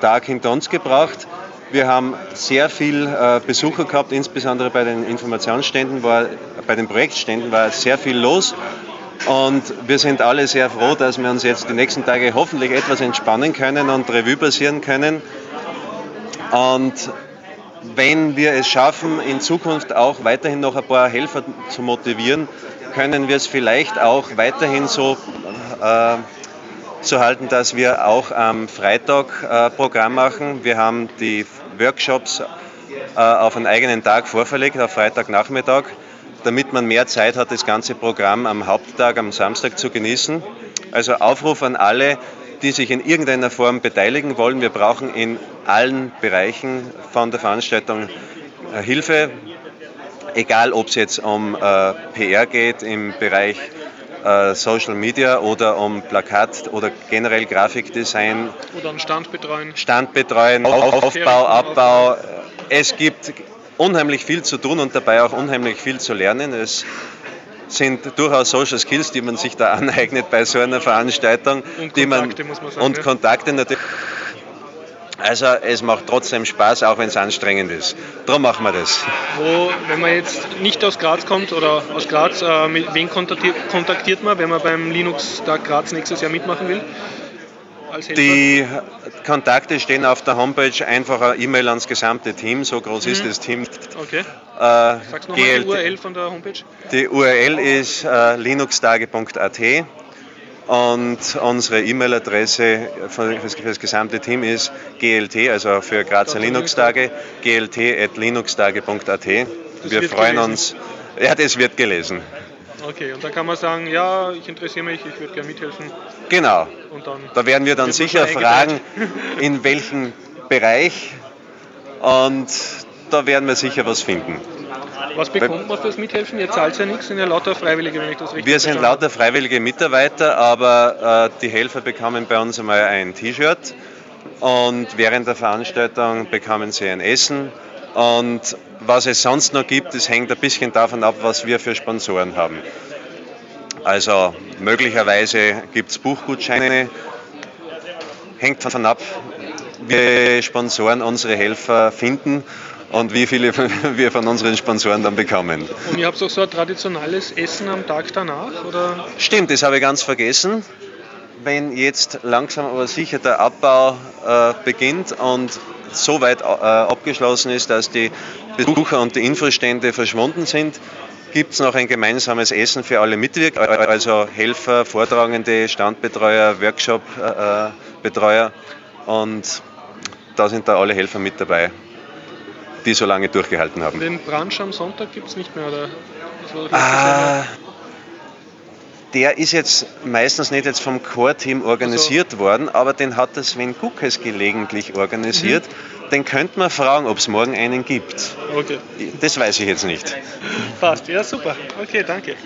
Tag hinter uns gebracht. Wir haben sehr viel äh, Besucher gehabt, insbesondere bei den Informationsständen, war, bei den Projektständen war sehr viel los. Und wir sind alle sehr froh, dass wir uns jetzt die nächsten Tage hoffentlich etwas entspannen können und Revue passieren können. Und wenn wir es schaffen, in Zukunft auch weiterhin noch ein paar Helfer zu motivieren, können wir es vielleicht auch weiterhin so, äh, so halten, dass wir auch am Freitag äh, Programm machen. Wir haben die Workshops äh, auf einen eigenen Tag vorverlegt, auf Freitagnachmittag, damit man mehr Zeit hat, das ganze Programm am Haupttag, am Samstag zu genießen. Also Aufruf an alle, die sich in irgendeiner Form beteiligen wollen. Wir brauchen in allen Bereichen von der Veranstaltung äh, Hilfe, egal ob es jetzt um äh, PR geht im Bereich äh, Social Media oder um Plakat oder generell Grafikdesign, Oder einen Stand betreuen. Stand betreuen, Auf- Aufbau, Abbau. Es gibt unheimlich viel zu tun und dabei auch unheimlich viel zu lernen. Es sind durchaus Social Skills, die man sich da aneignet bei so einer Veranstaltung. Und die man, Kontakte, muss man sagen, Und. Kontakte natürlich. Also es macht trotzdem Spaß, auch wenn es anstrengend ist. Darum machen wir das. Wo, wenn man jetzt nicht aus Graz kommt oder aus Graz, äh, mit wen kontaktiert, kontaktiert man, wenn man beim Linux-Tag Graz nächstes Jahr mitmachen will? Die Kontakte stehen auf der Homepage, einfach eine E-Mail ans gesamte Team, so groß ist das Team. Okay. Äh, Sagst du nochmal die URL von der Homepage? Die URL ist äh, linuxtage.at und unsere E-Mail-Adresse für, für das gesamte Team ist glt, also für Grazer Linux-Tage, glt.linuxtage.at. Wir freuen gelesen. uns. Ja, das wird gelesen. Okay, und da kann man sagen, ja, ich interessiere mich, ich würde gerne mithelfen. Genau. Und dann Da werden wir dann sicher fragen, in welchem Bereich. Und da werden wir sicher was finden. Was bekommt man fürs Mithelfen? Ihr zahlt ja nichts, sind ja lauter Freiwillige, wenn ich das richtig Wir sind lauter freiwillige Mitarbeiter, aber äh, die Helfer bekommen bei uns einmal ein T-Shirt und während der Veranstaltung bekommen sie ein Essen. Und was es sonst noch gibt, das hängt ein bisschen davon ab, was wir für Sponsoren haben. Also möglicherweise gibt es Buchgutscheine, hängt davon ab, wir Sponsoren unsere Helfer finden und wie viele wir von unseren Sponsoren dann bekommen. Und ihr habt auch so ein traditionelles Essen am Tag danach? Oder? Stimmt, das habe ich ganz vergessen. Wenn jetzt langsam aber sicher der Abbau äh, beginnt und so weit äh, abgeschlossen ist, dass die Besucher und die Infostände verschwunden sind, gibt es noch ein gemeinsames Essen für alle Mitwirker, also Helfer, Vortragende, Standbetreuer, Workshop-Betreuer. und da sind da alle Helfer mit dabei, die so lange durchgehalten haben. Den Brunch am Sonntag gibt es nicht mehr, oder? Ah, der ist jetzt meistens nicht jetzt vom Core-Team organisiert also. worden, aber den hat der Sven Guckes gelegentlich organisiert. Mhm. Den könnte man fragen, ob es morgen einen gibt. Okay. Das weiß ich jetzt nicht. Passt, ja super. Okay, danke.